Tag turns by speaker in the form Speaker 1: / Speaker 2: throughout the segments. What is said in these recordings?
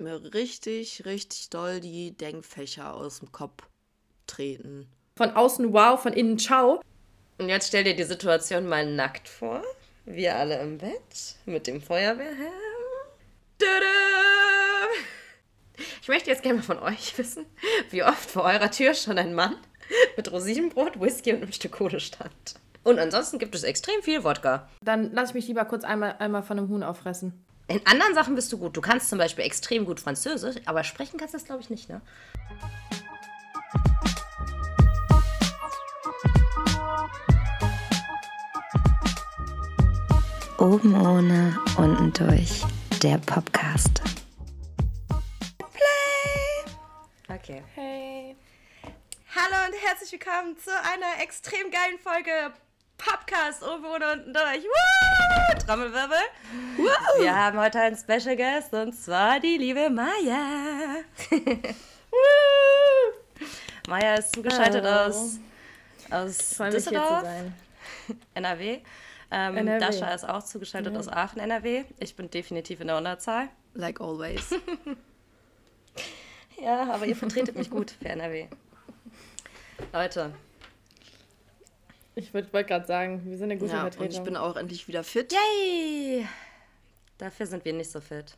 Speaker 1: mir richtig, richtig doll die Denkfächer aus dem Kopf treten.
Speaker 2: Von außen wow, von innen ciao.
Speaker 3: Und jetzt stell dir die Situation mal nackt vor. Wir alle im Bett mit dem Feuerwehrhelm. Tada! Ich möchte jetzt gerne mal von euch wissen, wie oft vor eurer Tür schon ein Mann mit Rosinenbrot, Whisky und einem Stück Kohle stand. Und ansonsten gibt es extrem viel Wodka.
Speaker 2: Dann lass ich mich lieber kurz einmal, einmal von einem Huhn auffressen.
Speaker 3: In anderen Sachen bist du gut. Du kannst zum Beispiel extrem gut Französisch, aber sprechen kannst du das, glaube ich, nicht, ne?
Speaker 4: Oben ohne, unten durch. Der Podcast.
Speaker 3: Okay.
Speaker 2: Hey.
Speaker 3: Hallo und herzlich willkommen zu einer extrem geilen Folge Podcast oben ohne, unten durch. Woo! Trommelwirbel. Woo! Wir haben heute einen Special Guest und zwar die liebe Maya. Maya ist zugeschaltet
Speaker 2: Hallo.
Speaker 3: aus, aus Düsseldorf. NRW. Ähm,
Speaker 2: NRW.
Speaker 3: Dasha ist auch zugeschaltet aus Aachen, NRW. Ich bin definitiv in der Unterzahl.
Speaker 1: Like always.
Speaker 3: Ja, aber ihr vertretet mich gut für NRW. Leute,
Speaker 2: Ich wollte gerade sagen, wir sind eine gute
Speaker 1: ja, und
Speaker 2: Vertretung.
Speaker 1: ich bin auch endlich wieder fit.
Speaker 3: yay! Dafür sind wir nicht so fit.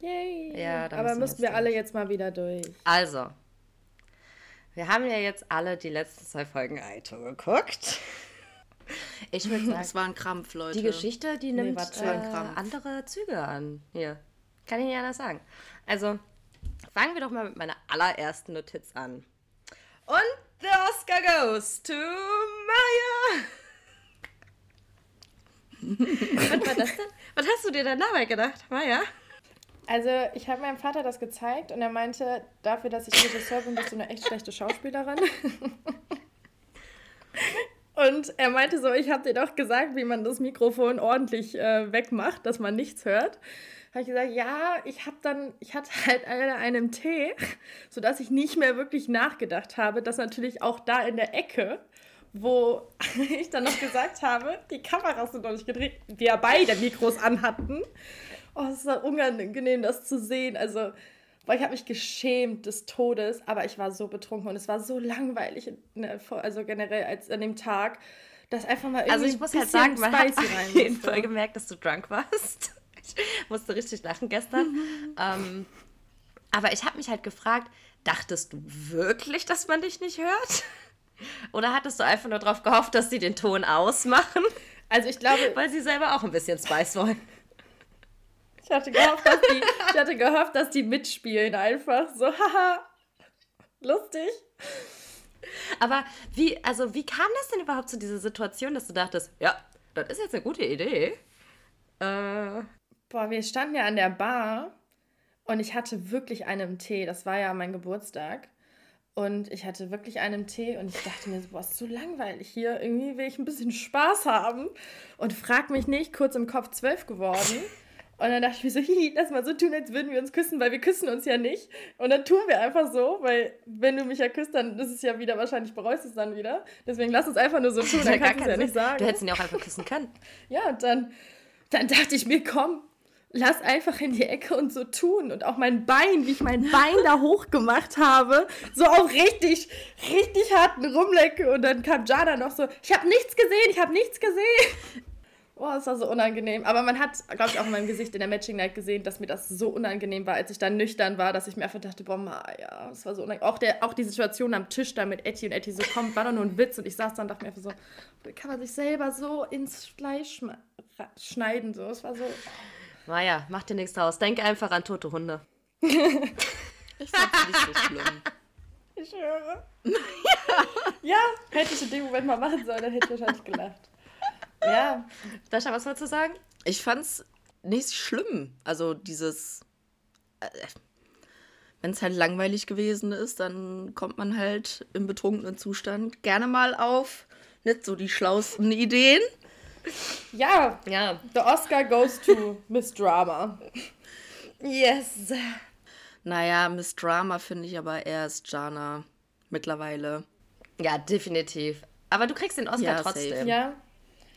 Speaker 2: Yay.
Speaker 3: Ja,
Speaker 2: Aber
Speaker 3: müssen wir jetzt
Speaker 2: wir alle jetzt mal wieder durch.
Speaker 3: Also, wir haben ja jetzt alle die letzten zwei Folgen Aito geguckt. Ich würde sagen,
Speaker 1: Das war ein Krampf, Leute.
Speaker 3: die Geschichte, die nimmt
Speaker 2: warte,
Speaker 3: äh, andere Züge an. Hier. Kann ich nicht anders sagen. Also, fangen wir doch mal mit meiner allerersten Notiz an. Und the Oscar goes to Maya. Was war das denn? Was hast du dir denn dabei gedacht, Maya?
Speaker 2: Also, ich habe meinem Vater das gezeigt und er meinte, dafür, dass ich Regisseur bin, bist du eine echt schlechte Schauspielerin. Und er meinte so, ich habe dir doch gesagt, wie man das Mikrofon ordentlich äh, wegmacht, dass man nichts hört. Habe ich gesagt, ja, ich habe dann, ich hatte halt einen, einen Tee, sodass ich nicht mehr wirklich nachgedacht habe, dass natürlich auch da in der Ecke, wo ich dann noch gesagt habe, die Kameras sind noch nicht gedreht, wir beide Mikros anhatten. Oh, es war unangenehm, das zu sehen. Also, weil ich habe mich geschämt des Todes, aber ich war so betrunken und es war so langweilig, Fol- also generell als an dem Tag, dass einfach mal irgendwie
Speaker 3: Also ich muss halt sagen, man hat auf jeden. Fall gemerkt, dass du drunk warst. Ich musste richtig lachen gestern. ähm, aber ich habe mich halt gefragt, dachtest du wirklich, dass man dich nicht hört? Oder hattest du einfach nur darauf gehofft, dass sie den Ton ausmachen,
Speaker 2: Also ich glaube,
Speaker 3: weil sie selber auch ein bisschen Spice wollen?
Speaker 2: ich hatte gehofft, dass die, ich hatte gehofft, dass die mitspielen einfach so, haha, lustig.
Speaker 3: Aber wie, also wie kam das denn überhaupt zu dieser Situation, dass du dachtest, ja, das ist jetzt eine gute Idee? Äh,
Speaker 2: Boah, wir standen ja an der Bar und ich hatte wirklich einen Tee. Das war ja mein Geburtstag. Und ich hatte wirklich einen Tee und ich dachte mir so, boah, ist so langweilig hier. Irgendwie will ich ein bisschen Spaß haben. Und frag mich nicht, kurz im Kopf zwölf geworden. Und dann dachte ich mir so, hihi, lass mal so tun, als würden wir uns küssen, weil wir küssen uns ja nicht. Und dann tun wir einfach so, weil wenn du mich ja küsst, dann ist es ja wieder, wahrscheinlich bereust du es dann wieder. Deswegen lass uns einfach nur so tun, dann kannst du es ja nicht sagen.
Speaker 3: Du hättest ihn ja auch einfach küssen können.
Speaker 2: Ja, und dann, dann dachte ich mir, komm, lass einfach in die Ecke und so tun. Und auch mein Bein, wie ich mein Bein da hochgemacht habe, so auch richtig, richtig harten Rumlecke. Und dann kam Jana noch so, ich habe nichts gesehen, ich habe nichts gesehen. Boah, das war so unangenehm. Aber man hat, glaube ich, auch in meinem Gesicht in der Matching Night gesehen, dass mir das so unangenehm war, als ich dann nüchtern war, dass ich mir einfach dachte, boah, Maja, das war so unangenehm. Auch, der, auch die Situation am Tisch da mit Etty und Etty so kommt, war doch nur ein Witz. Und ich saß dann und dachte mir einfach so, kann man sich selber so ins Fleisch schneiden? So, es war so.
Speaker 3: Naja, mach dir nichts draus. Denk einfach an tote Hunde.
Speaker 1: Ich fand's nicht so schlimm.
Speaker 2: Ich höre. ja, hätte ich in dem Moment mal machen sollen, dann hätte ich wahrscheinlich gelacht. Ja,
Speaker 3: Dascha, was wolltest du sagen?
Speaker 1: Ich fand's nicht schlimm. Also dieses. Äh, Wenn es halt langweilig gewesen ist, dann kommt man halt im betrunkenen Zustand gerne mal auf nicht so die schlauesten Ideen.
Speaker 2: Ja,
Speaker 3: Ja.
Speaker 2: the Oscar goes to Miss Drama.
Speaker 3: Yes.
Speaker 1: Naja, Miss Drama finde ich aber erst Jana mittlerweile.
Speaker 3: Ja, definitiv. Aber du kriegst den Oscar
Speaker 1: Ja,
Speaker 3: trotzdem.
Speaker 1: safe.
Speaker 2: Ja,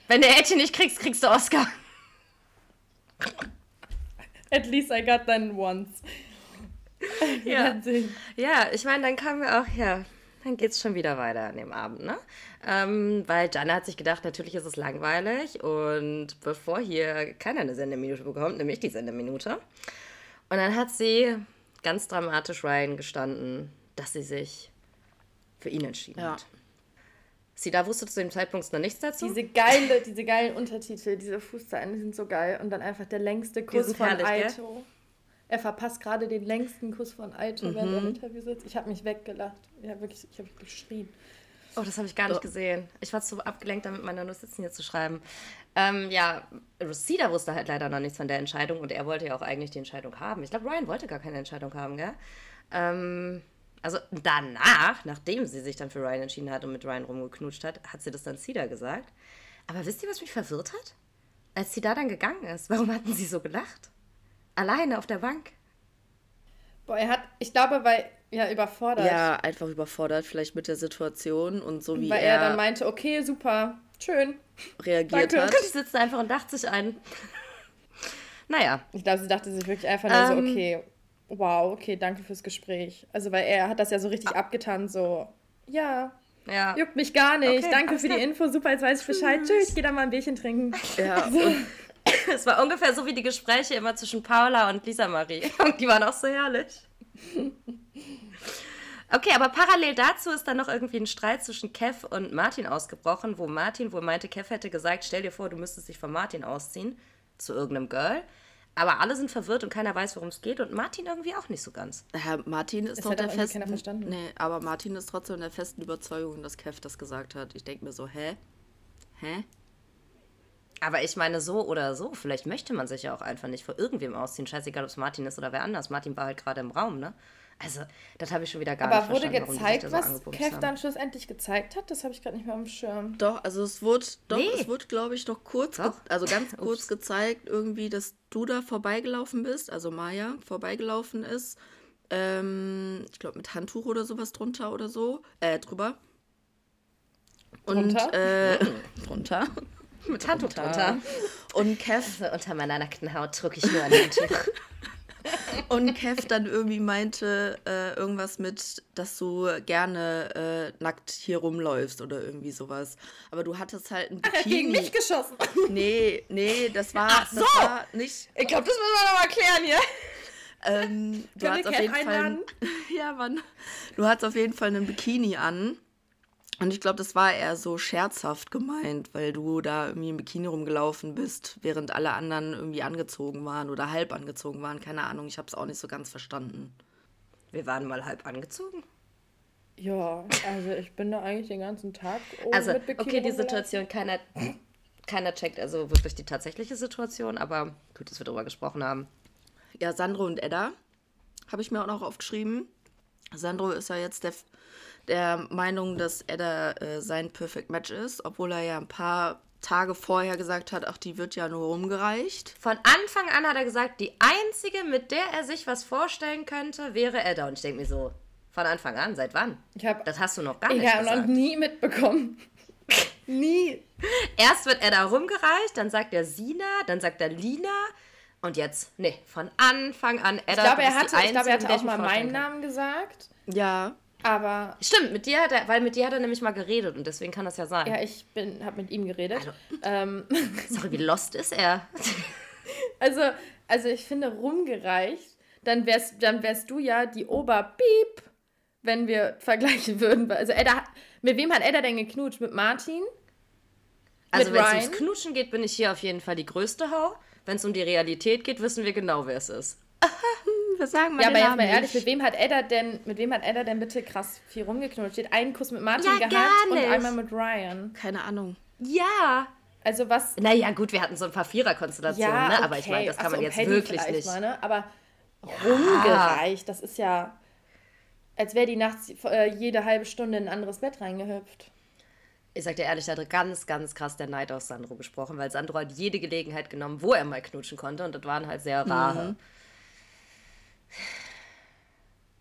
Speaker 3: Wenn du Etty nicht kriegst, kriegst du Oscar.
Speaker 2: At least I got that once.
Speaker 3: Ja. Ja, ich meine, dann kamen wir auch, ja, dann geht's schon wieder weiter an dem Abend, ne? Ähm, weil Jana hat sich gedacht, natürlich ist es langweilig und bevor hier keiner eine Sendeminute bekommt, nämlich die Sendeminute. Und dann hat sie ganz dramatisch Ryan gestanden, dass sie sich für ihn entschieden
Speaker 1: Ja.
Speaker 3: hat. Sie da wusste zu dem Zeitpunkt noch nichts dazu.
Speaker 2: Diese geile, diese geilen Untertitel, diese Fußzeilen, die sind so geil. Und dann einfach der längste Kuss von
Speaker 3: herrlich, gell?
Speaker 2: Er verpasst gerade den längsten Kuss von Aito, während
Speaker 3: Mhm.
Speaker 2: er im Interview sitzt. Ich habe mich weggelacht. Ja, wirklich, ich habe geschrien.
Speaker 3: Oh, das habe ich gar nicht gesehen. Ich war zu abgelenkt, damit meine Notizen hier zu schreiben. Ähm, ja, Rosita wusste halt leider noch nichts von der Entscheidung und er wollte ja auch eigentlich die Entscheidung haben. Ich glaube, Ryan wollte gar keine Entscheidung haben, gell? Ähm, also danach, nachdem sie sich dann für Ryan entschieden hat und mit Ryan rumgeknutscht hat, hat sie das dann Cedar gesagt. Aber wisst ihr, was mich verwirrt hat? Als sie da dann gegangen ist, warum hatten sie so gelacht? Alleine auf der Bank.
Speaker 2: Boah, er hat, ich glaube, weil, ja, überfordert.
Speaker 1: Ja, einfach überfordert vielleicht mit der Situation und so wie
Speaker 2: weil
Speaker 1: er,
Speaker 2: er dann meinte, okay, super, schön.
Speaker 1: reagiert
Speaker 2: Danke.
Speaker 1: hat.
Speaker 3: Die sitzt einfach und dachte sich ein. Naja,
Speaker 2: Ich glaube, sie dachte sich wirklich einfach nur
Speaker 3: Ähm.
Speaker 2: so, okay, wow, okay, danke fürs Gespräch. Also, weil er hat das ja so richtig abgetan, so, ja,
Speaker 3: ja.
Speaker 2: juckt mich gar nicht.
Speaker 3: Okay,
Speaker 2: danke für die
Speaker 3: klar.
Speaker 2: Info, super, jetzt weiß ich Bescheid. Tschüss, ich geh dann mal ein Bierchen trinken.
Speaker 1: Ja, und
Speaker 3: Es war ungefähr so wie die Gespräche immer zwischen Paula und Lisa Marie. Und die waren auch so herrlich. Okay, aber parallel dazu ist dann noch irgendwie ein Streit zwischen Kev und Martin ausgebrochen, wo Martin wohl meinte, Kev hätte gesagt, stell dir vor, du müsstest dich von Martin ausziehen zu irgendeinem Girl. Aber alle sind verwirrt und keiner weiß, worum es geht und Martin irgendwie auch nicht so ganz.
Speaker 1: Herr Martin ist doch
Speaker 2: hat
Speaker 1: der festen.
Speaker 2: keiner verstanden.
Speaker 1: Nee, aber Martin ist trotzdem der festen Überzeugung, dass Kev das gesagt hat. Ich denke mir so, hä? Hä?
Speaker 3: Aber ich meine, so oder so, vielleicht möchte man sich ja auch einfach nicht vor irgendwem ausziehen. Scheißegal, ob es Martin ist oder wer anders. Martin war halt gerade im Raum, ne? Also, das habe ich schon wieder gar
Speaker 2: Aber
Speaker 3: nicht
Speaker 2: wurde
Speaker 3: verstanden, warum die sich
Speaker 2: gezeigt,
Speaker 3: da so
Speaker 2: was
Speaker 3: angebumst
Speaker 2: Kev
Speaker 3: haben.
Speaker 2: dann schlussendlich gezeigt hat? Das habe ich gerade nicht mehr auf dem Schirm.
Speaker 1: Doch, also es wurde, doch,
Speaker 3: Nee.
Speaker 1: es wurde, glaube ich, noch kurz, also ganz
Speaker 3: Ups.
Speaker 1: kurz gezeigt, irgendwie, dass du da vorbeigelaufen bist, also Maya vorbeigelaufen ist. Ähm, ich glaube, mit Handtuch oder sowas drunter oder so. Äh, drüber. Und,
Speaker 2: Drunter?
Speaker 1: äh, drunter.
Speaker 3: Mit Handtuch drunter.
Speaker 1: Und Kev
Speaker 3: Also unter meiner nackten Haut drücke ich nur ein Handtuch.
Speaker 1: Und Kev dann irgendwie meinte äh, irgendwas mit, dass du gerne äh, nackt hier rumläufst oder irgendwie sowas. Aber du hattest halt ein
Speaker 2: Er hat gegen
Speaker 1: Bikini.
Speaker 2: mich geschossen.
Speaker 1: Nee, nee, das war,
Speaker 3: Ach so.
Speaker 1: das war nicht.
Speaker 3: Ich glaube, das müssen wir nochmal klären hier.
Speaker 1: Ähm, du hast auf jeden Fall.
Speaker 2: einladen?
Speaker 1: Ja, Mann. Du hattest auf jeden Fall einen Bikini an. Und ich glaube, das war eher so scherzhaft gemeint, weil du da irgendwie im Bikini rumgelaufen bist, während alle anderen irgendwie angezogen waren oder halb angezogen waren. Keine Ahnung, ich habe es auch nicht so ganz verstanden.
Speaker 3: Wir waren mal halb angezogen.
Speaker 2: Ja, also ich bin da eigentlich den ganzen Tag oben
Speaker 3: Also,
Speaker 2: mit Bikini
Speaker 3: okay, die. Situation, keiner, keiner checkt also wirklich die tatsächliche Situation, aber gut, dass wir darüber gesprochen haben.
Speaker 1: Ja, Sandro und Edda habe ich mir auch noch aufgeschrieben. Sandro ist ja jetzt der, der Meinung, dass Edda äh, sein Perfect Match ist, obwohl er ja ein paar Tage vorher gesagt hat, ach, die wird ja nur rumgereicht.
Speaker 3: Von Anfang an hat er gesagt, die einzige, mit der er sich was vorstellen könnte, wäre Edda. Und ich denke mir so, von Anfang an, seit wann?
Speaker 2: Ich habe
Speaker 3: Das hast du noch gar
Speaker 2: ich
Speaker 3: nicht
Speaker 2: hab noch
Speaker 3: gesagt.
Speaker 2: nie mitbekommen. nie.
Speaker 3: Erst wird Edda rumgereicht, dann sagt er Sina, dann sagt er Lina. Und jetzt, nee, von Anfang an Edda.
Speaker 2: Ich glaube, er hatte, ich glaube, er
Speaker 3: der
Speaker 2: auch
Speaker 3: ich
Speaker 2: mal meinen. Namen gesagt,
Speaker 1: Ja,
Speaker 2: aber
Speaker 3: Stimmt, mit dir hat er, weil mit dir hat er nämlich mal geredet und deswegen kann das ja sein.
Speaker 2: ja, ich bin, habe mit ihm geredet. Ähm,
Speaker 3: Sorry, wie lost ist er?
Speaker 2: also, also ich finde rumgereicht, dann wärst, dann wärst du ja die Oberpiep, wenn wir vergleichen würden. Also Edda, mit wem hat Edda denn geknutscht? Mit Martin?
Speaker 3: Also wenn es ums Knutschen geht, bin ich hier auf jeden Fall die größte Hau. Wenn es um die Realität geht, wissen wir genau, wer es ist.
Speaker 1: Wir sagen mal
Speaker 2: Ja, aber jetzt mal ehrlich, mit wem hat Edda denn, mit wem hat Edda denn bitte krass viel rumgeknutscht? Steht einen Kuss mit Martin
Speaker 3: Ja,
Speaker 2: gehabt
Speaker 3: gar
Speaker 2: und einmal mit Ryan.
Speaker 1: Keine Ahnung.
Speaker 3: Ja.
Speaker 2: Also was
Speaker 3: Naja, gut, wir hatten so ein paar Vierer-Konstellationen,
Speaker 2: Ja,
Speaker 3: ne? aber ich
Speaker 2: okay.
Speaker 3: meine, das kann
Speaker 2: so,
Speaker 3: man jetzt
Speaker 2: Paddy
Speaker 3: wirklich nicht.
Speaker 2: Mal, ne? Aber rumgereicht, das ist ja, als wäre die nachts äh, jede halbe Stunde in ein anderes Bett reingehüpft.
Speaker 3: Ich sag dir ehrlich, da hat ganz, ganz krass der Neid aus Sandro gesprochen, weil Sandro hat jede Gelegenheit genommen, wo er mal knutschen konnte und das waren halt sehr rare.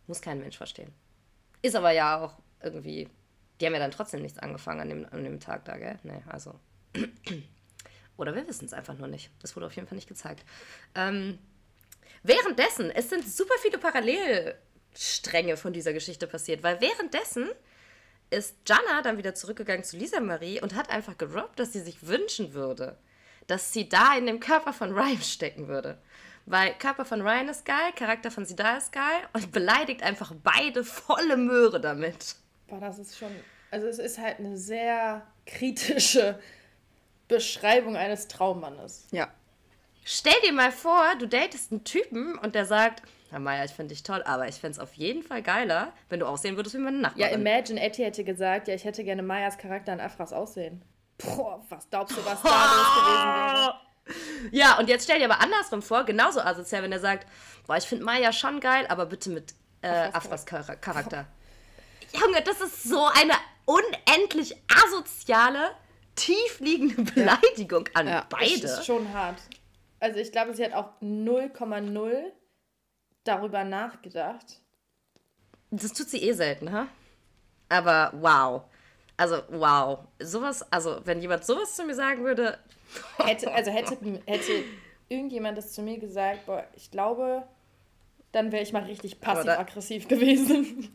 Speaker 3: Muss kein Mensch verstehen. Ist aber ja auch irgendwie, die haben ja dann trotzdem nichts angefangen an dem, an dem Tag da, gell? Nee, also. Oder wir wissen es einfach nur nicht. Das wurde auf jeden Fall nicht gezeigt. Ähm, Währenddessen, es sind super viele Parallelstränge von dieser Geschichte passiert, weil währenddessen ist Jana dann wieder zurückgegangen zu Lisa Marie und hat einfach gedroppt, dass sie sich wünschen würde, dass sie da in dem Körper von Ryan stecken würde. Weil Körper von Ryan ist geil, Charakter von Sida ist geil und beleidigt einfach beide volle Möhre damit.
Speaker 2: Boah, das ist schon. Also, es ist halt eine sehr kritische Beschreibung eines Traummannes.
Speaker 1: Ja.
Speaker 3: Stell dir mal vor, du datest einen Typen und der sagt, Herr Maya, ich finde dich toll, aber ich fände es auf jeden Fall geiler, wenn du aussehen würdest wie meine
Speaker 2: Ja,
Speaker 3: Nachbarin.
Speaker 2: Imagine, Etty hätte gesagt, ja, ich hätte gerne Mayas Charakter in Afras Aussehen. Boah, was glaubst du, was da los gewesen wäre?
Speaker 3: Ja, und jetzt stell dir aber andersrum vor, genauso asozial, wenn er sagt, boah, ich finde Maya schon geil, aber bitte mit äh, Afras Char- Charakter. Junge, das ist so eine unendlich asoziale, tiefliegende Beleidigung an
Speaker 1: Ja.
Speaker 3: beide.
Speaker 2: Das ist schon hart. Also ich glaube, sie hat auch 0,0 darüber nachgedacht.
Speaker 3: Das tut sie eh selten, ha? Aber wow. Also, wow. Sowas, also, wenn jemand sowas zu mir sagen würde,
Speaker 2: Hätte, also hätte, hätte irgendjemand das zu mir gesagt, boah, ich glaube, dann wäre ich mal richtig passiv-aggressiv gewesen.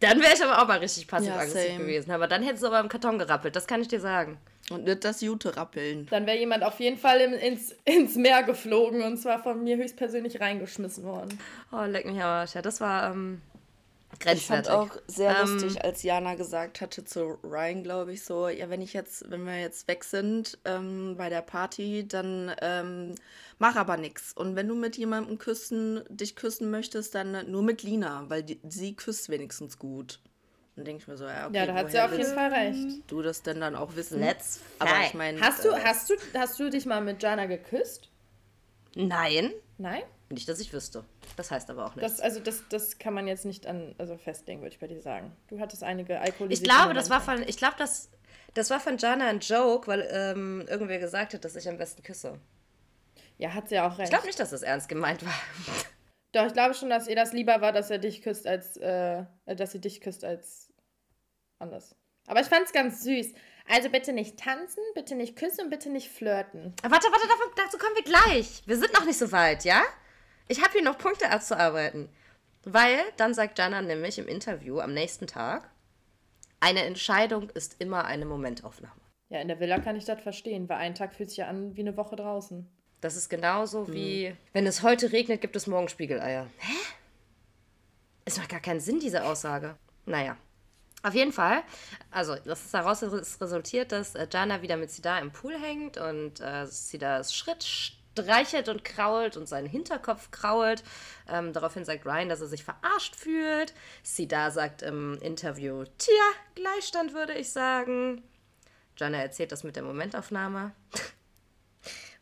Speaker 3: dann wäre ich aber auch mal richtig passiv-aggressiv
Speaker 1: same.
Speaker 3: gewesen. Aber dann hättest du aber im Karton gerappelt, das kann ich dir sagen.
Speaker 1: Und nicht das Jute rappeln.
Speaker 2: Dann wäre jemand auf jeden Fall im, ins, ins Meer geflogen und zwar von mir höchstpersönlich reingeschmissen worden.
Speaker 3: Oh, leck mich am Arsch. Ja, das war ähm,
Speaker 1: Ich fand
Speaker 3: grenzwertig.
Speaker 1: auch sehr
Speaker 3: Ähm,
Speaker 1: lustig, als Jana gesagt hatte zu Ryan, glaube ich, so, ja, wenn ich jetzt, wenn wir jetzt weg sind ähm, bei der Party, dann ähm, mach aber nix. Und wenn du mit jemandem küssen, dich küssen möchtest, dann nur mit Lina, weil die, sie küsst wenigstens gut. Dann denke ich mir so, ja, okay,
Speaker 2: Ja, da hat sie
Speaker 1: woher
Speaker 2: auf jeden
Speaker 1: willst
Speaker 2: Fall recht.
Speaker 1: du das denn dann auch wissen?
Speaker 3: Let's
Speaker 1: Aber ich meine,
Speaker 2: Hast du,
Speaker 1: äh,
Speaker 2: hast, du, hast du dich mal mit Jana geküsst?
Speaker 3: Nein,
Speaker 2: Nein?
Speaker 3: nicht, dass ich wüsste. Das heißt aber auch nichts.
Speaker 2: Das, also das, das kann man jetzt nicht an, also festlegen, würde ich bei dir sagen. Du hattest einige
Speaker 3: Ich
Speaker 2: alkoholisierte
Speaker 3: glaube, das war von, ich glaube, das, das war von Jana ein Joke, weil ähm, irgendwer gesagt hat, dass ich am besten küsse.
Speaker 2: Ja, hat sie auch
Speaker 3: Ich
Speaker 2: recht.
Speaker 3: glaube nicht, dass das ernst gemeint war.
Speaker 2: Doch, ich glaube schon, dass ihr das lieber war, dass er dich küsst, als, äh, dass sie dich küsst, als anders. Aber ich fand es ganz süß. Also bitte nicht tanzen, bitte nicht küssen und bitte nicht flirten.
Speaker 3: Warte, warte, davon, dazu kommen wir gleich. Wir sind noch nicht so weit, ja? Ich habe hier noch Punkte abzuarbeiten. Weil dann sagt Jana nämlich im Interview am nächsten Tag, eine Entscheidung ist immer eine Momentaufnahme.
Speaker 2: Ja, in der Villa kann ich das verstehen, weil ein Tag fühlt sich ja an wie eine Woche draußen.
Speaker 3: Das ist genauso wie, wenn es heute regnet, gibt es morgen Spiegeleier. Hä? Es macht gar keinen Sinn, diese Aussage. Naja. Auf jeden Fall, also das ist daraus res- resultiert, dass äh, Jana wieder mit Sida im Pool hängt und äh, Sida das Schritt streichelt und krault und seinen Hinterkopf krault. Ähm, daraufhin sagt Ryan, dass er sich verarscht fühlt. Sida sagt im Interview, tja, Gleichstand würde ich sagen. Jana erzählt das mit der Momentaufnahme.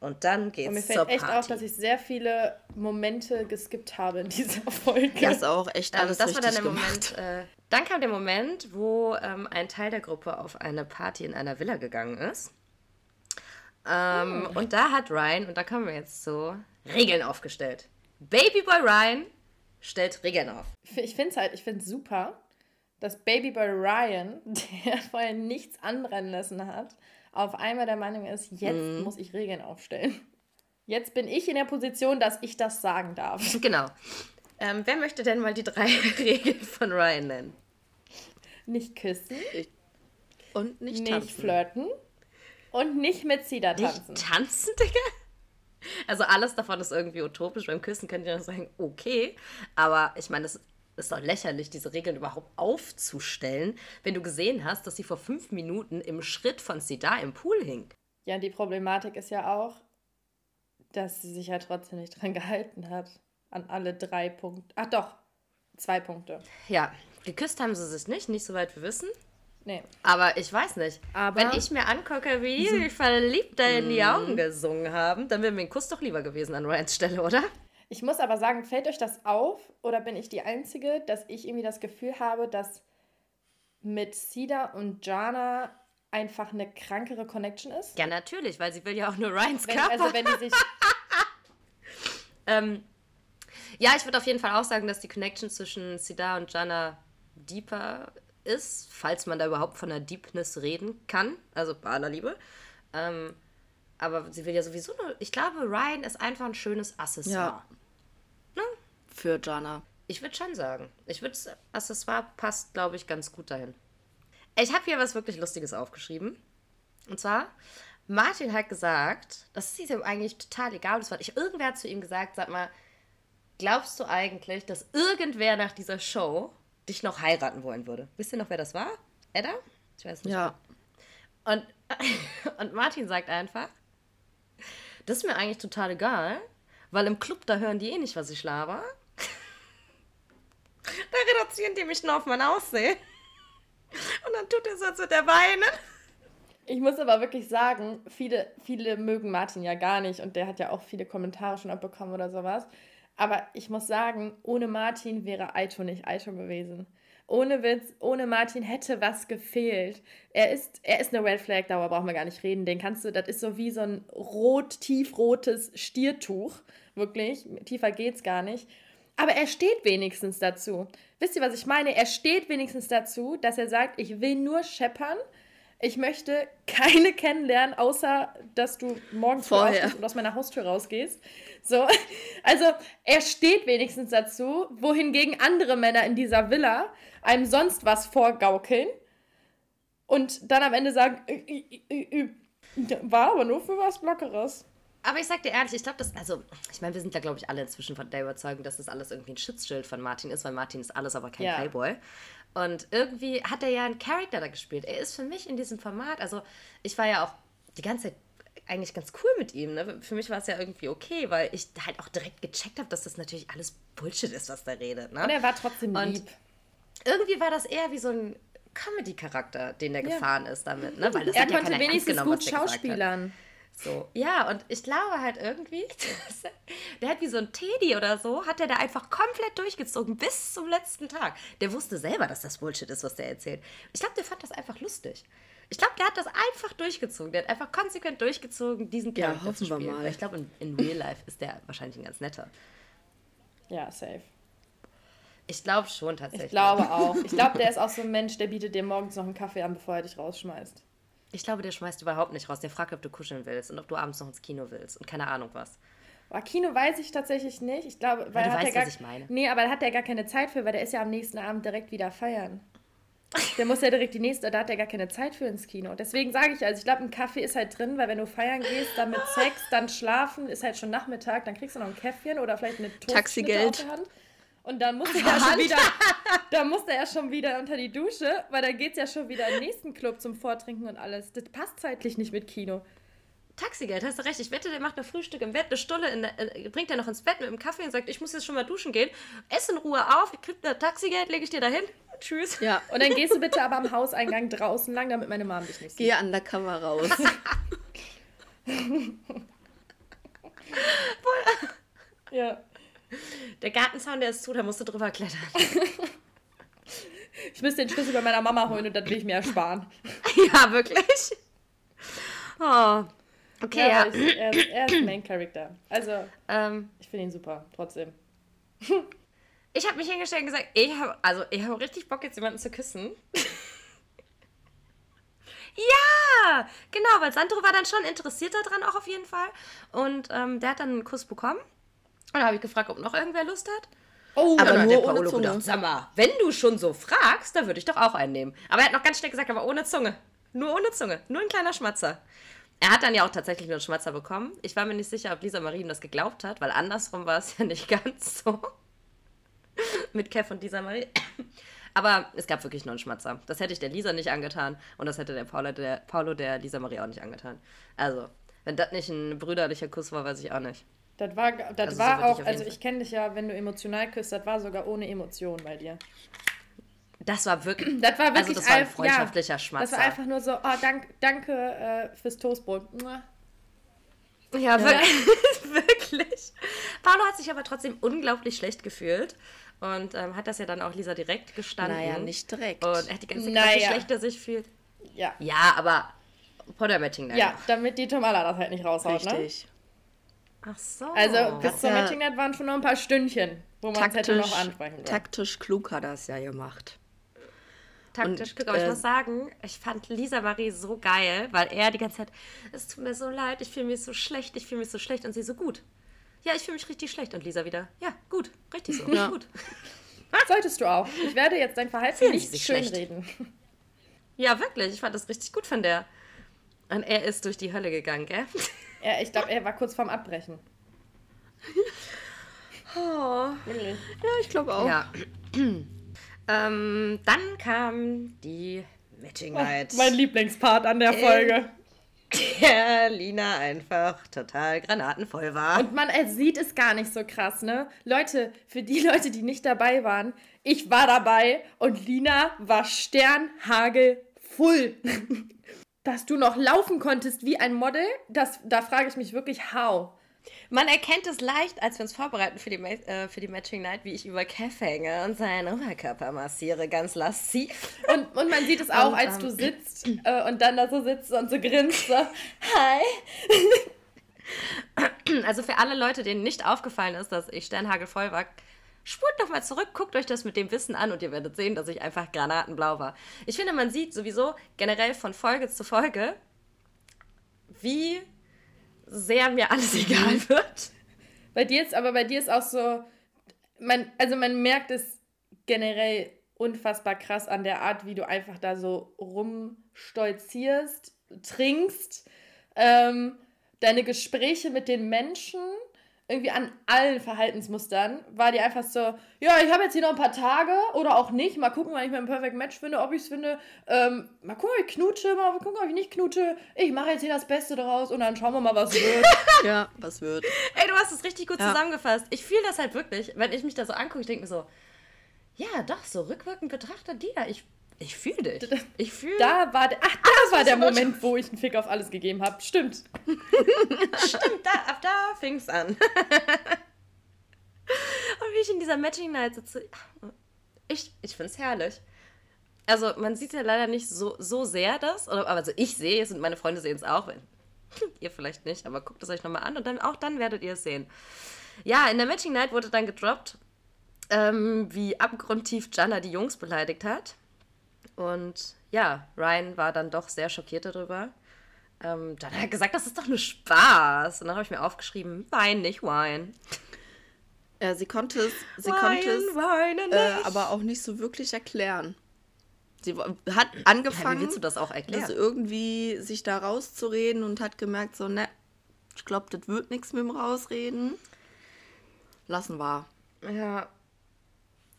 Speaker 3: Und dann geht's
Speaker 2: Und mir
Speaker 3: zur
Speaker 2: fällt echt
Speaker 3: Party.
Speaker 2: auf, dass ich sehr viele Momente geskippt habe in dieser Folge.
Speaker 1: das auch echt
Speaker 3: Ähm,
Speaker 1: alles
Speaker 3: das war
Speaker 1: richtig
Speaker 3: dann der
Speaker 1: gemacht.
Speaker 3: Moment. Äh, dann kam der Moment, wo ähm, ein Teil der Gruppe auf eine Party in einer Villa gegangen ist. Ähm,
Speaker 1: Oh.
Speaker 3: Und da hat Ryan, und da kommen wir jetzt zu, Regeln aufgestellt. Babyboy Ryan stellt Regeln auf.
Speaker 2: Ich finde es halt, ich finde super, dass Babyboy Ryan, der vorher nichts anbrennen lassen hat, auf einmal der Meinung ist, jetzt
Speaker 3: Mhm.
Speaker 2: muss ich Regeln aufstellen. Jetzt bin ich in der Position, dass ich das sagen darf.
Speaker 3: Genau. Ähm, wer möchte denn mal die drei Regeln von Ryan nennen?
Speaker 2: Nicht küssen,
Speaker 1: Und nicht,
Speaker 2: nicht,
Speaker 1: tanzen.
Speaker 2: flirten und nicht mit Sida tanzen.
Speaker 3: Nicht tanzen, Digga? Also alles davon ist irgendwie utopisch. Beim Küssen könnt ihr noch sagen, okay. Aber ich meine, es ist doch lächerlich, diese Regeln überhaupt aufzustellen, wenn du gesehen hast, dass sie vor fünf Minuten im Schritt von Sida im Pool hing.
Speaker 2: Ja, die Problematik ist ja auch, dass sie sich ja trotzdem nicht dran gehalten hat. An alle drei Punkte. Ach doch, zwei Punkte.
Speaker 3: Ja, geküsst haben sie sich nicht, nicht soweit wir wissen.
Speaker 2: Nee.
Speaker 3: Aber ich weiß nicht.
Speaker 2: Aber-
Speaker 3: Wenn ich mir angucke, wie die sich verliebt da in die Augen gesungen haben, dann wäre mir ein Kuss doch lieber gewesen an Ryans Stelle, oder?
Speaker 2: Ich muss aber sagen, fällt euch das auf oder bin ich die Einzige, dass ich irgendwie das Gefühl habe, dass mit Sida und Jana einfach eine krankere Connection ist?
Speaker 3: Ja, natürlich, weil sie will ja auch nur Ryans
Speaker 2: Wenn,
Speaker 3: Körper.
Speaker 2: also wenn die sich.
Speaker 3: Ähm, ja, ich würde auf jeden Fall auch sagen, dass die Connection zwischen Sida und Jana deeper ist, falls man da überhaupt von einer Deepness reden kann, also bei aller Liebe. Ähm, aber sie will ja sowieso nur, ich glaube, Ryan ist einfach ein schönes Accessoire.
Speaker 1: Ja. für Jana.
Speaker 3: Ich würde schon sagen. Ich würde, Accessoire passt, glaube ich, ganz gut dahin. Ich habe hier was wirklich Lustiges aufgeschrieben. Und zwar, Martin hat gesagt, das ist ihm eigentlich total egal, das war ich. Irgendwer hat zu ihm gesagt, sag mal, glaubst du eigentlich, dass irgendwer nach dieser Show dich noch heiraten wollen würde? Wisst ihr noch, wer das war? Edda? Ich weiß nicht.
Speaker 1: Ja.
Speaker 3: Und, und Martin sagt einfach, das ist mir eigentlich total egal, weil im Club, da hören die eh nicht, was ich laber. Da reduzieren die mich nur auf mein Aussehen. Und dann tut er so, als würde er weinen.
Speaker 2: Ich muss aber wirklich sagen, viele, viele mögen Martin ja gar nicht und der hat ja auch viele Kommentare schon abbekommen oder sowas. Aber ich muss sagen, ohne Martin wäre Aito nicht Aito gewesen. Ohne Witz, ohne Martin hätte was gefehlt. Er ist, er ist eine Red Flag, darüber brauchen wir gar nicht reden. Den kannst du, das ist so wie so ein rot, tiefrotes Stiertuch. Wirklich, tiefer geht's gar nicht. Aber er steht wenigstens dazu. Wisst ihr, was ich meine? Er steht wenigstens dazu, dass er sagt, ich will nur scheppern. Ich möchte keine kennenlernen, außer dass du morgens
Speaker 1: Vorher.
Speaker 2: und aus meiner Haustür rausgehst. So, also er steht wenigstens dazu, wohingegen andere Männer in dieser Villa einem sonst was vorgaukeln und dann am Ende sagen, "Ü, ü, ü, ü, war aber nur für was Lockeres.
Speaker 3: Aber ich sag dir ehrlich, ich glaube, das, also, ich meine, wir sind da, glaube ich, alle inzwischen von der Überzeugung, dass das alles irgendwie ein Schutzschild von Martin ist, weil Martin ist alles, aber kein
Speaker 2: Ja.
Speaker 3: Playboy. Und irgendwie hat er ja einen Charakter da gespielt. Er ist für mich in diesem Format, also ich war ja auch die ganze Zeit eigentlich ganz cool mit ihm. Ne? Für mich war es ja irgendwie okay, weil ich halt auch direkt gecheckt habe, dass das natürlich alles Bullshit ist, was der redet. Ne?
Speaker 2: Und er war trotzdem
Speaker 3: Und
Speaker 2: lieb.
Speaker 3: irgendwie war das eher wie so ein Comedy-Charakter, den der gefahren ist damit. Ne? Weil das
Speaker 2: Er
Speaker 3: hat ja
Speaker 2: konnte
Speaker 3: ernst
Speaker 2: wenigstens
Speaker 3: genommen,
Speaker 2: gut
Speaker 3: gesagt hat. So, ja, und ich glaube halt irgendwie, er- der hat wie so ein Teddy oder so, hat er da einfach komplett durchgezogen bis zum letzten Tag. Der wusste selber, dass das Bullshit ist, was der erzählt. Ich glaube, der fand das einfach lustig. Ich glaube, der hat das einfach durchgezogen. Der hat einfach konsequent durchgezogen, diesen
Speaker 1: Ja,
Speaker 3: Charakter zu
Speaker 1: hoffen wir
Speaker 3: spielen.
Speaker 1: mal.
Speaker 3: Weil Ich glaube, in, in Real Life ist der wahrscheinlich ein ganz netter.
Speaker 2: Ja, safe.
Speaker 3: Ich glaube schon tatsächlich.
Speaker 2: Ich glaube auch. Ich glaube, der ist auch so ein Mensch, der bietet dir morgens noch einen Kaffee an, bevor er dich rausschmeißt.
Speaker 3: Ich glaube, der schmeißt überhaupt nicht raus. Der fragt, ob du kuscheln willst und ob du abends noch ins Kino willst und keine Ahnung was.
Speaker 2: Aber Kino weiß ich tatsächlich nicht. Ich glaube, weil
Speaker 3: du
Speaker 2: hat
Speaker 3: weißt,
Speaker 2: er gar,
Speaker 3: was ich meine.
Speaker 2: Nee, aber da hat er gar keine Zeit für, weil der ist ja am nächsten Abend direkt wieder feiern. Der muss ja direkt die nächste, da hat er gar keine Zeit für ins Kino. Deswegen sage ich, also ich glaube, ein Kaffee ist halt drin, weil wenn du feiern gehst, dann mit Sex, dann schlafen, ist halt schon Nachmittag, dann kriegst du noch ein Käffchen oder vielleicht eine Toastschnitte
Speaker 1: Taxigeld.
Speaker 2: auf der Hand. Und dann musst du ja schon wieder, dann musst du ja schon wieder unter die Dusche, weil dann geht's ja schon wieder im nächsten Club zum Vortrinken und alles. Das passt zeitlich nicht mit Kino.
Speaker 3: Taxigeld, hast du recht. Ich wette, der macht ein Frühstück im Bett, eine Stunde, in der, äh, bringt er noch ins Bett mit dem Kaffee und sagt, ich muss jetzt schon mal duschen gehen. Ess in Ruhe auf, ich krieg ein Taxigeld, lege ich dir dahin. Tschüss.
Speaker 1: Ja,
Speaker 2: Und dann gehst du bitte aber am Hauseingang draußen lang, damit meine Mom dich nicht sieht.
Speaker 1: gehe undercover raus.
Speaker 2: Ja.
Speaker 3: Der Gartenzaun, der ist zu, da musst du drüber klettern.
Speaker 2: Ich müsste den Schlüssel bei meiner Mama holen und das will ich mir ersparen.
Speaker 3: ja, wirklich. Oh. Okay, ja.
Speaker 2: er, ist, er, ist, er ist Main Character. Also,
Speaker 3: Ähm,
Speaker 2: ich finde ihn super, trotzdem.
Speaker 3: ich habe mich hingestellt und gesagt, ich habe also, ich hab richtig Bock, jetzt jemanden zu küssen. ja, genau, weil Sandro war dann schon interessiert daran auch auf jeden Fall. Und ähm, der hat dann einen Kuss bekommen. Und da habe ich gefragt, ob noch irgendwer Lust hat.
Speaker 2: Oh,
Speaker 1: Aber
Speaker 3: dann hat
Speaker 1: nur
Speaker 3: der
Speaker 1: ohne Zunge.
Speaker 3: gedacht, sag mal, wenn du schon so fragst, dann würde ich doch auch einen nehmen. Aber er hat noch ganz schnell gesagt, aber ohne Zunge. Nur ohne Zunge. Nur ein kleiner Schmatzer. Er hat dann ja auch tatsächlich nur einen Schmatzer bekommen. Ich war mir nicht sicher, ob Lisa Marie ihm das geglaubt hat, weil andersrum war es ja nicht ganz so. Mit Kev und Lisa Marie. Aber es gab wirklich nur einen Schmatzer. Das hätte ich der Lisa nicht angetan und das hätte der Paolo der, Paolo der Lisa Marie auch nicht angetan. Also, wenn das nicht ein brüderlicher Kuss war, weiß ich auch nicht.
Speaker 2: Das war, das
Speaker 3: Also so
Speaker 2: war
Speaker 3: ich
Speaker 2: auch, also ich kenne dich ja, wenn du emotional küsst, das war sogar ohne Emotion bei dir.
Speaker 3: Das war wirklich.
Speaker 2: Das war wirklich
Speaker 3: also das war ein freundschaftlicher
Speaker 2: ja,
Speaker 3: Schmatzer.
Speaker 2: Das war einfach nur so, oh, dank, danke äh, fürs Toastbrot.
Speaker 3: Ja, wirklich. wirklich. Paolo hat sich aber trotzdem unglaublich schlecht gefühlt und ähm, hat das ja dann auch Lisa direkt gestanden.
Speaker 1: Naja, nicht direkt.
Speaker 3: Und er hat die ganze Zeit wie schlecht er sich fühlt.
Speaker 2: Ja.
Speaker 3: Ja, aber Potter-Matching Night.
Speaker 2: Ja, damit die Tomala das halt nicht raushaut, ne?
Speaker 1: Richtig.
Speaker 3: Ach so.
Speaker 2: Also bis
Speaker 1: Hat
Speaker 2: zum
Speaker 1: ja-
Speaker 2: Matching Night waren schon noch ein paar Stündchen, wo man es hätte
Speaker 1: Taktisch,
Speaker 2: noch ansprechen können.
Speaker 1: taktisch klug hat er es ja gemacht.
Speaker 3: taktisch
Speaker 1: und,
Speaker 3: Glück. Aber ich
Speaker 1: äh,
Speaker 3: muss sagen, ich fand Lisa Marie so geil, weil er die ganze Zeit, es tut mir so leid, ich fühle mich so schlecht, ich fühle mich so schlecht und sie so gut. ja, ich fühle mich richtig schlecht. Und Lisa wieder, ja, gut, richtig so,
Speaker 1: Ja.
Speaker 3: gut.
Speaker 2: Solltest du auch. Ich werde jetzt dein Verhalten
Speaker 3: Fühlen
Speaker 2: nicht schönreden.
Speaker 3: Ja, wirklich, ich fand das richtig gut von der. Und er ist durch die Hölle gegangen, gell?
Speaker 2: Ja, ich glaube, er war kurz vorm Abbrechen.
Speaker 3: Oh.
Speaker 1: Ja, ich glaube auch.
Speaker 3: Ja. ähm, dann kam die Matching Night.
Speaker 2: Mein Lieblingspart an der Folge.
Speaker 3: der Lina einfach total granatenvoll war.
Speaker 2: Und man sieht es gar nicht so krass, ne? Leute, für die Leute, die nicht dabei waren, ich war dabei und Lina war sternhagelfull. Dass du noch laufen konntest wie ein Model, das, da frage ich mich wirklich, how?
Speaker 3: Man erkennt es leicht, als wir uns vorbereiten für die, äh, für die Matching Night, wie ich über Kev hänge und seinen Oberkörper massiere, ganz lasziv.
Speaker 2: Und, und man sieht es auch,
Speaker 3: Und,
Speaker 2: als
Speaker 3: ähm,
Speaker 2: du sitzt äh, und dann da so sitzt und so grinst. So, Hi.
Speaker 3: Also für alle Leute, denen nicht aufgefallen ist, dass ich sternhagelvoll war, spult nochmal zurück, guckt euch das mit dem Wissen an und ihr werdet sehen, dass ich einfach granatenblau war. Ich finde, man sieht sowieso generell von Folge zu Folge, wie sehr mir alles egal wird.
Speaker 2: Bei dir ist, aber bei dir ist auch so, man, also man merkt es generell unfassbar krass an der Art, wie du einfach da so rumstolzierst, trinkst, ähm, deine Gespräche mit den Menschen, irgendwie an allen Verhaltensmustern, war dir einfach so, ja, ich habe jetzt hier noch ein paar Tage oder auch nicht, mal gucken, wann ich mein Perfect Match finde, ob ich es finde, ähm, mal gucken, ob ich knutsche, mal gucken, ob ich nicht knutsche, ich mache jetzt hier das Beste draus und dann schauen wir mal, was wird.
Speaker 1: Ja, was wird.
Speaker 3: Ey, du hast es richtig gut
Speaker 1: Ja.
Speaker 3: zusammengefasst. Ich fühle das halt wirklich, wenn ich mich da so angucke, ich denke mir so, ja, doch, so rückwirkend betrachtet, Dina, ich, ich fühle dich. Ich fühle
Speaker 2: Da war der, ach, da war der
Speaker 3: was du
Speaker 2: Moment, wo ich einen Fick auf alles gegeben habe. Stimmt.
Speaker 3: Stimmt, da, ab da fing es an. Und wie ich in dieser Matching Night sitze, ich, ich finde es herrlich. Also, man sieht ja leider nicht so, so sehr das, oder, aber also ich sehe es und meine Freunde sehen es auch, wenn ihr vielleicht nicht, aber guckt es euch nochmal an und dann auch dann werdet ihr es sehen. Ja, in der Matching Night wurde dann gedroppt, ähm, wie abgrundtief Jana die Jungs beleidigt hat. Und ja, Ryan war dann doch sehr schockiert darüber. Ähm, dann hat er gesagt, das ist doch nur Spaß. Und dann habe ich mir aufgeschrieben, Wein, nicht Wein.
Speaker 1: Ja, sie konnte es, sie
Speaker 3: Wein,
Speaker 1: konnte es
Speaker 3: weine
Speaker 1: äh, aber auch nicht so wirklich erklären. Sie hat
Speaker 3: ja,
Speaker 1: angefangen,
Speaker 3: wie willst du das auch erklären?
Speaker 1: also irgendwie sich da rauszureden und hat gemerkt, so, ne, ich glaube, das wird nichts mit dem Rausreden. Lassen wir.
Speaker 3: Ja.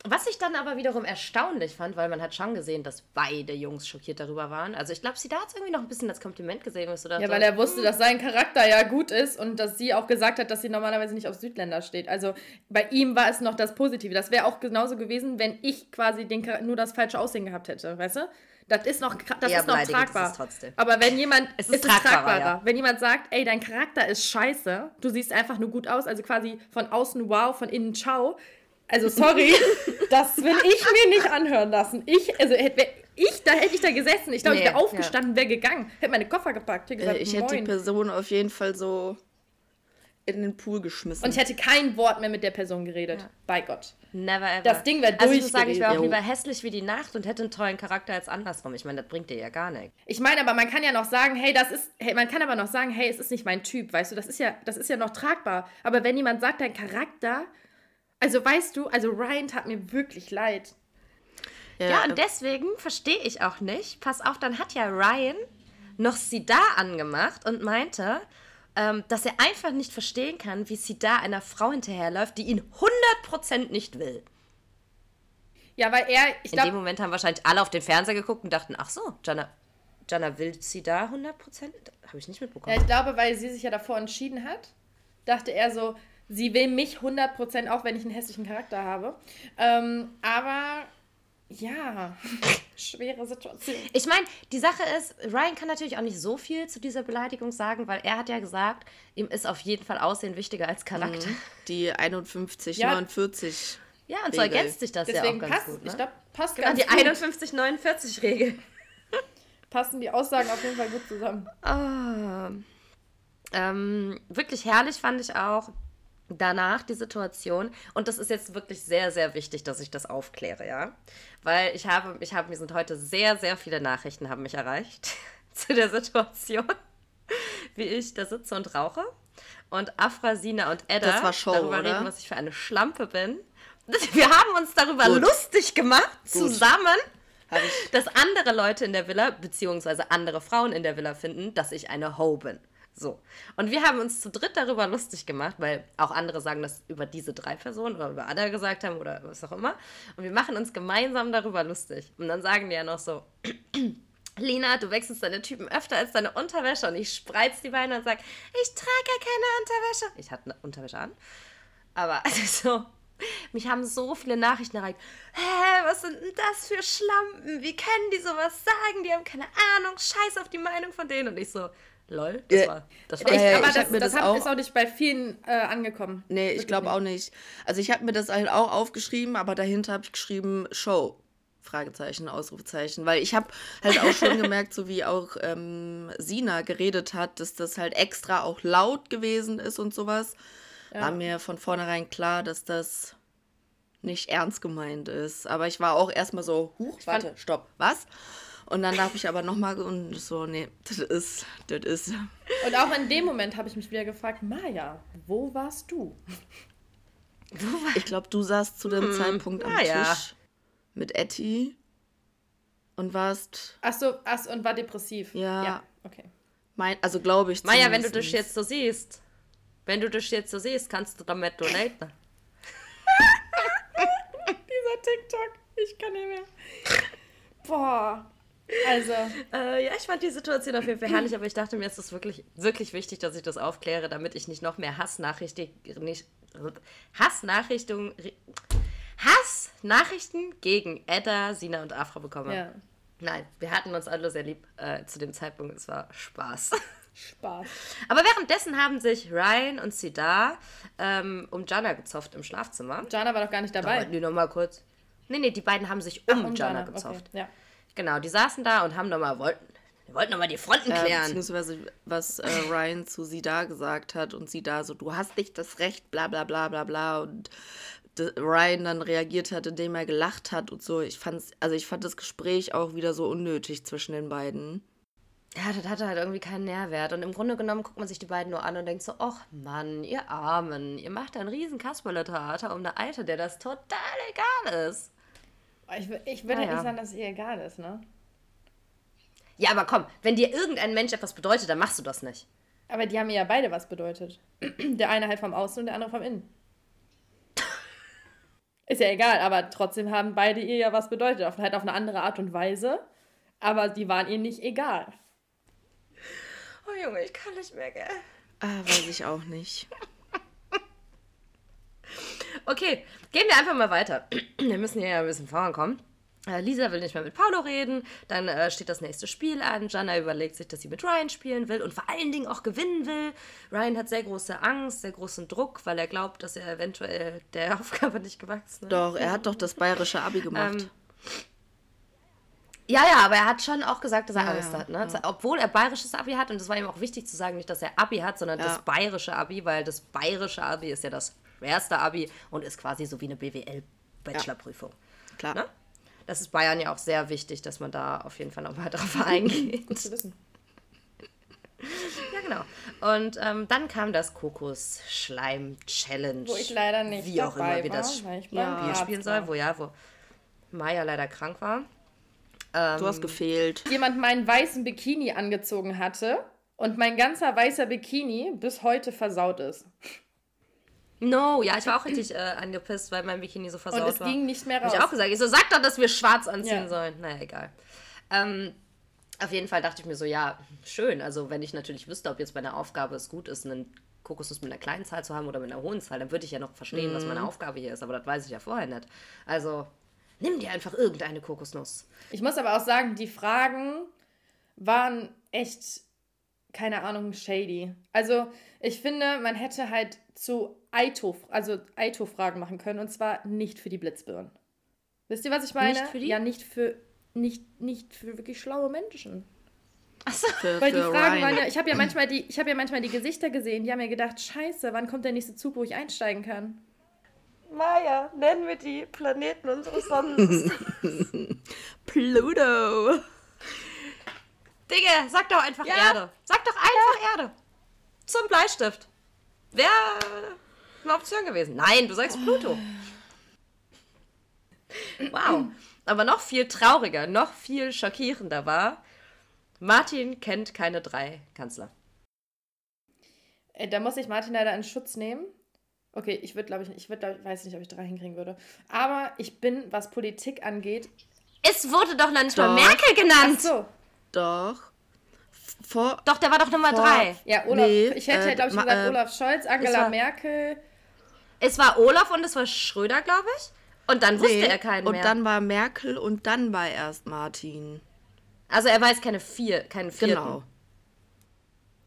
Speaker 3: Was ich dann aber wiederum erstaunlich fand, weil man hat schon gesehen, dass beide Jungs schockiert darüber waren. Also ich glaube, sie da hat es irgendwie noch ein bisschen als Kompliment gesehen. So dachte,
Speaker 2: Ja, weil er wusste, dass sein Charakter ja gut ist und dass sie auch gesagt hat, dass sie normalerweise nicht auf Südländer steht. Also bei ihm war es noch das Positive. Das wäre auch genauso gewesen, wenn ich quasi den, nur das falsche Aussehen gehabt hätte, weißt du? Das ist noch, das
Speaker 3: Ja,
Speaker 2: ist noch
Speaker 3: ist
Speaker 2: tragbar.
Speaker 3: trotzdem.
Speaker 2: Aber wenn jemand,
Speaker 3: Es ist tragbarer, ja.
Speaker 2: Wenn jemand sagt, ey, dein Charakter ist scheiße, du siehst einfach nur gut aus, also quasi von außen wow, von innen ciao. Also sorry, das will ich mir nicht anhören lassen. Ich, also hätte ich, da hätte ich da gesessen. Ich glaube, ich
Speaker 3: Nee,
Speaker 2: wäre aufgestanden, wäre gegangen, hätte meine Koffer gepackt, hätte gesagt,
Speaker 1: Äh, ich hätte die
Speaker 2: moin.
Speaker 1: Person auf jeden Fall so in den Pool geschmissen.
Speaker 2: Und ich hätte kein Wort mehr mit der Person geredet. Bei Gott.
Speaker 3: Never ever.
Speaker 2: Das Ding wär
Speaker 3: Also ich
Speaker 2: durch
Speaker 3: muss sagen, ich wäre auch lieber hässlich wie die Nacht und hätte einen tollen Charakter als andersrum. Ich meine, das bringt dir ja gar nichts.
Speaker 2: Ich meine, aber man kann ja noch sagen, hey, das ist, hey, man kann aber noch sagen, hey, es ist nicht mein Typ, weißt du, das ist ja, das ist ja noch tragbar. Aber wenn jemand sagt, dein Charakter, also weißt du, also Ryan tat mir wirklich leid.
Speaker 3: Ja, und deswegen verstehe ich auch nicht. Pass auf, dann hat ja Ryan noch Sida angemacht und meinte, ähm, dass er einfach nicht verstehen kann, wie Sida einer Frau hinterherläuft, die ihn 100% nicht will.
Speaker 2: Ja, weil er, ich
Speaker 3: In dem
Speaker 2: glaube,
Speaker 3: Moment haben wahrscheinlich alle auf den Fernseher geguckt und dachten, ach so, Jana, Jana will Sida 100%? Habe ich nicht mitbekommen.
Speaker 2: ja, ich glaube, weil sie sich ja davor entschieden hat, dachte er so, sie will mich 100% auch, wenn ich einen hässlichen Charakter habe. Ähm, aber ja, schwere Situation.
Speaker 3: Ich meine, die Sache ist, Ryan kann natürlich auch nicht so viel zu dieser Beleidigung sagen, weil er hat ja gesagt, ihm ist auf jeden Fall Aussehen wichtiger als Charakter.
Speaker 1: die 51,
Speaker 2: Ja.
Speaker 1: 49.
Speaker 3: Ja, und so
Speaker 1: Regel.
Speaker 3: ergänzt sich das
Speaker 2: Deswegen
Speaker 3: ja auch ganz
Speaker 2: passt,
Speaker 3: gut. Ne?
Speaker 2: ich glaube, passt
Speaker 3: genau,
Speaker 2: ganz
Speaker 3: die
Speaker 2: gut.
Speaker 3: 51-49-Regel.
Speaker 2: passen die Aussagen auf jeden Fall gut zusammen.
Speaker 3: Ah. Ähm, wirklich herrlich fand ich auch danach die Situation. Und das ist jetzt wirklich sehr, sehr wichtig, dass ich das aufkläre, ja. Weil ich habe, ich habe, mir sind heute sehr, sehr viele Nachrichten haben mich erreicht zu der Situation, wie ich da sitze und rauche. und Afra, Sina und Edda
Speaker 1: Show,
Speaker 3: darüber
Speaker 1: oder?
Speaker 3: reden, was ich für eine Schlampe bin. Wir haben uns darüber
Speaker 1: Gut.
Speaker 3: lustig gemacht, zusammen,
Speaker 1: Hab ich.
Speaker 3: dass andere Leute in der Villa, beziehungsweise andere Frauen in der Villa finden, dass ich eine Ho bin. So. Und wir haben uns zu dritt darüber lustig gemacht, weil auch andere sagen das über diese drei Personen oder über Ada gesagt haben oder was auch immer. Und wir machen uns gemeinsam darüber lustig. Und dann sagen die ja noch so, Lina, du wechselst deine Typen öfter als deine Unterwäsche. Und ich spreiz die Beine und sag, ich trage ja keine Unterwäsche. Ich hatte eine Unterwäsche an. Aber also so, mich haben so viele Nachrichten erreicht. Hä, was sind denn das für Schlampen? Wie können die sowas sagen? Die haben keine Ahnung. Scheiß auf die Meinung von denen. Und ich so, lol, das
Speaker 1: Ja.
Speaker 3: war, das war
Speaker 1: Ja, ja,
Speaker 2: aber
Speaker 1: ich
Speaker 2: das,
Speaker 1: mir
Speaker 2: das,
Speaker 1: das
Speaker 2: hat,
Speaker 1: auch-
Speaker 2: ist auch nicht bei vielen äh, angekommen.
Speaker 1: Nee, ich glaube auch nicht. Also ich habe mir das halt auch aufgeschrieben, aber dahinter habe ich geschrieben Show. Fragezeichen, Ausrufezeichen. Weil ich habe halt auch schon gemerkt, so wie auch ähm, Sina geredet hat, dass das halt extra auch laut gewesen ist und sowas. War mir von vornherein klar, dass das nicht ernst gemeint ist. Aber ich war auch erstmal so, huch, warte, stopp, was? Und dann habe ich aber nochmal und so, nee, das ist, das ist.
Speaker 2: Und auch in dem Moment habe ich mich wieder gefragt, Maja, wo warst du?
Speaker 1: Ich glaube, du saßt zu dem Zeitpunkt am
Speaker 3: na ja.
Speaker 1: Tisch mit Etty und warst
Speaker 2: Ach so, ach und war depressiv.
Speaker 1: Ja.
Speaker 2: Ja, okay.
Speaker 1: mein, also glaube ich.
Speaker 3: Maja, wenn du dich jetzt so siehst, wenn du dich jetzt so siehst, kannst du damit donaten.
Speaker 2: Dieser TikTok, ich kann nicht mehr. Boah. Also,
Speaker 3: Äh, ja, ich fand die Situation auf jeden Fall herrlich, aber ich dachte mir, es ist wirklich, wirklich wichtig, dass ich das aufkläre, damit ich nicht noch mehr Hassnachrichten, nicht, Hassnachrichten, Hassnachrichten gegen Edda, Sina und Afra bekomme.
Speaker 2: ja,
Speaker 3: Nein, wir hatten uns alle sehr lieb äh, zu dem Zeitpunkt. Es war Spaß.
Speaker 2: Spaß.
Speaker 3: Aber währenddessen haben sich Ryan und Sidar ähm, um Jana gezofft im Schlafzimmer.
Speaker 2: Jana war doch gar nicht
Speaker 3: Da
Speaker 2: dabei.
Speaker 3: wollten die nochmal kurz. Nee, nee, die beiden haben sich um,
Speaker 2: Um
Speaker 3: Jana,
Speaker 2: okay,
Speaker 3: gezofft.
Speaker 2: Ja.
Speaker 3: Genau, die saßen da und haben nochmal, wollten, wollten nochmal die Fronten
Speaker 1: Äh,
Speaker 3: klären.
Speaker 1: beziehungsweise was äh, Ryan zu sie da gesagt hat und sie da so, du hast nicht das Recht, bla bla bla bla bla und Ryan dann reagiert hat, indem er gelacht hat und so. Ich fand's, also ich fand das Gespräch auch wieder so unnötig zwischen den beiden.
Speaker 3: Ja, das hatte halt irgendwie keinen Nährwert. Und im Grunde genommen guckt man sich die beiden nur an und denkt so, ach Mann, ihr Armen, ihr macht ein riesen Kasperle-Theater um eine Alte, der das total egal ist.
Speaker 2: Ich, ich würde
Speaker 3: Ah,
Speaker 2: halt
Speaker 3: ja.
Speaker 2: nicht sagen, dass es ihr egal ist, ne?
Speaker 3: Ja, aber komm, wenn dir irgendein Mensch etwas bedeutet, dann machst du das nicht.
Speaker 2: Aber die haben ja beide was bedeutet. Der eine halt vom Außen und der andere vom Innen. Ist ja egal, aber trotzdem haben beide ihr ja was bedeutet. Auf, halt auf eine andere Art und Weise. Aber die waren ihr nicht egal.
Speaker 3: Oh Junge, ich kann nicht mehr, gell?
Speaker 1: Ah, weiß ich auch nicht.
Speaker 3: Okay, gehen wir einfach mal weiter. Wir müssen hier ja ein bisschen vorankommen. Äh, Lisa will nicht mehr mit Paolo reden. Dann äh, steht das nächste Spiel an. Jana überlegt sich, dass sie mit Ryan spielen will und vor allen Dingen auch gewinnen will. Ryan hat sehr große Angst, sehr großen Druck, weil er glaubt, dass er eventuell der Aufgabe nicht gewachsen ist.
Speaker 1: Doch, er hat doch das bayerische Abi gemacht.
Speaker 3: Ähm, Ja, ja, aber er hat schon auch gesagt, dass er
Speaker 1: Ja,
Speaker 3: Angst
Speaker 1: ja,
Speaker 3: hat. Ne? Obwohl er bayerisches Abi hat, und das war ihm auch wichtig zu sagen, nicht, dass er Abi hat, sondern
Speaker 1: Ja.
Speaker 3: das bayerische Abi, weil das bayerische Abi ist ja das schwerste Abi und ist quasi so wie eine BWL-Bachelorprüfung.
Speaker 1: Klar.
Speaker 3: Ne? Das ist Bayern ja auch sehr wichtig, dass man da auf jeden Fall nochmal drauf eingeht.
Speaker 2: Gut zu wissen.
Speaker 3: ja, genau. Und ähm, dann kam das Kokos-Schleim-Challenge.
Speaker 2: Wo ich leider nicht
Speaker 3: Wie auch immer, wie
Speaker 2: war,
Speaker 3: das
Speaker 1: Ja.
Speaker 3: Spiel
Speaker 2: Arzt
Speaker 3: spielen soll, wo ja, wo Maya leider krank war.
Speaker 1: Du hast gefehlt.
Speaker 2: Jemand meinen weißen Bikini angezogen hatte und mein ganzer weißer Bikini bis heute versaut ist.
Speaker 3: No, ja, ich war auch richtig äh, angepisst, weil mein Bikini so versaut
Speaker 2: Und es
Speaker 3: war.
Speaker 2: ging nicht mehr
Speaker 3: Hab
Speaker 2: raus.
Speaker 3: ich auch gesagt. Ich so, sag doch, dass wir schwarz anziehen
Speaker 2: Ja.
Speaker 3: sollen. Naja, egal. Ähm, auf jeden Fall dachte ich mir so, ja, schön. Also, wenn ich natürlich wüsste, ob jetzt bei einer Aufgabe es gut ist, einen Kokosnuss mit einer kleinen Zahl zu haben oder mit einer hohen Zahl, dann würde ich ja noch verstehen, was
Speaker 2: Mhm.
Speaker 3: meine Aufgabe hier ist. Aber das weiß ich ja vorher nicht. Also, nimm dir einfach irgendeine Kokosnuss.
Speaker 2: Ich muss aber auch sagen, die Fragen waren echt, keine Ahnung, shady. Also, ich finde, man hätte halt zu Aito, also Aito-Fragen machen können und zwar nicht für die Blitzbirnen. Wisst ihr, was ich meine?
Speaker 3: Nicht für die?
Speaker 2: Ja, nicht für, nicht, nicht für wirklich schlaue Menschen.
Speaker 1: Für,
Speaker 2: Weil die Fragen
Speaker 1: Ryan.
Speaker 2: waren ja, ich habe ja manchmal die, ich habe ja manchmal die Gesichter gesehen, die haben mir gedacht, scheiße, wann kommt der nächste Zug, wo ich einsteigen kann?
Speaker 3: Maya, nennen wir die Planeten unseres Sonnens.
Speaker 1: Pluto.
Speaker 3: Digga, sag doch einfach
Speaker 2: Ja.
Speaker 3: Erde. Sag doch einfach Erde. Zum Bleistift. Wäre eine Option gewesen. Nein, du sagst Pluto. Wow. Aber noch viel trauriger, noch viel schockierender war, Martin kennt keine drei Kanzler.
Speaker 2: Äh, Da muss ich Martin leider in Schutz nehmen. Okay, ich würde, glaube ich, ich würde, weiß nicht, ob ich drei hinkriegen würde. Aber ich bin, was Politik angeht.
Speaker 3: Es wurde doch noch nicht mal
Speaker 1: Doch.
Speaker 3: Merkel
Speaker 2: Ach
Speaker 3: genannt.
Speaker 2: so.
Speaker 1: Doch. Vor,
Speaker 3: Doch, der war doch Nummer
Speaker 1: Vor-
Speaker 3: drei.
Speaker 2: Ja, Olaf.
Speaker 1: Nee,
Speaker 2: ich hätte,
Speaker 1: äh,
Speaker 2: glaube ich, gesagt,
Speaker 1: äh,
Speaker 2: Olaf Scholz,
Speaker 3: es
Speaker 2: Angela
Speaker 3: war-
Speaker 2: Merkel.
Speaker 3: Es war Olaf und es war Schröder, glaube ich. Und dann wusste
Speaker 1: nee,
Speaker 3: er keinen
Speaker 1: und
Speaker 3: mehr.
Speaker 1: dann war Merkel und dann war erst Martin.
Speaker 3: also er weiß keine vier, keinen vierten.
Speaker 1: Genau.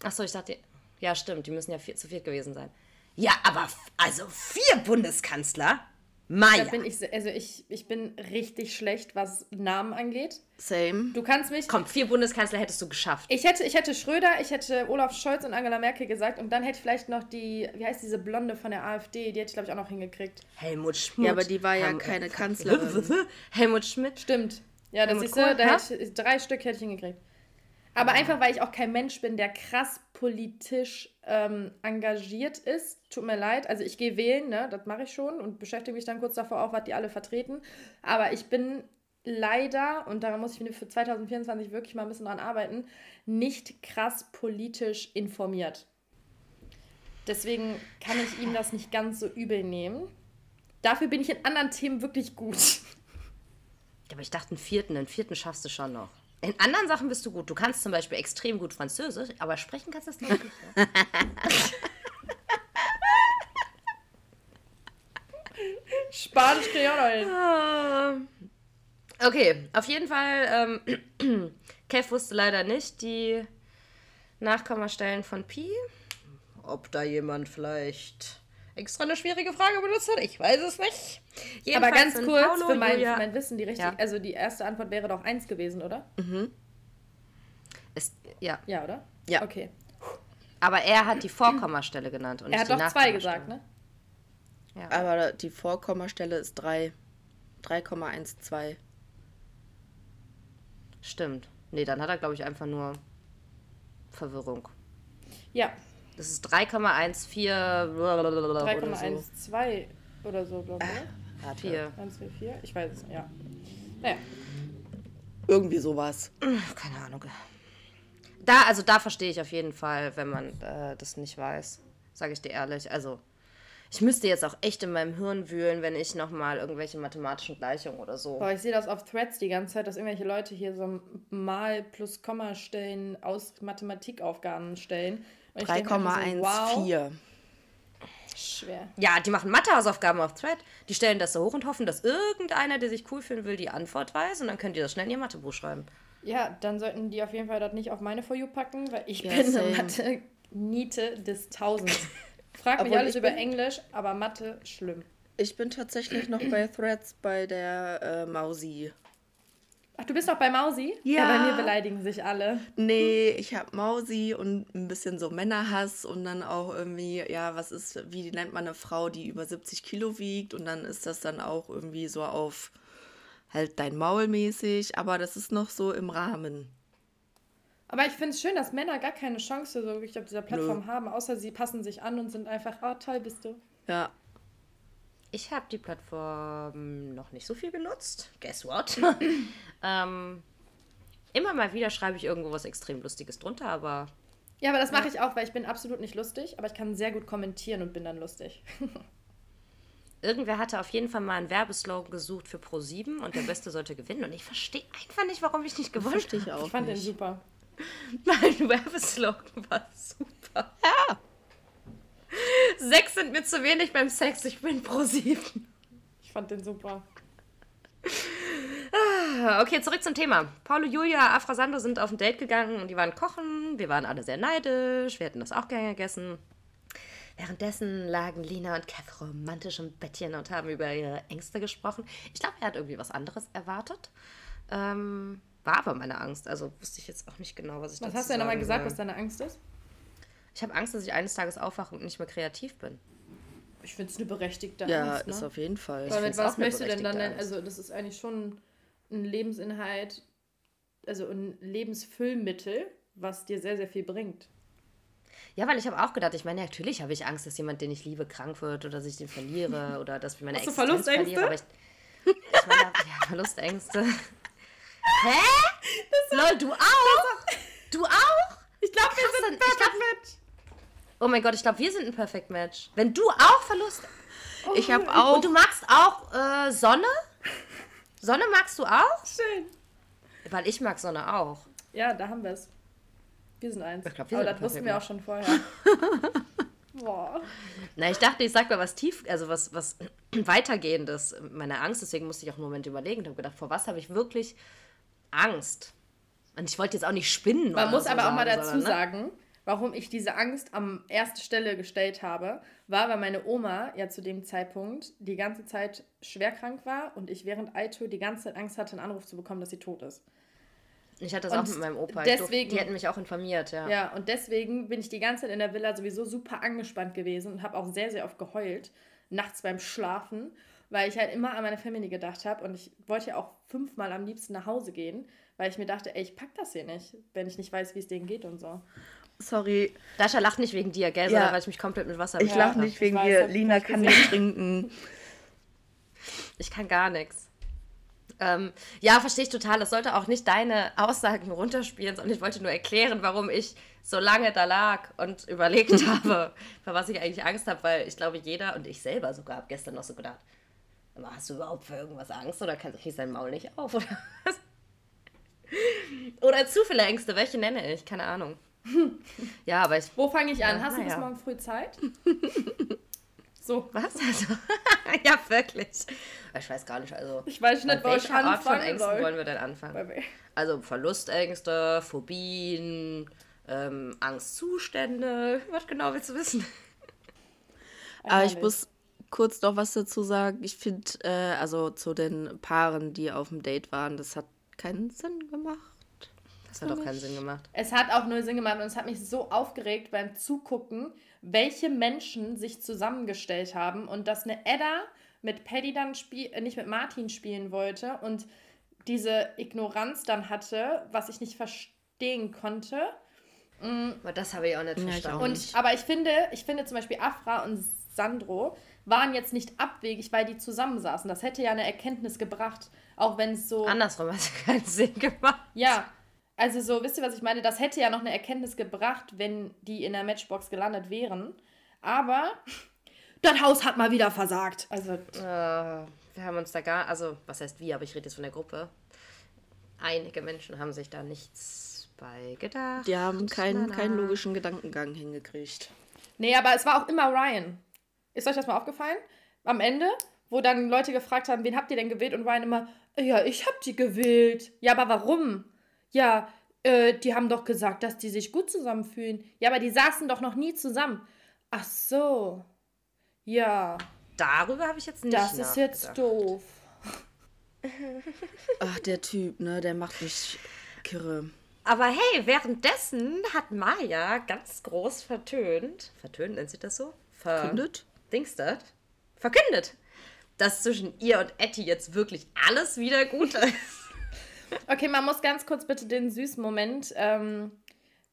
Speaker 3: Achso, ich dachte, ja stimmt, die müssen ja vier, zu viert gewesen sein. Ja, aber also vier Bundeskanzler?
Speaker 2: Da
Speaker 3: Maja.
Speaker 2: bin ich, also ich, ich bin richtig schlecht, was Namen angeht.
Speaker 1: Same.
Speaker 2: Du kannst mich.
Speaker 3: Komm, vier Bundeskanzler hättest du geschafft.
Speaker 2: Ich hätte, ich hätte Schröder, ich hätte Olaf Scholz und Angela Merkel gesagt und dann hätte ich vielleicht noch die, wie heißt diese Blonde von der AfD, die hätte ich, glaube ich, auch noch hingekriegt.
Speaker 3: Helmut Schmidt.
Speaker 1: Ja, aber die war ja
Speaker 3: Helm-
Speaker 1: keine Kanzlerin.
Speaker 3: Helmut Schmidt.
Speaker 2: Stimmt. Ja, das
Speaker 3: Helmut
Speaker 2: du,
Speaker 3: Kohl,
Speaker 2: da hätte ich, drei Stück hätte ich hingekriegt. Aber einfach, weil ich auch kein Mensch bin, der krass politisch ähm, engagiert ist. Tut mir leid. Also ich gehe wählen, ne? das mache ich schon und beschäftige mich dann kurz davor auch, was die alle vertreten. Aber ich bin leider, und daran muss ich für 2024 wirklich mal ein bisschen dran arbeiten, nicht krass politisch informiert. Deswegen kann ich ihm das nicht ganz so übel nehmen. Dafür bin ich in anderen Themen wirklich gut.
Speaker 3: Aber ich dachte, einen vierten, einen vierten schaffst du schon noch. In anderen Sachen bist du gut. Du kannst zum Beispiel extrem gut Französisch, aber sprechen kannst du es nicht. Ne?
Speaker 2: Spanisch kriege ich auch noch hin.
Speaker 3: Okay, auf jeden Fall, ähm, Kev wusste leider nicht die Nachkommastellen von Pi. Ob da jemand vielleicht extra eine schwierige Frage benutzt hat, ich weiß es nicht.
Speaker 2: Aber
Speaker 3: Jedenfalls
Speaker 2: ganz
Speaker 3: sind
Speaker 2: kurz,
Speaker 3: Paolo,
Speaker 2: für mein, für mein Wissen, die richtige,
Speaker 3: Ja.
Speaker 2: also die erste Antwort wäre doch eins gewesen, oder?
Speaker 3: ist, ja,
Speaker 2: Ja, oder?
Speaker 1: Ja.
Speaker 2: Okay.
Speaker 3: aber er hat die Vorkommastelle genannt. Und
Speaker 2: Er
Speaker 3: nicht
Speaker 2: hat
Speaker 3: die
Speaker 2: doch zwei gesagt, ne?
Speaker 3: Ja.
Speaker 1: Aber die Vorkommastelle ist 3. 3,12.
Speaker 3: Stimmt. Nee, dann hat er, glaube ich, einfach nur Verwirrung.
Speaker 2: Ja,
Speaker 3: Das ist 3,14 oder so.
Speaker 2: 3,12 oder so, glaube ich. oder?
Speaker 3: 4.
Speaker 2: 1,44? Ich weiß es nicht, ja. Naja,
Speaker 1: Irgendwie sowas.
Speaker 3: Keine Ahnung. Da, also da verstehe ich auf jeden Fall, wenn man äh, das nicht weiß. Sage ich dir ehrlich. Also, ich müsste jetzt auch echt in meinem Hirn wühlen, wenn ich nochmal irgendwelche mathematischen Gleichungen oder so.
Speaker 2: boah, ich sehe das auf Threads die ganze Zeit, dass irgendwelche Leute hier so Mal plus Komma stellen aus Mathematikaufgaben stellen. Und ich denke mir einfach so, wow,
Speaker 1: 3,14.
Speaker 2: schwer.
Speaker 3: Ja, die machen Mathehausaufgaben auf Thread. Die stellen das so hoch und hoffen, dass irgendeiner, der sich cool fühlen will, die Antwort weiß. Und dann könnt ihr das schnell in ihr Mathebuch schreiben.
Speaker 2: Ja, dann sollten die auf jeden Fall das nicht auf meine For You packen, weil ich
Speaker 1: Ja,
Speaker 2: bin
Speaker 1: same.
Speaker 2: eine Mathe-Niete des Tausends. Frag mich
Speaker 1: Obwohl
Speaker 2: alles über
Speaker 1: bin-
Speaker 2: Englisch, aber Mathe schlimm.
Speaker 1: Ich bin tatsächlich noch bei Threads bei der äh, Mausi.
Speaker 2: Ach, du bist noch bei Mausi?
Speaker 1: Ja.
Speaker 2: Bei mir beleidigen sich alle.
Speaker 1: Nee, ich hab Mausi und ein bisschen so Männerhass und dann auch irgendwie, ja, was ist, wie nennt man eine Frau, die über 70 Kilo wiegt und dann ist das dann auch irgendwie so auf halt dein Maul mäßig, aber das ist noch so im Rahmen.
Speaker 2: Aber ich finde es schön, dass Männer gar keine Chance so wirklich auf dieser Plattform
Speaker 1: Nö.
Speaker 2: haben, außer sie passen sich an und sind einfach, ah, toll bist du.
Speaker 1: Ja,
Speaker 3: Ich habe die Plattform noch nicht so viel genutzt. Guess what? ähm, immer mal wieder schreibe ich irgendwo was extrem Lustiges drunter, aber
Speaker 2: Ja, aber das mache ich auch, weil ich bin absolut nicht lustig, aber ich kann sehr gut kommentieren und bin dann lustig.
Speaker 3: irgendwer hatte auf jeden Fall mal einen Werbeslogan gesucht für Pro7 und der Beste sollte gewinnen. Und ich verstehe einfach nicht, warum ich nicht gewonnen
Speaker 1: verstehe ich
Speaker 3: habe.
Speaker 1: auch
Speaker 2: Ich fand den
Speaker 1: nicht.
Speaker 2: super.
Speaker 3: Mein Werbeslogan war super. Ja. Sechs sind mir zu wenig beim Sex, ich bin Pro7.
Speaker 2: Ich fand den super.
Speaker 3: Okay, zurück zum Thema. Paulo, Julia, Afrasando sind auf ein Date gegangen und die waren kochen. Wir waren alle sehr neidisch. Wir hätten das auch gerne gegessen. Währenddessen lagen Lina und Kath romantisch im Bettchen und haben über ihre Ängste gesprochen. Ich glaube, er hat irgendwie was anderes erwartet. Ähm, war aber meine Angst. Also wusste ich jetzt auch nicht genau, was ich
Speaker 2: Was hast du denn nochmal gesagt,
Speaker 3: soll.
Speaker 2: was deine Angst ist?
Speaker 3: Ich habe Angst, dass ich eines Tages aufwache und nicht mehr kreativ bin.
Speaker 2: Ich finde es eine berechtigte
Speaker 1: ja,
Speaker 2: Angst. Ne?
Speaker 1: ist auf jeden Fall.
Speaker 2: Weil mit was
Speaker 3: auch
Speaker 2: möchtest du denn dann, denn- also das ist eigentlich schon ein Lebensinhalt, also ein Lebensfüllmittel, was dir sehr, sehr viel bringt.
Speaker 3: Ja, weil ich habe auch gedacht, ich meine, natürlich habe ich Angst, dass jemand, den ich liebe, krank wird oder dass ich den verliere oder dass ich meine
Speaker 2: Hast du
Speaker 3: Existenz
Speaker 2: Verlustängste?
Speaker 3: verliere. Aber ich, ich meine, ja, Verlustängste. Hä? Lol, du auch? Du auch?
Speaker 2: Ich glaube, wir sind
Speaker 3: dann-
Speaker 2: ein
Speaker 3: ich glaub-. Oh mein Gott, ich glaube, wir sind ein Perfect Match. Wenn du auch Verlust...
Speaker 1: Ich habe auch.
Speaker 3: Und du magst auch äh, Sonne? Sonne magst du auch?
Speaker 2: Schön.
Speaker 3: Weil ich mag Sonne auch.
Speaker 2: Ja, da haben wir es. Wir sind eins.
Speaker 3: Ich glaub, wir
Speaker 2: Aber
Speaker 3: sind
Speaker 2: das wussten wir auch schon vorher. Boah.
Speaker 3: Na, ich dachte, ich sag mal was tief, also was, was weitergehendes, meine Angst, deswegen musste ich auch einen Moment überlegen und habe gedacht, vor was habe ich wirklich Angst? Und ich wollte jetzt auch nicht spinnen.
Speaker 2: Man
Speaker 3: oder
Speaker 2: muss
Speaker 3: so
Speaker 2: aber auch mal
Speaker 3: sagen,
Speaker 2: dazu
Speaker 3: sondern, ne?
Speaker 2: sagen, warum ich diese Angst am erste Stelle gestellt habe, war, weil meine Oma ja zu dem Zeitpunkt die ganze Zeit schwer krank war und ich während Aito die ganze Zeit Angst hatte, einen Anruf zu bekommen, dass sie tot ist.
Speaker 3: Ich hatte das
Speaker 2: Und
Speaker 3: auch mit meinem Opa. Ich durfte-
Speaker 2: deswegen-
Speaker 3: die hätten mich auch informiert, ja.
Speaker 2: Ja, und deswegen bin ich die ganze Zeit in der Villa sowieso super angespannt gewesen und habe auch sehr, sehr oft geheult, nachts beim Schlafen, weil ich halt immer an meine Family gedacht habe und ich wollte ja auch fünfmal am liebsten nach Hause gehen, weil ich mir dachte, ey, ich pack das hier nicht, wenn ich nicht weiß, wie es denen geht und so.
Speaker 1: Sorry,
Speaker 3: Dasha lacht nicht wegen dir, gell,
Speaker 1: Ja.
Speaker 3: sondern weil ich mich komplett mit Wasser
Speaker 1: ich
Speaker 3: beschäftigt
Speaker 1: lache nicht wegen
Speaker 2: weiß,
Speaker 1: dir. Lina kann
Speaker 2: gesehen.
Speaker 1: nicht trinken.
Speaker 3: Ich kann gar nichts. Ähm, ja, verstehe ich total. Das sollte auch nicht deine Aussagen runterspielen, sondern ich wollte nur erklären, warum ich so lange da lag und überlegt habe, vor was ich eigentlich Angst habe, weil ich glaube, jeder und ich selber sogar habe gestern noch so gedacht, "Aber hast du überhaupt für irgendwas Angst oder kann ich dein Maul nicht auf oder was? Oder zu viele Ängste, welche nenne ich? Keine Ahnung. Ja, aber ich.
Speaker 2: Wo fange ich an?
Speaker 3: Ja,
Speaker 2: Hast du
Speaker 3: na
Speaker 2: bis
Speaker 3: ja.
Speaker 2: morgen früh Zeit? so.
Speaker 3: Was? Also, ja, wirklich. Ich weiß gar nicht, also.
Speaker 2: Ich weiß nicht,
Speaker 3: bei
Speaker 2: wo ich
Speaker 3: welcher Art von Ängsten
Speaker 2: soll.
Speaker 3: wollen wir denn anfangen? Also Verlustängste, Phobien, ähm, Angstzustände. Was genau willst du wissen?
Speaker 1: Aber ich
Speaker 2: Ehrlich.
Speaker 1: muss kurz noch was dazu sagen. Ich finde, äh, also zu den Paaren, die auf dem Date waren, das hat keinen Sinn gemacht.
Speaker 3: Das hat doch keinen Sinn gemacht.
Speaker 2: Es hat auch null Sinn gemacht und es hat mich so aufgeregt beim Zugucken, welche Menschen sich zusammengestellt haben und dass eine Edda mit Paddy dann spiel äh, nicht mit Martin spielen wollte und diese Ignoranz dann hatte, was ich nicht verstehen konnte.
Speaker 3: Aber das habe ich auch nicht
Speaker 1: Ja, ich
Speaker 3: verstanden.
Speaker 1: auch
Speaker 2: Und
Speaker 1: nicht.
Speaker 2: aber ich finde, ich finde zum Beispiel Afra und Sandro waren jetzt nicht abwegig, weil die zusammensaßen. Das hätte ja eine Erkenntnis gebracht, auch wenn es so
Speaker 3: Andersrum hat es keinen Sinn gemacht.
Speaker 2: ja, also so, wisst ihr, was ich meine? Das hätte ja noch eine Erkenntnis gebracht, wenn die in der Matchbox gelandet wären. Aber das Haus hat mal wieder versagt. Also,
Speaker 3: Äh, wir haben uns da gar, also was heißt wir, aber ich rede jetzt von der Gruppe. Einige Menschen haben sich da nichts bei gedacht.
Speaker 1: Die haben keinen, keinen logischen Gedankengang hingekriegt.
Speaker 2: nee, aber es war auch immer Ryan. Ist euch das mal aufgefallen? Am Ende, wo dann Leute gefragt haben, wen habt ihr denn gewählt? Und Ryan immer, ja, ich hab die gewählt. Ja, aber warum? Ja, äh, die haben doch gesagt, dass die sich gut zusammenfühlen. Ja, aber die saßen doch noch nie zusammen. Ach so. Ja,
Speaker 3: Darüber habe ich jetzt nicht
Speaker 2: das ist jetzt doof.
Speaker 1: Ach, der Typ, ne, der macht mich kirre.
Speaker 3: Aber hey, währenddessen hat Maya ganz groß vertönt. Vertönt nennt sich das so? Ver
Speaker 1: Findet?
Speaker 3: Dingstert? Verkündet. Dass zwischen ihr und Etty jetzt wirklich alles wieder gut ist.
Speaker 2: Okay, man muss ganz kurz bitte den süßen Moment ähm,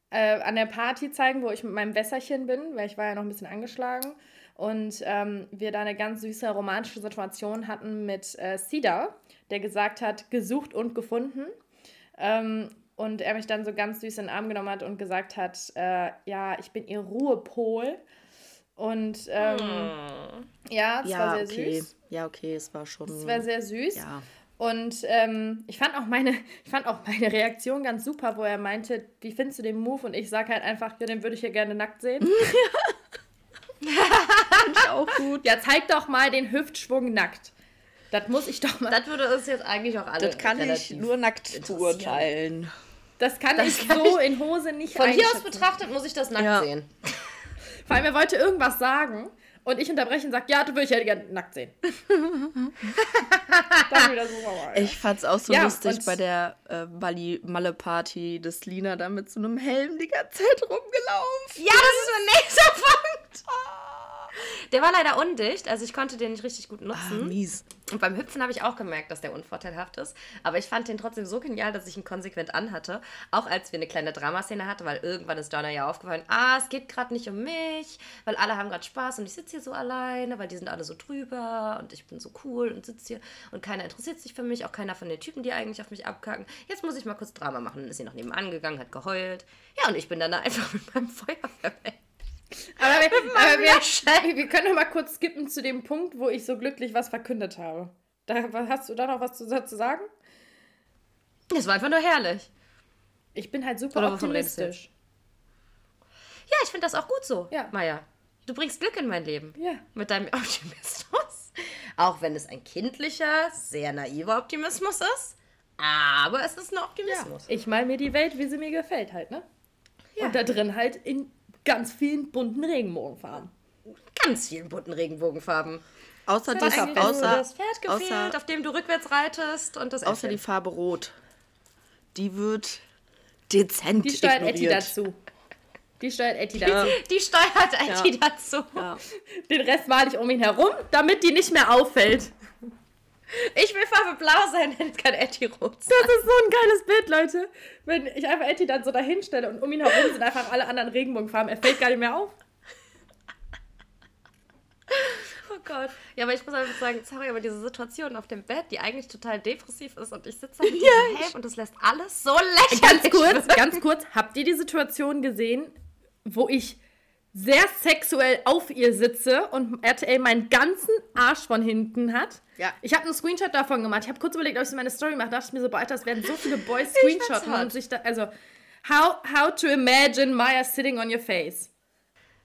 Speaker 2: äh, an der Party zeigen, wo ich mit meinem Wässerchen bin, weil ich war ja noch ein bisschen angeschlagen. Und ähm, wir da eine ganz süße romantische Situation hatten mit äh, Cedar, der gesagt hat, gesucht und gefunden. Ähm, und er mich dann so ganz süß in den Arm genommen hat und gesagt hat, äh, ja, ich bin ihr Ruhepol. Und ähm, ja, das war
Speaker 1: Ja,
Speaker 2: sehr
Speaker 1: okay.
Speaker 2: süß.
Speaker 1: Ja, okay, es war schon.
Speaker 2: Das war sehr süß.
Speaker 1: ja.
Speaker 2: Und ähm, ich, fand auch meine, ich fand auch meine Reaktion ganz super, wo er meinte, wie findest du den Move? Und ich sage halt einfach, ja, den würde ich hier gerne nackt sehen.
Speaker 1: auch gut.
Speaker 2: ja, zeig doch mal den Hüftschwung nackt. Das muss ich doch mal.
Speaker 3: Das würde uns jetzt eigentlich auch alle
Speaker 1: Das kann ich nur nackt beurteilen.
Speaker 2: Das kann
Speaker 3: Das
Speaker 2: ich
Speaker 3: kann
Speaker 2: so in Hose nicht
Speaker 3: Von hier aus betrachtet muss ich das nackt
Speaker 1: Ja.
Speaker 3: sehen.
Speaker 2: Vor allem, er wollte irgendwas sagen und ich unterbreche und sage, ja, du würde ich ja gerne nackt sehen. Dann wieder sauer.
Speaker 1: Ich fand's auch so
Speaker 2: Ja,
Speaker 1: lustig bei der äh, Bali-Malle-Party, dass Lina da mit so einem Helm die ganze Zeit rumgelaufen.
Speaker 3: Ja, das ist mein nächster Punkt. Der war leider undicht, also ich konnte den nicht richtig gut
Speaker 1: Ah,
Speaker 3: nutzen.
Speaker 1: mies.
Speaker 3: Und beim Hüpfen habe ich auch gemerkt, dass der unvorteilhaft ist. Aber ich fand den trotzdem so genial, dass ich ihn konsequent anhatte. Auch als wir eine kleine Dramaszene hatten, weil irgendwann ist Donna ja aufgefallen, ah, es geht gerade nicht um mich, weil alle haben gerade Spaß und ich sitze hier so alleine, weil die sind alle so drüber und ich bin so cool und sitze hier und keiner interessiert sich für mich, auch keiner von den Typen, die eigentlich auf mich abkacken. Jetzt muss ich mal kurz Drama machen. Dann ist sie noch nebenan gegangen, hat geheult. Ja, und ich bin dann da einfach mit meinem Feuerwehr weg.
Speaker 2: Aber, wir, aber wir, wir können noch mal kurz skippen zu dem Punkt, wo ich so glücklich was verkündet habe. Da, hast du da noch was zu, zu sagen?
Speaker 3: Das war einfach nur herrlich.
Speaker 2: Ich bin halt super
Speaker 3: Oder
Speaker 2: optimistisch.
Speaker 3: Ja, ich finde das auch gut so,
Speaker 2: Ja.
Speaker 3: Maja. Du bringst Glück in mein Leben.
Speaker 2: Ja.
Speaker 3: Mit deinem Optimismus. Auch wenn es ein kindlicher, sehr naiver Optimismus ist. Aber es ist ein Optimismus.
Speaker 2: Ich mal mir die Welt, wie sie mir gefällt halt, ne? Und da drin halt in ganz vielen bunten Regenbogenfarben.
Speaker 3: Ganz vielen bunten Regenbogenfarben.
Speaker 1: Außer, die, außer,
Speaker 3: das Pferd gefehlt,
Speaker 1: außer,
Speaker 3: auf dem du rückwärts reitest und das
Speaker 1: außer die
Speaker 3: Äffchen.
Speaker 1: Farbe Rot. Die wird dezent
Speaker 2: Die steuert Etty dazu. Die steuert Etty dazu.
Speaker 3: Die steuert IT dazu.
Speaker 1: Ja.
Speaker 2: Den Rest male ich um ihn herum, damit die nicht mehr auffällt.
Speaker 3: Ich will Farbe blau sein, denn es kann Etty rot sein.
Speaker 2: Das ist so ein geiles Bild, Leute. Wenn ich einfach Etty dann so dahin stelle und um ihn herum sind einfach alle anderen Regenbogenfarben. Er fällt gar nicht mehr auf.
Speaker 3: Oh Gott. Ja, aber ich muss einfach sagen, sorry, aber diese Situation auf dem Bett, die eigentlich total depressiv ist und ich sitze da mit diesem Helm und das lässt alles so lächerlich.
Speaker 2: Ganz kurz, ganz kurz, habt ihr die Situation gesehen, wo ich sehr sexuell auf ihr sitze und RTL meinen ganzen Arsch von hinten hat?
Speaker 1: Ja.
Speaker 2: Ich habe einen Screenshot davon gemacht. Ich habe kurz überlegt, ob ich so meine Story mache. Da dachte ich mir so, boah, Alter, es werden so viele Boys screenshotten
Speaker 3: hot.
Speaker 2: und sich da, also, how, how to imagine Maya sitting on your face.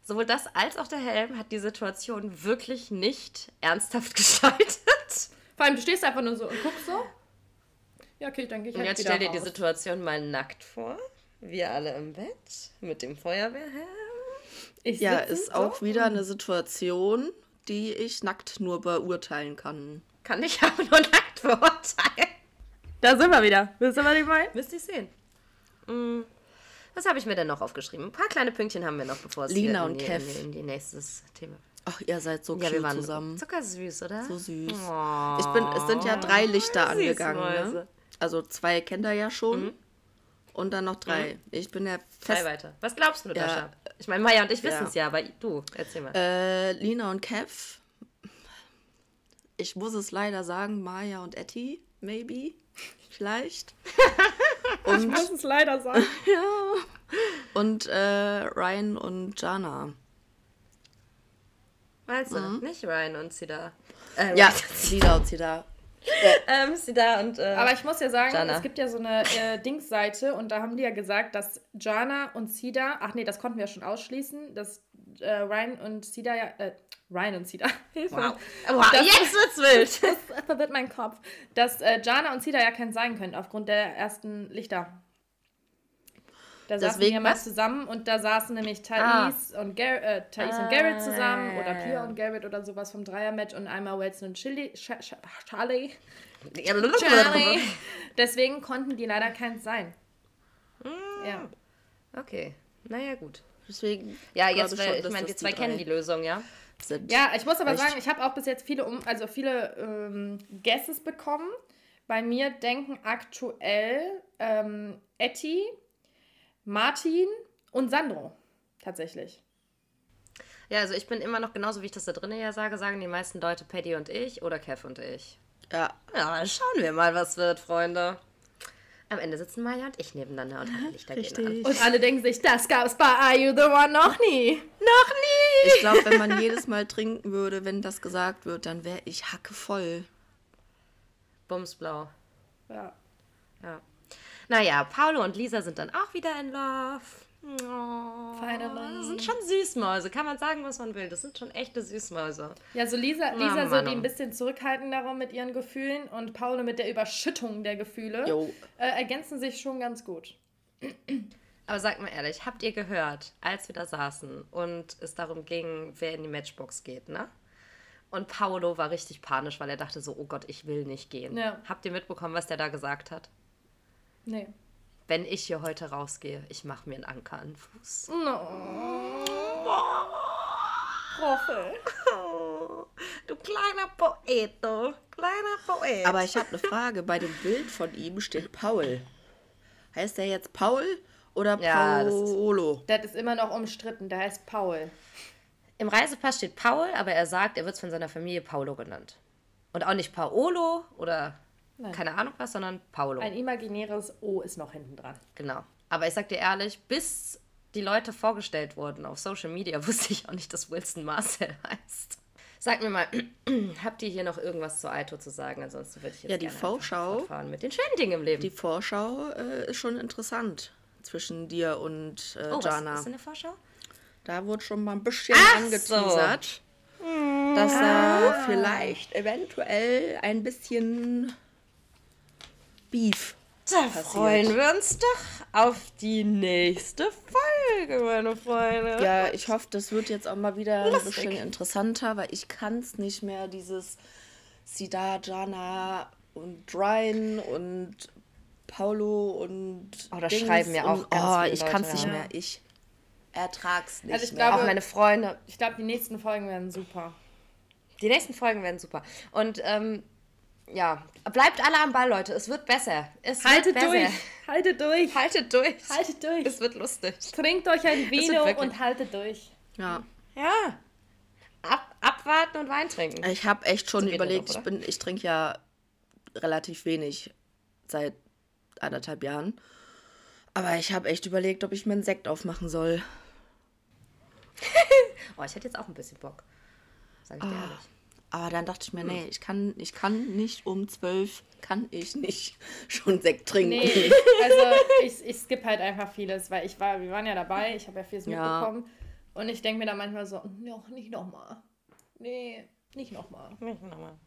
Speaker 3: Sowohl das als auch der Helm hat die Situation wirklich nicht ernsthaft gestaltet.
Speaker 2: Vor allem, du stehst einfach nur so und guckst so. Ja, okay, dann gehe ich
Speaker 3: Und
Speaker 2: halt
Speaker 3: jetzt
Speaker 2: wieder
Speaker 3: stell dir die
Speaker 2: raus.
Speaker 3: Situation mal nackt vor. Wir alle im Bett mit dem Feuerwehrhelm.
Speaker 2: Ich
Speaker 1: Ja, ist
Speaker 2: so.
Speaker 1: auch wieder eine Situation, die ich nackt nur beurteilen kann.
Speaker 3: Kann ich aber nur nackt beurteilen.
Speaker 2: Da sind wir wieder. Wisst ihr, was ich meine?
Speaker 3: Müsste ich sehen. Mm. Was habe ich mir denn noch aufgeschrieben? Ein paar kleine Pünktchen haben wir noch, bevor es
Speaker 1: Lina und
Speaker 3: die,
Speaker 1: Kev.
Speaker 3: in die, in die nächstes Thema.
Speaker 1: Ach, ihr seid so
Speaker 3: Ja,
Speaker 1: cute
Speaker 3: wir waren
Speaker 1: zusammen.
Speaker 3: zuckersüß, oder?
Speaker 1: So süß.
Speaker 3: Oh.
Speaker 1: Ich bin, es sind ja drei Lichter angegangen. Ne? Also zwei kennt er ja schon. Und dann noch drei. Ich bin ja
Speaker 3: Drei
Speaker 1: fest.
Speaker 3: weiter. Was glaubst du,
Speaker 1: Ja.
Speaker 3: Dasha? Ich meine, Maya und ich wissen
Speaker 1: Ja.
Speaker 3: es ja, aber du, erzähl mal.
Speaker 1: Äh, Lina und Kev. Ich muss es leider sagen, Maya und Etty, maybe. Vielleicht.
Speaker 2: Ich
Speaker 1: Und,
Speaker 2: muss es leider sagen.
Speaker 1: und äh, Ryan und Jana.
Speaker 3: Weißt du, nicht Ryan und Sida. Äh,
Speaker 1: Mhm. Ja, Sida und Sida.
Speaker 3: ähm, Sida und. Äh,
Speaker 2: Aber ich muss ja sagen,
Speaker 3: Jana.
Speaker 2: es gibt ja so eine äh, Dingsseite und da haben die ja gesagt, dass Jana und Sida, ach nee, das konnten wir ja schon ausschließen, dass äh, Ryan und Sida ja, äh, Ryan und Sida, Hilfe.
Speaker 3: wow. wow,
Speaker 2: Das-
Speaker 3: jetzt wird's wild.
Speaker 2: Das verwirrt meinen Kopf. Dass äh, Jana und Sida ja kein sein können, aufgrund der ersten Lichter. Da saßen
Speaker 1: Deswegen
Speaker 2: ja mal
Speaker 1: was?
Speaker 2: zusammen und da saßen nämlich Thais, und, Gar äh, Thais und Garrett zusammen oder Pia und Garrett oder sowas vom Dreier-Match und einmal Wilson und Chili, Ch Ch Charlie. Charlie. Deswegen konnten die leider keins sein. Ja.
Speaker 3: Okay, naja, gut.
Speaker 1: Deswegen.
Speaker 3: Ja, jetzt, weil,
Speaker 1: schon,
Speaker 3: ich meine, wir zwei
Speaker 1: die
Speaker 3: kennen die Lösung, ja?
Speaker 1: Sind.
Speaker 2: Ja, ich muss aber
Speaker 1: Echt?
Speaker 2: sagen, ich habe auch bis jetzt viele um, also viele ähm, Guesses bekommen. Bei mir denken aktuell ähm, Etty, Martin und Sandro tatsächlich.
Speaker 3: Ja, also ich bin immer noch genauso, wie ich das da drinnen ja sage, sagen die meisten Leute Paddy und ich oder Kev und ich.
Speaker 1: Ja.
Speaker 3: Ja, dann schauen wir mal, was wird, Freunde. Am Ende sitzen Maya und ich nebeneinander und alle Lichter gehen an.
Speaker 1: Richtig.
Speaker 2: Und alle denken sich, das gab's bei Are You the One noch nie.
Speaker 3: Noch nie!
Speaker 1: Ich glaube, wenn man jedes Mal trinken würde, wenn das gesagt wird, dann wäre ich hackevoll.
Speaker 3: Bumsblau.
Speaker 2: Ja.
Speaker 3: Ja. Naja, Paolo und Lisa sind dann auch wieder in Love. Oh,
Speaker 2: Finally.
Speaker 3: Das sind schon Süßmäuse. Kann man sagen, was man will. Das sind schon echte Süßmäuse.
Speaker 2: Ja, so Lisa, Lisa so
Speaker 3: Mann,
Speaker 2: die
Speaker 3: oh.
Speaker 2: ein bisschen zurückhaltender mit ihren Gefühlen und Paolo mit der Überschüttung der Gefühle
Speaker 1: Jo.
Speaker 2: äh, ergänzen sich schon ganz gut.
Speaker 3: Aber sagt mal ehrlich, habt ihr gehört, als wir da saßen und es darum ging, wer in die Matchbox geht, ne? Und Paolo war richtig panisch, weil er dachte so, oh Gott, ich will nicht gehen.
Speaker 2: Ja.
Speaker 3: Habt ihr mitbekommen, was der da gesagt hat?
Speaker 2: Nee.
Speaker 3: Wenn ich hier heute rausgehe, ich mache mir einen Anker an den Fuß.
Speaker 2: No. Roffel.
Speaker 3: Oh, du kleiner Poet, du. Kleiner Poet.
Speaker 1: Aber ich habe eine Frage. Bei dem Bild von ihm steht Paul. Heißt der jetzt Paul oder
Speaker 3: Ja, das ist-
Speaker 1: Paolo?
Speaker 2: Das ist immer noch umstritten. Der heißt Paul.
Speaker 3: Im Reisepass steht Paul, aber er sagt, er wird von seiner Familie Paulo genannt. Und auch nicht Paolo oder keine Ahnung was, sondern Paulo.
Speaker 2: Ein imaginäres O ist noch hinten dran.
Speaker 3: Genau. Aber ich sag dir ehrlich, bis die Leute vorgestellt wurden auf Social Media, wusste ich auch nicht, dass Winston Marcel heißt. Sag mir mal, habt ihr hier noch irgendwas zu Aito zu sagen? Ansonsten würde ich jetzt
Speaker 1: Ja, die
Speaker 3: gerne
Speaker 1: Vorschau.
Speaker 3: fortfahren mit den schönen Dingen im Leben.
Speaker 1: Die Vorschau äh, ist schon interessant zwischen dir und äh,
Speaker 3: oh, was
Speaker 1: Jana.
Speaker 3: ist in der Vorschau?
Speaker 1: Da wurde schon mal ein bisschen
Speaker 3: Ach
Speaker 1: angeteasert, dass er vielleicht eventuell ein bisschen Beef.
Speaker 3: Da
Speaker 1: passiert.
Speaker 3: freuen wir uns doch auf die nächste Folge, meine Freunde.
Speaker 1: Ja, ich hoffe, das wird jetzt auch mal wieder ein bisschen interessanter, weil ich kann es nicht mehr, dieses Sida, Jana und Ryan und Paulo und
Speaker 3: Oh, das
Speaker 1: Dings
Speaker 3: schreiben mir auch
Speaker 1: und,
Speaker 3: ganz
Speaker 1: Oh,
Speaker 3: viele
Speaker 1: ich kann es nicht mehr. Ich ertrag's nicht
Speaker 2: Also ich
Speaker 1: mehr.
Speaker 2: glaube-
Speaker 3: Auch meine Freunde.
Speaker 2: Ich glaube, die nächsten Folgen werden super.
Speaker 3: Die nächsten Folgen werden super. Und ähm, ja, bleibt alle am Ball, Leute. Es wird besser. Es
Speaker 2: Haltet
Speaker 3: wird besser.
Speaker 2: durch! Haltet durch!
Speaker 3: Haltet durch.
Speaker 2: Haltet durch!
Speaker 3: Es wird lustig.
Speaker 2: Trinkt euch ein Vino und haltet durch.
Speaker 1: ja.
Speaker 3: Ja. Ab, abwarten und Wein trinken.
Speaker 1: Ich habe echt schon überlegt,
Speaker 3: das
Speaker 1: ich bin, ich trinke ja relativ wenig seit anderthalb Jahren. Aber ich habe echt überlegt, ob ich mir einen Sekt aufmachen soll.
Speaker 3: Oh, ich hätte jetzt auch ein bisschen Bock. Sag ich dir ehrlich.
Speaker 1: Aber dann dachte ich mir, nee, ich kann, ich kann nicht um zwölf, kann ich nicht schon Sekt trinken.
Speaker 2: Nee, also ich, ich skippe halt einfach vieles, weil ich war, wir waren ja dabei, ich habe ja vieles
Speaker 1: Ja.
Speaker 2: mitbekommen. Und ich denke mir dann manchmal so, no, nicht nochmal. Nee, nicht nochmal.
Speaker 3: Nicht nochmal.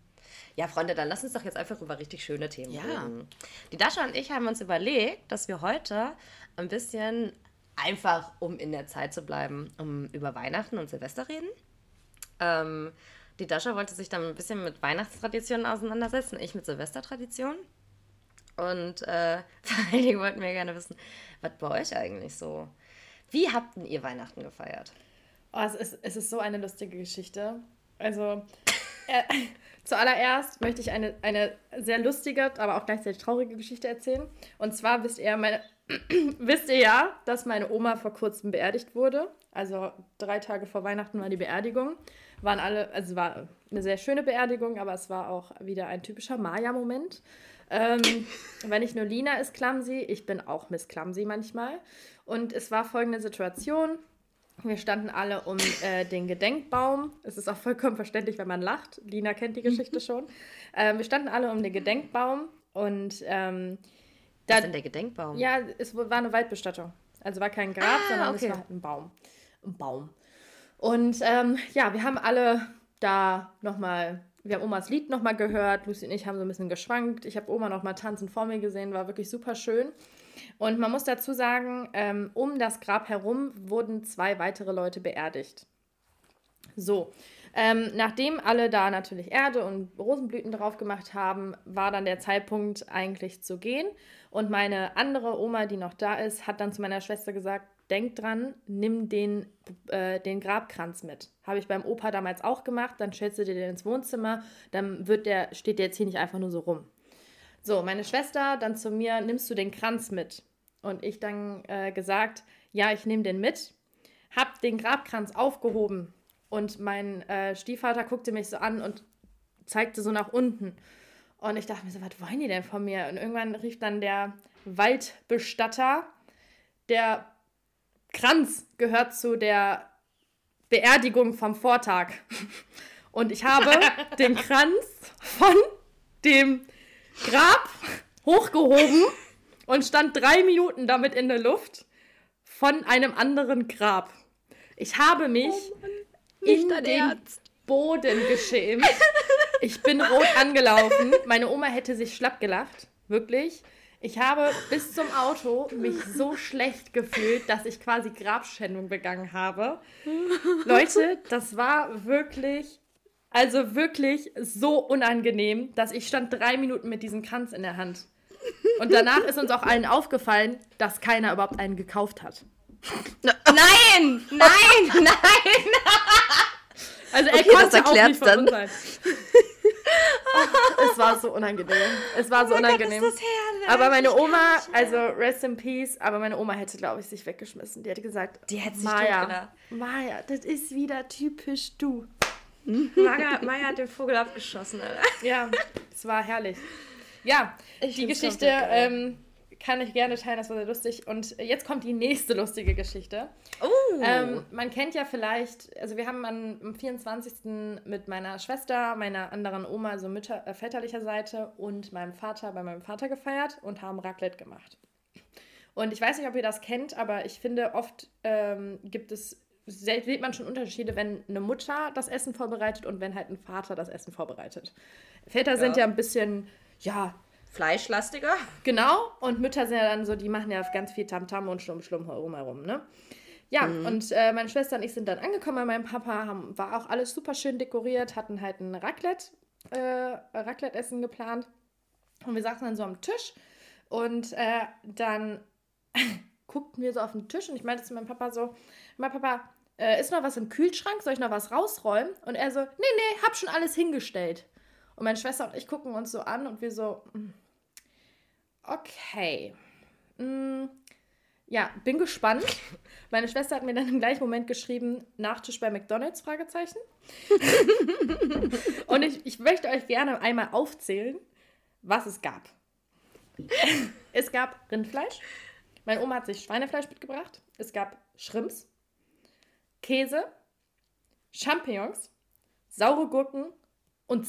Speaker 3: Ja, Freunde, dann lass uns doch jetzt einfach über richtig schöne Themen
Speaker 1: Ja.
Speaker 3: reden. Die Dasha und ich haben uns überlegt, dass wir heute ein bisschen einfach, um in der Zeit zu bleiben, um über Weihnachten und Silvester reden. Ähm, die Dasha wollte sich dann ein bisschen mit Weihnachtstraditionen auseinandersetzen, ich mit Silvestertraditionen. Und äh, vor allen Dingen wollten wir gerne wissen, was bei euch eigentlich so. Wie habt denn ihr Weihnachten gefeiert?
Speaker 2: Oh, es, ist, es ist so eine lustige Geschichte. Also, äh, zuallererst möchte ich eine, eine sehr lustige, aber auch gleichzeitig traurige Geschichte erzählen. Und zwar wisst ihr, meine, wisst ihr ja, dass meine Oma vor kurzem beerdigt wurde. Also drei Tage vor Weihnachten war die Beerdigung. Waren alle, also es war eine sehr schöne Beerdigung, aber es war auch wieder ein typischer Maya-Moment. Ähm, wenn nicht nur Lina ist clumsy, ich bin auch Miss Clumsy manchmal. Und es war folgende Situation. Wir standen alle um äh, den Gedenkbaum. Es ist auch vollkommen verständlich, wenn man lacht. Lina kennt die Geschichte schon. Ähm, wir standen alle um den Gedenkbaum und ähm,
Speaker 3: Was
Speaker 2: da,
Speaker 3: ist denn der Gedenkbaum?
Speaker 2: ja, es war eine Waldbestattung. Also war kein Grab,
Speaker 3: Ah,
Speaker 2: sondern
Speaker 3: okay.
Speaker 2: es war halt ein Baum. Ein Baum. Und ähm, ja, wir haben alle da nochmal, wir haben Omas Lied nochmal gehört. Lucy und ich haben so ein bisschen geschwankt. Ich habe Oma nochmal tanzen vor mir gesehen, war wirklich super schön. Und man muss dazu sagen, ähm, um das Grab herum wurden zwei weitere Leute beerdigt. So, ähm, nachdem alle da natürlich Erde und Rosenblüten drauf gemacht haben, war dann der Zeitpunkt eigentlich zu gehen. Und meine andere Oma, die noch da ist, hat dann zu meiner Schwester gesagt, denk dran, nimm den, äh, den Grabkranz mit. Habe ich beim Opa damals auch gemacht, dann stellst du dir den ins Wohnzimmer, dann wird der, steht der jetzt hier nicht einfach nur so rum. So, meine Schwester dann zu mir, nimmst du den Kranz mit? Und ich dann äh, gesagt, ja, ich nehme den mit. Hab den Grabkranz aufgehoben und mein äh, Stiefvater guckte mich so an und zeigte so nach unten. Und ich dachte mir so, was wollen die denn von mir? Und irgendwann rief dann der Waldbestatter, der Kranz gehört zu der Beerdigung vom Vortag. Und ich habe den Kranz von dem Grab hochgehoben und stand drei Minuten damit in der Luft von einem anderen Grab. Ich habe mich in
Speaker 1: dein
Speaker 2: den
Speaker 1: Ernst.
Speaker 2: Boden geschämt. Ich bin rot angelaufen. Meine Oma hätte sich schlapp gelacht. Wirklich. Ich habe bis zum Auto mich so schlecht gefühlt, dass ich quasi Grabschändung begangen habe. Leute, das war wirklich, also wirklich so unangenehm, dass ich stand drei Minuten mit diesem Kranz in der Hand. Und danach ist uns auch allen aufgefallen, dass keiner überhaupt einen gekauft hat.
Speaker 3: Nein! Nein! Nein!
Speaker 2: Also er
Speaker 1: Okay, das
Speaker 2: konnte auch nicht von
Speaker 1: dann.
Speaker 2: Ach, es war so unangenehm. Es war so unangenehm.
Speaker 3: ist das herrlich.
Speaker 2: aber meine Oma, also rest in peace, aber meine Oma hätte, glaube ich, sich weggeschmissen. Die hätte gesagt,
Speaker 3: Die hätte sich
Speaker 2: Maja. Maja, das ist wieder typisch du.
Speaker 3: Maya, Maya hat den Vogel abgeschossen, Alter.
Speaker 2: Ja, es war herrlich. Ja,
Speaker 3: Ich
Speaker 2: die Geschichte ähm, kann ich gerne teilen, das war sehr lustig. Und jetzt kommt die nächste lustige Geschichte.
Speaker 3: Oh.
Speaker 2: Ähm, man kennt ja vielleicht, also wir haben am 24. mit meiner Schwester, meiner anderen Oma, also Mütter, äh, väterlicher Seite und meinem Vater bei meinem Vater gefeiert und haben Raclette gemacht. Und ich weiß nicht, ob ihr das kennt, aber ich finde, oft ähm, gibt es, sieht sieht man schon Unterschiede, wenn eine Mutter das Essen vorbereitet und wenn halt ein Vater das Essen vorbereitet. Väter sind ja ein bisschen, ja,
Speaker 3: Fleischlastiger.
Speaker 2: Genau, und Mütter sind ja dann so, die machen ja ganz viel Tamtam und Schlumm Schlumm rumherum, ne? Ja, und äh, meine Schwester und ich sind dann angekommen bei meinem Papa, haben, war auch alles super schön dekoriert, hatten halt ein Raclette, äh, Raclette-Essen geplant. Und wir saßen dann so am Tisch und äh, dann guckten wir so auf den Tisch und ich meinte zu meinem Papa so, mein Papa, äh, ist noch was im Kühlschrank? Soll ich noch was rausräumen? Und er so, nee, nee, hab schon alles hingestellt. Und meine Schwester und ich gucken uns so an und wir so, "Mm, okay. Mm, ja, bin gespannt. Meine Schwester hat mir dann im gleichen Moment geschrieben, Nachtisch bei McDonalds, Fragezeichen. und ich, ich möchte euch gerne einmal aufzählen, was es gab. es gab Rindfleisch. Meine Oma hat sich Schweinefleisch mitgebracht. Es gab Shrimps, Käse, Champignons, saure Gurken und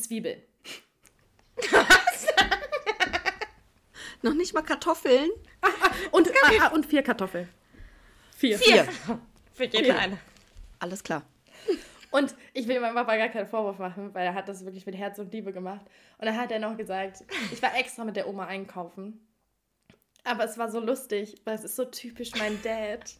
Speaker 2: Zwiebeln.
Speaker 1: Noch nicht mal Kartoffeln.
Speaker 2: Und, ah, ah, und vier Kartoffeln. Vier.
Speaker 1: Vier.
Speaker 3: Für jeden eine.
Speaker 1: Alles klar.
Speaker 2: Und ich will meinem Papa gar keinen Vorwurf machen, weil er hat das wirklich mit Herz und Liebe gemacht. Und dann hat er noch gesagt, ich war extra mit der Oma einkaufen. Aber es war so lustig, weil es ist so typisch mein Dad.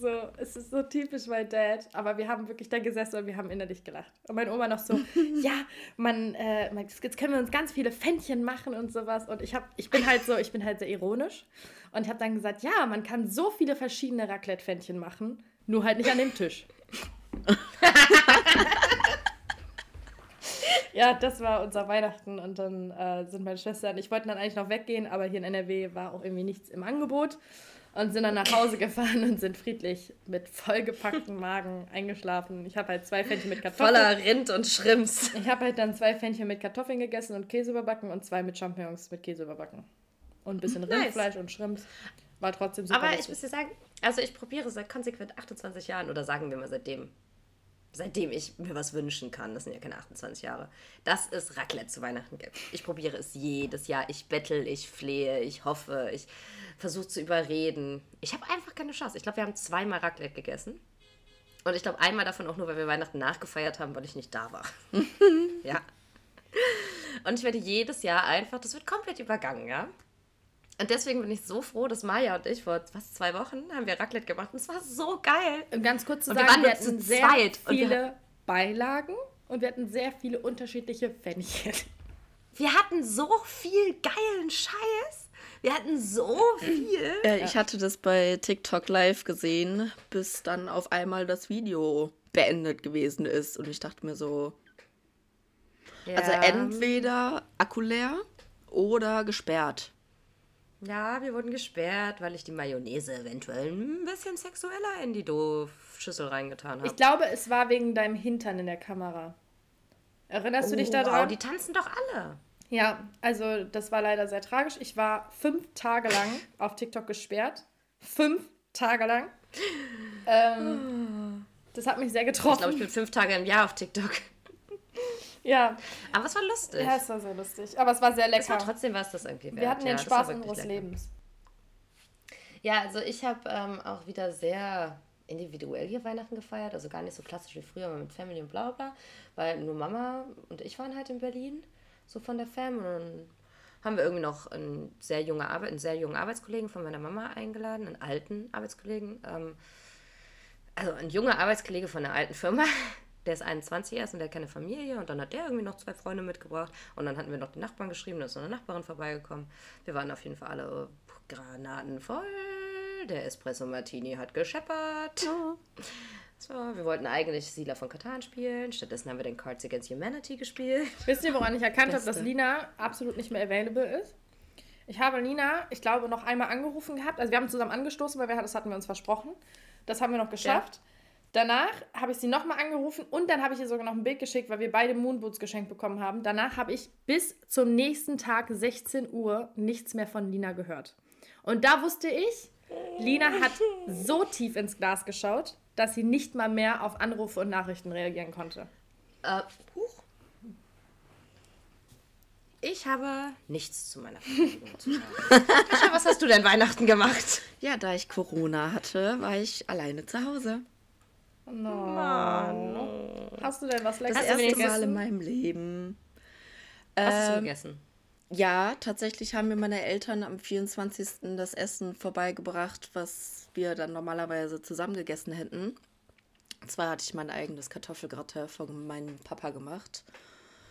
Speaker 2: So, es ist so typisch mein Dad. Aber wir haben wirklich da gesessen und wir haben innerlich gelacht. Und meine Oma noch so, ja, man, äh, man- jetzt können wir uns ganz viele Pfännchen machen und sowas. Und ich, hab, ich bin halt so, ich bin halt sehr ironisch. Und ich habe dann gesagt, ja, man kann so viele verschiedene Raclette-Pfännchen machen, nur halt nicht an dem Tisch. Ja, das war unser Weihnachten und dann äh, sind meine Schwester und ich wollten dann eigentlich noch weggehen, aber hier in NRW war auch irgendwie nichts im Angebot und sind dann nach Hause gefahren und sind friedlich mit vollgepacktem Magen eingeschlafen. Ich habe halt zwei Pfännchen mit Kartoffeln.
Speaker 3: Voller Rind und Schrimps.
Speaker 2: Ich habe halt dann zwei Pfännchen mit Kartoffeln gegessen und Käse überbacken und zwei mit Champignons mit Käse überbacken. Und ein bisschen
Speaker 3: Nice.
Speaker 2: Rindfleisch und Shrimps. War trotzdem super.
Speaker 3: Aber ich
Speaker 2: lustig.
Speaker 3: muss dir sagen, also ich probiere seit konsequent 28 Jahren oder sagen wir mal seitdem, seitdem ich mir was wünschen kann, das sind ja keine 28 Jahre, dass es Raclette zu Weihnachten gibt. Ich probiere es jedes Jahr. Ich bettel, ich flehe, ich hoffe, ich versuche zu überreden. Ich habe einfach keine Chance. Ich glaube, wir haben zweimal Raclette gegessen. Und ich glaube, einmal davon auch nur, weil wir Weihnachten nachgefeiert haben, weil ich nicht da war. ja. Und ich werde jedes Jahr einfach, das wird komplett übergangen, ja. Und deswegen bin ich so froh, dass Maya und ich vor was, zwei Wochen haben wir Raclette gemacht. Und es war so geil.
Speaker 2: Um ganz kurz zu
Speaker 3: Und wir
Speaker 2: sagen,
Speaker 3: waren
Speaker 2: wir,
Speaker 3: nur zu
Speaker 2: hatten sehr
Speaker 3: zweit und wir-
Speaker 2: viele Beilagen und wir hatten sehr viele unterschiedliche Pfännchen.
Speaker 3: Wir hatten so viel geilen Scheiß. Wir hatten so viel.
Speaker 1: Äh, Ich hatte das bei TikTok live gesehen, bis dann auf einmal das Video beendet gewesen ist. Und ich dachte mir so, also
Speaker 3: Ja.
Speaker 1: entweder Akku leer oder gesperrt.
Speaker 3: Ja, wir wurden gesperrt, weil ich die Mayonnaise eventuell ein bisschen sexueller in die Doof-Schüssel reingetan habe.
Speaker 2: Ich glaube, es war wegen deinem Hintern in der Kamera. Erinnerst du dich
Speaker 3: Oh,
Speaker 2: daran?
Speaker 3: wow, die tanzen doch alle.
Speaker 2: Ja, also das war leider sehr tragisch. Ich war fünf Tage lang auf TikTok gesperrt. Fünf Tage lang. Ähm, das hat mich sehr
Speaker 3: Ich glaube, ich
Speaker 2: getroffen.
Speaker 3: bin fünf Tage im Jahr auf TikTok.
Speaker 2: Ja,
Speaker 3: Aber es war lustig.
Speaker 2: ja, es war sehr lustig. Aber es war sehr
Speaker 3: es war
Speaker 2: lecker.
Speaker 3: trotzdem was das irgendwie wert.
Speaker 2: Wir hatten den
Speaker 3: war
Speaker 2: Spaß unseres
Speaker 3: lecker.
Speaker 2: Lebens.
Speaker 3: Ja, also ich habe ähm, auch wieder sehr individuell hier Weihnachten gefeiert. Also gar nicht so klassisch wie früher, aber mit Family und bla bla. Weil nur Mama und ich waren halt in Berlin, so von der Fam. Und dann haben wir irgendwie noch einen sehr, junge Arbeit, einen sehr jungen Arbeitskollegen von meiner Mama eingeladen, einen alten Arbeitskollegen. Ähm, also ein junger Arbeitskollege von einer alten Firma. Der ist 21 erst und der hat keine Familie. Und dann hat der irgendwie noch zwei Freunde mitgebracht. Und dann hatten wir noch die Nachbarn geschrieben, da ist noch eine Nachbarin vorbeigekommen. Wir waren auf jeden Fall alle granatenvoll. Der Espresso Martini hat gescheppert. So, wir wollten eigentlich Siedler von Katan spielen. Stattdessen haben wir den Cards Against Humanity gespielt.
Speaker 2: Wisst ihr, woran ich erkannt habe, dass. Lina absolut nicht mehr available ist? Ich habe Lina, ich glaube, noch einmal angerufen gehabt. Also wir haben zusammen angestoßen, weil wir, das hatten wir uns versprochen. Das haben wir noch geschafft. Danach habe ich sie nochmal angerufen und dann habe ich ihr sogar noch ein Bild geschickt, weil wir beide Moonboots geschenkt bekommen haben. Danach habe ich bis zum nächsten Tag 16 Uhr nichts mehr von Lina gehört. Und da wusste ich, Lina hat so tief ins Glas geschaut, dass sie nicht mal mehr auf Anrufe und Nachrichten reagieren konnte.
Speaker 3: Äh, huch. Ich habe nichts zu meiner Verfügung zu sagen. Was hast du denn Weihnachten gemacht?
Speaker 1: Ja, da ich Corona hatte, war ich alleine zu Hause.
Speaker 2: No. Hast du denn was
Speaker 1: Das
Speaker 2: Leckeres
Speaker 3: Hast du
Speaker 1: erste Mal in meinem Leben.
Speaker 3: Was hast du
Speaker 1: Ähm,
Speaker 3: gegessen?
Speaker 1: Ja, tatsächlich haben mir meine Eltern am 24. das Essen vorbeigebracht, was wir dann normalerweise zusammen gegessen hätten. Und zwar hatte ich mein eigenes Kartoffelgratin von meinem Papa gemacht.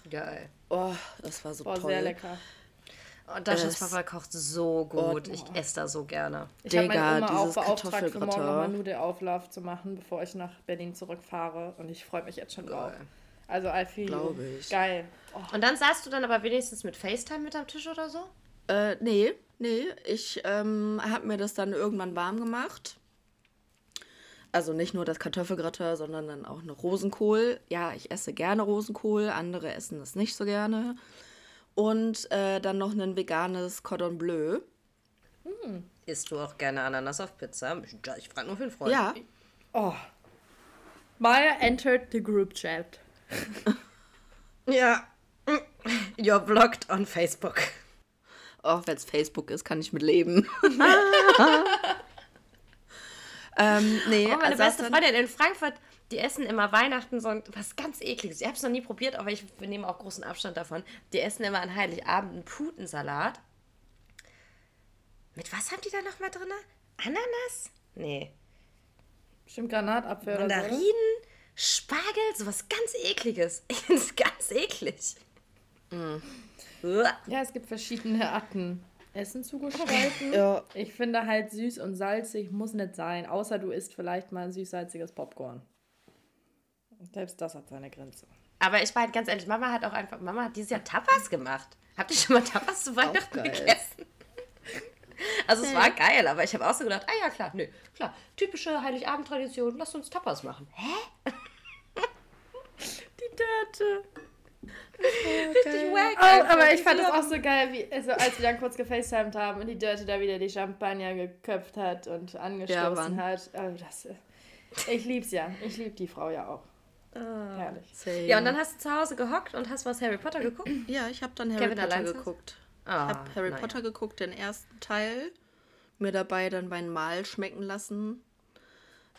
Speaker 3: Geil.
Speaker 1: Oh, das war so
Speaker 2: Boah,
Speaker 1: toll.
Speaker 2: sehr lecker.
Speaker 3: Und Daschas
Speaker 1: Es-
Speaker 3: Papa kocht so gut. Ich esse da so gerne.
Speaker 2: Ich habe
Speaker 1: Digga,
Speaker 2: meine Oma auch beauftragt, für morgen nochmal Nudelauflauf zu machen, bevor ich nach Berlin zurückfahre. Und ich freue mich jetzt schon drauf. Also, I feel.
Speaker 1: Glaube ich.
Speaker 2: Geil. Oh,
Speaker 3: Und dann saßt du dann aber wenigstens mit FaceTime mit am Tisch oder so?
Speaker 1: Äh, nee, nee. Ich ähm, habe mir das dann irgendwann warm gemacht. Also nicht nur das Kartoffelgratin, sondern dann auch noch Rosenkohl. Ja, ich esse gerne Rosenkohl, andere essen das nicht so gerne. Und äh, dann noch ein veganes Cordon Bleu.
Speaker 3: Isst du auch gerne Ananas auf Pizza? Ich frage nur für einen Freund.
Speaker 1: Ja,
Speaker 2: oh. Maya entered the group chat.
Speaker 3: Ja. You're blocked on Facebook.
Speaker 1: auch wenn es Facebook ist, kann ich mit leben. ähm, nee,
Speaker 3: Oh, meine
Speaker 1: also
Speaker 3: beste Freundin in Frankfurt, die essen immer Weihnachten so ein- was ganz ekliges. Ich habe es noch nie probiert, aber ich nehme auch großen Abstand davon. Die essen immer an Heiligabend einen Putensalat. Mit was haben die da nochmal drin? Ananas? Nee.
Speaker 2: Bestimmt Granatapfel oder so.
Speaker 3: Mandarinen, Spargel, sowas ganz ekliges. Ich finde es ganz eklig. Uah.
Speaker 2: Ja, es gibt verschiedene Arten, Essen zu gestalten.
Speaker 1: Ja.
Speaker 2: Ich finde halt süß und salzig muss nicht sein, außer du isst vielleicht mal ein süß-salziges Popcorn. Selbst das hat seine Grenze.
Speaker 3: Aber ich meine ganz ehrlich, Mama hat auch einfach, Mama hat dieses Jahr Tapas gemacht. Habt ihr schon mal Tapas zu Weihnachten gegessen? Also es war geil, aber ich habe auch so gedacht, ah ja klar, nö, klar, typische Heiligabend-Tradition, lasst uns Tapas machen. Hä?
Speaker 2: Die Dörte.
Speaker 3: Richtig wack.
Speaker 2: Oh, aber ich fand das auch so geil, wie, also als wir dann kurz gefacetimed haben und die Dörte da wieder die Champagner geköpft hat und angestoßen
Speaker 1: Mann.
Speaker 2: hat. Oh, das, ich lieb's ja. Ich lieb die Frau ja auch.
Speaker 3: Ah.
Speaker 2: Herrlich.
Speaker 1: Same.
Speaker 3: Ja, und dann hast du zu Hause gehockt und hast was Harry Potter geguckt?
Speaker 1: Ja, ich habe dann Harry
Speaker 3: Kevin
Speaker 1: Potter geguckt.
Speaker 3: Ah,
Speaker 1: Ich habe Harry
Speaker 3: naja.
Speaker 1: Potter geguckt, den ersten Teil. Mir dabei dann mein Mahl schmecken lassen.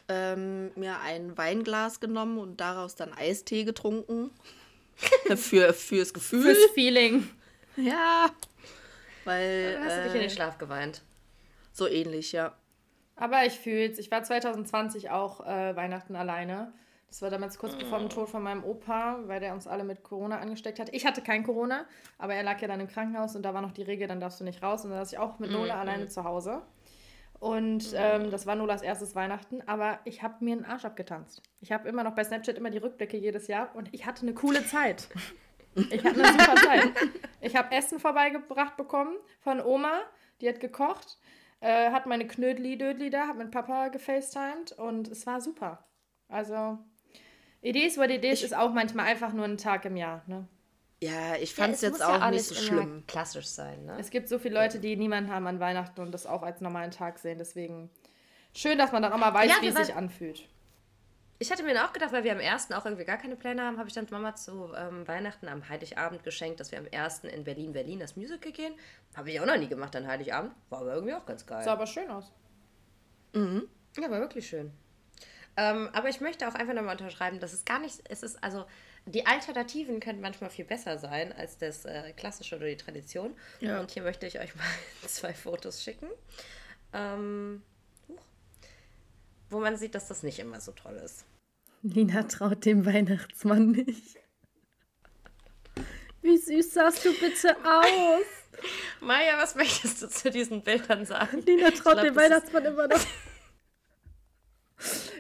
Speaker 1: Ähm, mir ein Weinglas genommen und daraus dann Eistee getrunken. Für, fürs Gefühl.
Speaker 2: Fürs Feeling.
Speaker 1: Ja. Weil.
Speaker 3: Dann hast du dich in den
Speaker 1: Äh,
Speaker 3: Schlaf geweint.
Speaker 1: so ähnlich, ja.
Speaker 2: Aber ich fühl's. Ich war 2020 auch äh, Weihnachten alleine. Das war damals kurz bevor dem Tod von meinem Opa, weil der uns alle mit Corona angesteckt hat. Ich hatte kein Corona, aber er lag ja dann im Krankenhaus und da war noch die Regel, dann darfst du nicht raus. Und dann saß ich auch mit Nola alleine zu Hause. Und ähm, das war Nolas erstes Weihnachten, aber ich habe mir einen Arsch abgetanzt. Ich habe immer noch bei Snapchat immer die Rückblicke jedes Jahr und ich hatte eine coole Zeit. Ich hatte eine super Zeit. Ich habe Essen vorbeigebracht bekommen von Oma, die hat gekocht, äh, hat meine Knödli-Dödli da, hat mit Papa gefacetimed und es war super. Also, Idees, what is, ist auch manchmal einfach nur ein Tag im Jahr. Ne?
Speaker 1: Ja, ich
Speaker 3: Ja,
Speaker 1: fand
Speaker 3: es
Speaker 1: es jetzt
Speaker 3: muss ja
Speaker 1: auch nicht so
Speaker 3: immer
Speaker 1: schlimm.
Speaker 3: klassisch sein, ne?
Speaker 2: Es gibt so viele Leute, die niemanden haben an Weihnachten und das auch als normalen Tag sehen. Deswegen schön, dass man dann auch mal weiß,
Speaker 3: Ja,
Speaker 2: wie es sich anfühlt.
Speaker 3: Ich hatte mir auch gedacht, weil wir am ersten auch irgendwie gar keine Pläne haben, habe ich dann Mama zu ähm, Weihnachten am Heiligabend geschenkt, dass wir am ersten in Berlin, Berlin das Musical gehen. Habe ich auch noch nie gemacht an Heiligabend. War aber irgendwie auch ganz geil.
Speaker 2: Sah aber schön aus.
Speaker 3: Ja, war wirklich schön. Ähm, aber ich möchte auch einfach nochmal unterschreiben, dass es gar nicht, es ist, also die Alternativen können manchmal viel besser sein als das äh, Klassische oder die Tradition.
Speaker 1: Ja.
Speaker 3: Und hier möchte ich euch mal zwei Fotos schicken, ähm, wo man sieht, dass das nicht immer so toll ist.
Speaker 2: Lina traut dem Weihnachtsmann nicht. Wie süß sahst du bitte aus?
Speaker 3: Maja, was möchtest du zu diesen Bildern sagen?
Speaker 2: Lina traut
Speaker 3: glaub,
Speaker 2: dem Weihnachtsmann immer noch.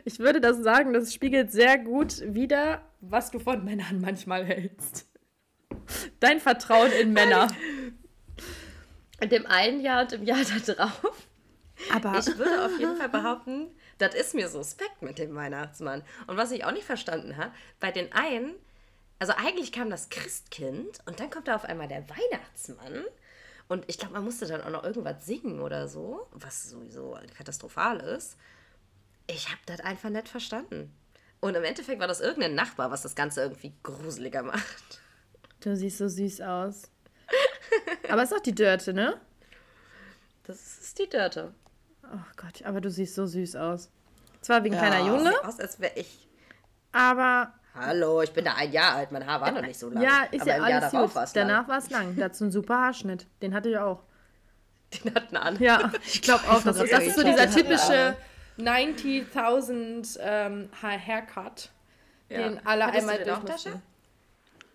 Speaker 2: Ich würde das sagen, das spiegelt sehr gut wider, was du von Männern manchmal hältst. Dein Vertrauen in Männer.
Speaker 3: In dem einen Jahr und im Jahr da drauf.
Speaker 2: Aber
Speaker 3: Ich würde auf jeden Fall behaupten, das ist mir suspekt mit dem Weihnachtsmann. Und was ich auch nicht verstanden habe, bei den einen, also eigentlich kam das Christkind und dann kommt da auf einmal der Weihnachtsmann. Und ich glaube, man musste dann auch noch irgendwas singen oder so, was sowieso katastrophal ist. Ich habe das einfach nicht verstanden. Und im Endeffekt war das irgendein Nachbar, was das Ganze irgendwie gruseliger macht.
Speaker 2: du siehst so süß aus. Aber es ist auch die Dörte, ne?
Speaker 3: Das ist die Dörte.
Speaker 2: Oh Gott, aber du siehst so süß aus. Zwar wie ein
Speaker 1: Ja.
Speaker 2: kleiner Junge,
Speaker 3: aus, als wäre ich.
Speaker 2: aber
Speaker 3: Hallo, ich bin da ein Jahr alt, mein Haar war noch nicht so lang.
Speaker 2: ja, ist
Speaker 3: aber
Speaker 2: ja
Speaker 3: Jahr
Speaker 2: alles
Speaker 3: darauf
Speaker 2: gut.
Speaker 3: war es lang.
Speaker 2: Danach war es lang. Dazu ein super Haarschnitt. Den hatte ich auch.
Speaker 3: Den hatten an.
Speaker 2: Ja, ich glaube auch. Das, das ist so dieser typische 90.000 ähm, Haircut, den alle
Speaker 3: Hattest
Speaker 2: einmal
Speaker 3: du den?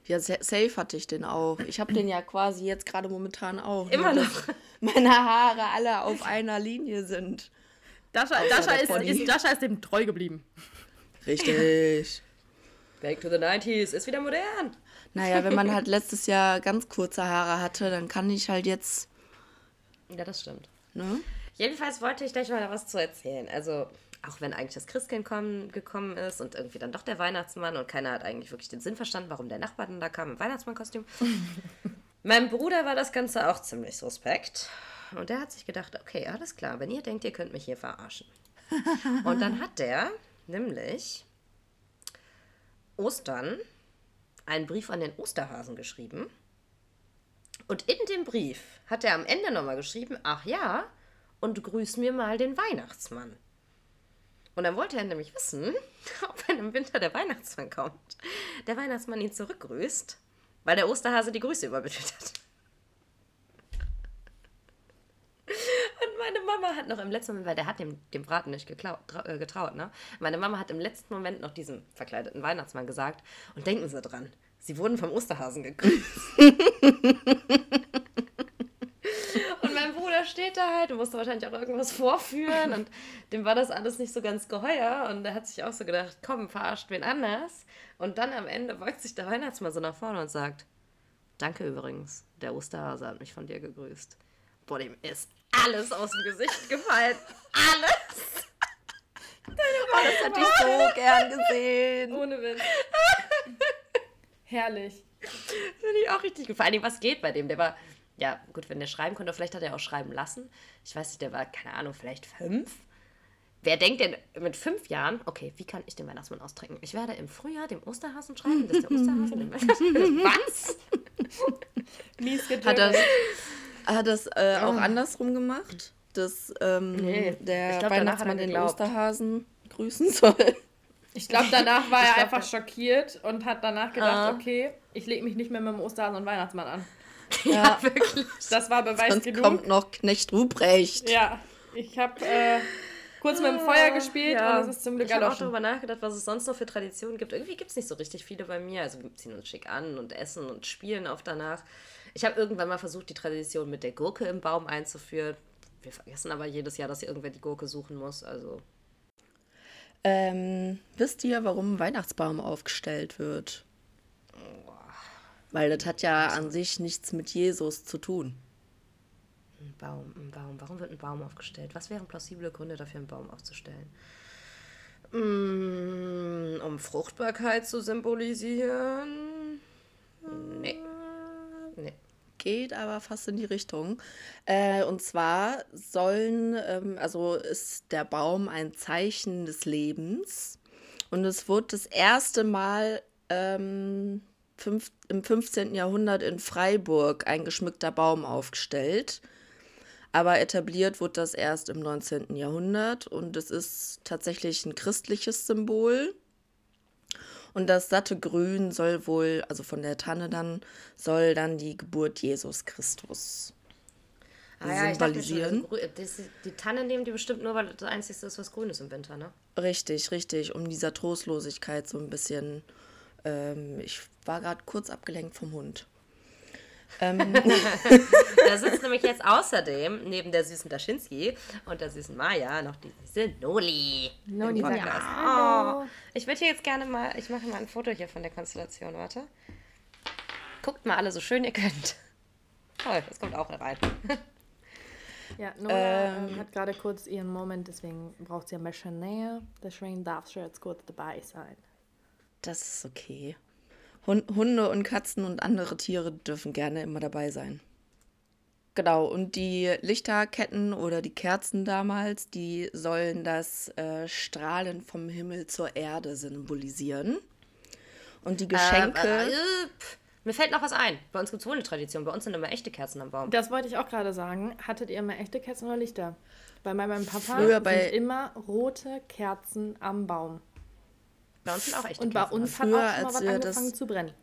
Speaker 1: Ja, sa- safe hatte ich den auch. Ich habe den ja quasi jetzt gerade momentan auch.
Speaker 3: Immer
Speaker 1: nur,
Speaker 3: noch.
Speaker 1: Meine Haare alle auf einer Linie sind.
Speaker 2: Dasha, Dasha, ist, ist, Dasha ist dem treu geblieben.
Speaker 1: Richtig.
Speaker 3: Back to the 90s, ist wieder modern.
Speaker 1: naja, wenn man halt letztes Jahr ganz kurze Haare hatte, dann kann ich halt jetzt,
Speaker 3: Ja, das stimmt.
Speaker 1: ne?
Speaker 3: Jedenfalls wollte ich gleich mal was zu erzählen. Also, auch wenn eigentlich das Christkind kommen, gekommen ist und irgendwie dann doch der Weihnachtsmann und keiner hat eigentlich wirklich den Sinn verstanden, warum der Nachbar dann da kam im Weihnachtsmannkostüm. Meinem Bruder war das Ganze auch ziemlich suspekt. Und der hat sich gedacht, okay, alles klar, wenn ihr denkt, ihr könnt mich hier verarschen. Und dann hat der nämlich Ostern einen Brief an den Osterhasen geschrieben. Und in dem Brief hat er am Ende nochmal geschrieben, ach ja, und grüß mir mal den Weihnachtsmann. Und dann wollte er nämlich wissen, ob wenn im Winter der Weihnachtsmann kommt, der Weihnachtsmann ihn zurückgrüßt, weil der Osterhase die Grüße übermittelt hat. Und meine Mama hat noch im letzten Moment, weil der hat dem, dem Braten nicht geklaut, äh, getraut, ne? Meine Mama hat im letzten Moment noch diesem verkleideten Weihnachtsmann gesagt, und denken Sie dran, Sie wurden vom Osterhasen gegrüßt. Steht da halt und musste wahrscheinlich auch irgendwas vorführen und dem war das alles nicht so ganz geheuer und er hat sich auch so gedacht, komm, verarscht wen anders. Und dann am Ende beugt sich der Weihnachtsmann so nach vorne und sagt, danke übrigens, der Osterhase hat mich von dir gegrüßt. Boah, dem ist alles aus dem Gesicht gefallen. Alles.
Speaker 1: Das hätte ich so gern gesehen.
Speaker 2: Ohne Witz. Herrlich.
Speaker 3: Finde ich auch richtig gut. Vor allem, was geht bei dem? Der war, ja, gut, wenn der schreiben konnte, vielleicht hat er auch schreiben lassen. Ich weiß nicht, der war, keine Ahnung, vielleicht fünf. Wer denkt denn mit fünf Jahren, okay, wie kann ich den Weihnachtsmann austrinken? Ich werde im Frühjahr dem Osterhasen schreiben, dass der Osterhasen den Weihnachtsmann. Was?
Speaker 2: Mies
Speaker 1: Hat das,
Speaker 2: getötet.
Speaker 1: hat das äh, auch andersrum gemacht? Dass ähm,
Speaker 3: Nee,
Speaker 1: der
Speaker 3: glaub, er
Speaker 1: Weihnachtsmann den. Osterhasen grüßen soll.
Speaker 2: Ich glaube, danach war er
Speaker 3: glaub,
Speaker 2: einfach schockiert und hat danach gedacht,
Speaker 3: Ah.
Speaker 2: okay, ich lege mich nicht mehr mit dem Osterhasen und Weihnachtsmann an.
Speaker 3: Ja, wirklich.
Speaker 2: Das war Beweis
Speaker 1: Sonst
Speaker 2: genug.
Speaker 1: kommt noch Knecht Ruprecht.
Speaker 2: Ja, ich habe äh, kurz mit dem Feuer gespielt
Speaker 3: Ja.
Speaker 2: und es ist zum Glück
Speaker 3: Ich habe auch darüber nachgedacht, was es sonst noch für Traditionen gibt. Irgendwie gibt es nicht so richtig viele bei mir. Also wir ziehen uns schick an und essen und spielen oft danach. Ich habe irgendwann mal versucht, die Tradition mit der Gurke im Baum einzuführen. Wir vergessen aber jedes Jahr, dass irgendwer die Gurke suchen muss. Also
Speaker 1: Ähm, wisst ihr, warum ein Weihnachtsbaum aufgestellt wird? Weil das hat ja an sich nichts mit Jesus zu tun.
Speaker 3: ein Baum, ein Baum. Warum wird ein Baum aufgestellt? Was wären plausible Gründe dafür, einen Baum aufzustellen? Mm, um Fruchtbarkeit zu symbolisieren? Nee. Nee.
Speaker 1: Geht aber fast in die Richtung. Äh, und zwar sollen, ähm, also ist der Baum ein Zeichen des Lebens. Und es wurde das erste Mal ähm, fünf, im 15. Jahrhundert in Freiburg ein geschmückter Baum aufgestellt. Aber etabliert wurde das erst im 19. Jahrhundert und es ist tatsächlich ein christliches Symbol. Und das satte Grün soll wohl, also von der Tanne dann, soll dann die Geburt Jesus Christus
Speaker 3: Ah ja, mir schon,
Speaker 1: symbolisieren.
Speaker 3: also die Tanne nehmen die bestimmt nur, weil das Einzige ist, was grün ist im Winter, ne?
Speaker 1: Richtig, richtig, um dieser Trostlosigkeit so ein bisschen. Ähm, ich war gerade kurz abgelenkt vom Hund. Ähm,
Speaker 3: Da sitzt nämlich jetzt außerdem neben der süßen Daschinski und der süßen Maja noch die süße Noli.
Speaker 2: Noli sagt
Speaker 3: Podcast.
Speaker 2: Hallo.
Speaker 3: Oh, ich würde hier jetzt gerne mal, ich mache mal ein Foto hier von der Konstellation, warte. Guckt mal alle so schön ihr könnt. Toll, das kommt auch rein.
Speaker 2: Ja, Nola ähm, hat gerade kurz ihren Moment, deswegen braucht sie ein bisschen Nähe. Deswegen darf sie jetzt kurz dabei sein.
Speaker 1: das ist okay. Hun Hunde und Katzen und andere Tiere dürfen gerne immer dabei sein. Genau, und die Lichterketten oder die Kerzen damals, die sollen das äh, Strahlen vom Himmel zur Erde symbolisieren. Und die Geschenke.
Speaker 3: Äh, äh, mir fällt noch was ein. Bei uns gibt es wohl eine Tradition. Bei uns sind immer echte Kerzen am Baum.
Speaker 2: Das wollte ich auch gerade sagen. Hattet ihr immer echte Kerzen oder Lichter? Bei meinem Papa
Speaker 1: Früher bei-
Speaker 2: sind immer rote Kerzen am Baum.
Speaker 3: Bei uns sind auch echte
Speaker 2: Und bei
Speaker 3: Kerzen.
Speaker 2: uns
Speaker 3: dran.
Speaker 2: hat auch schon mal was angefangen zu brennen.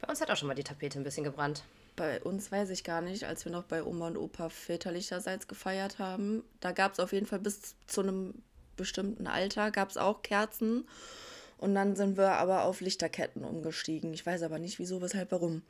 Speaker 3: Bei uns hat auch schon mal die Tapete ein bisschen gebrannt.
Speaker 1: Bei uns weiß ich gar nicht, als wir noch bei Oma und Opa väterlicherseits gefeiert haben. Da gab es auf jeden Fall bis zu einem bestimmten Alter, gab es auch Kerzen. Und dann sind wir aber auf Lichterketten umgestiegen. Ich weiß aber nicht, wieso, weshalb, warum.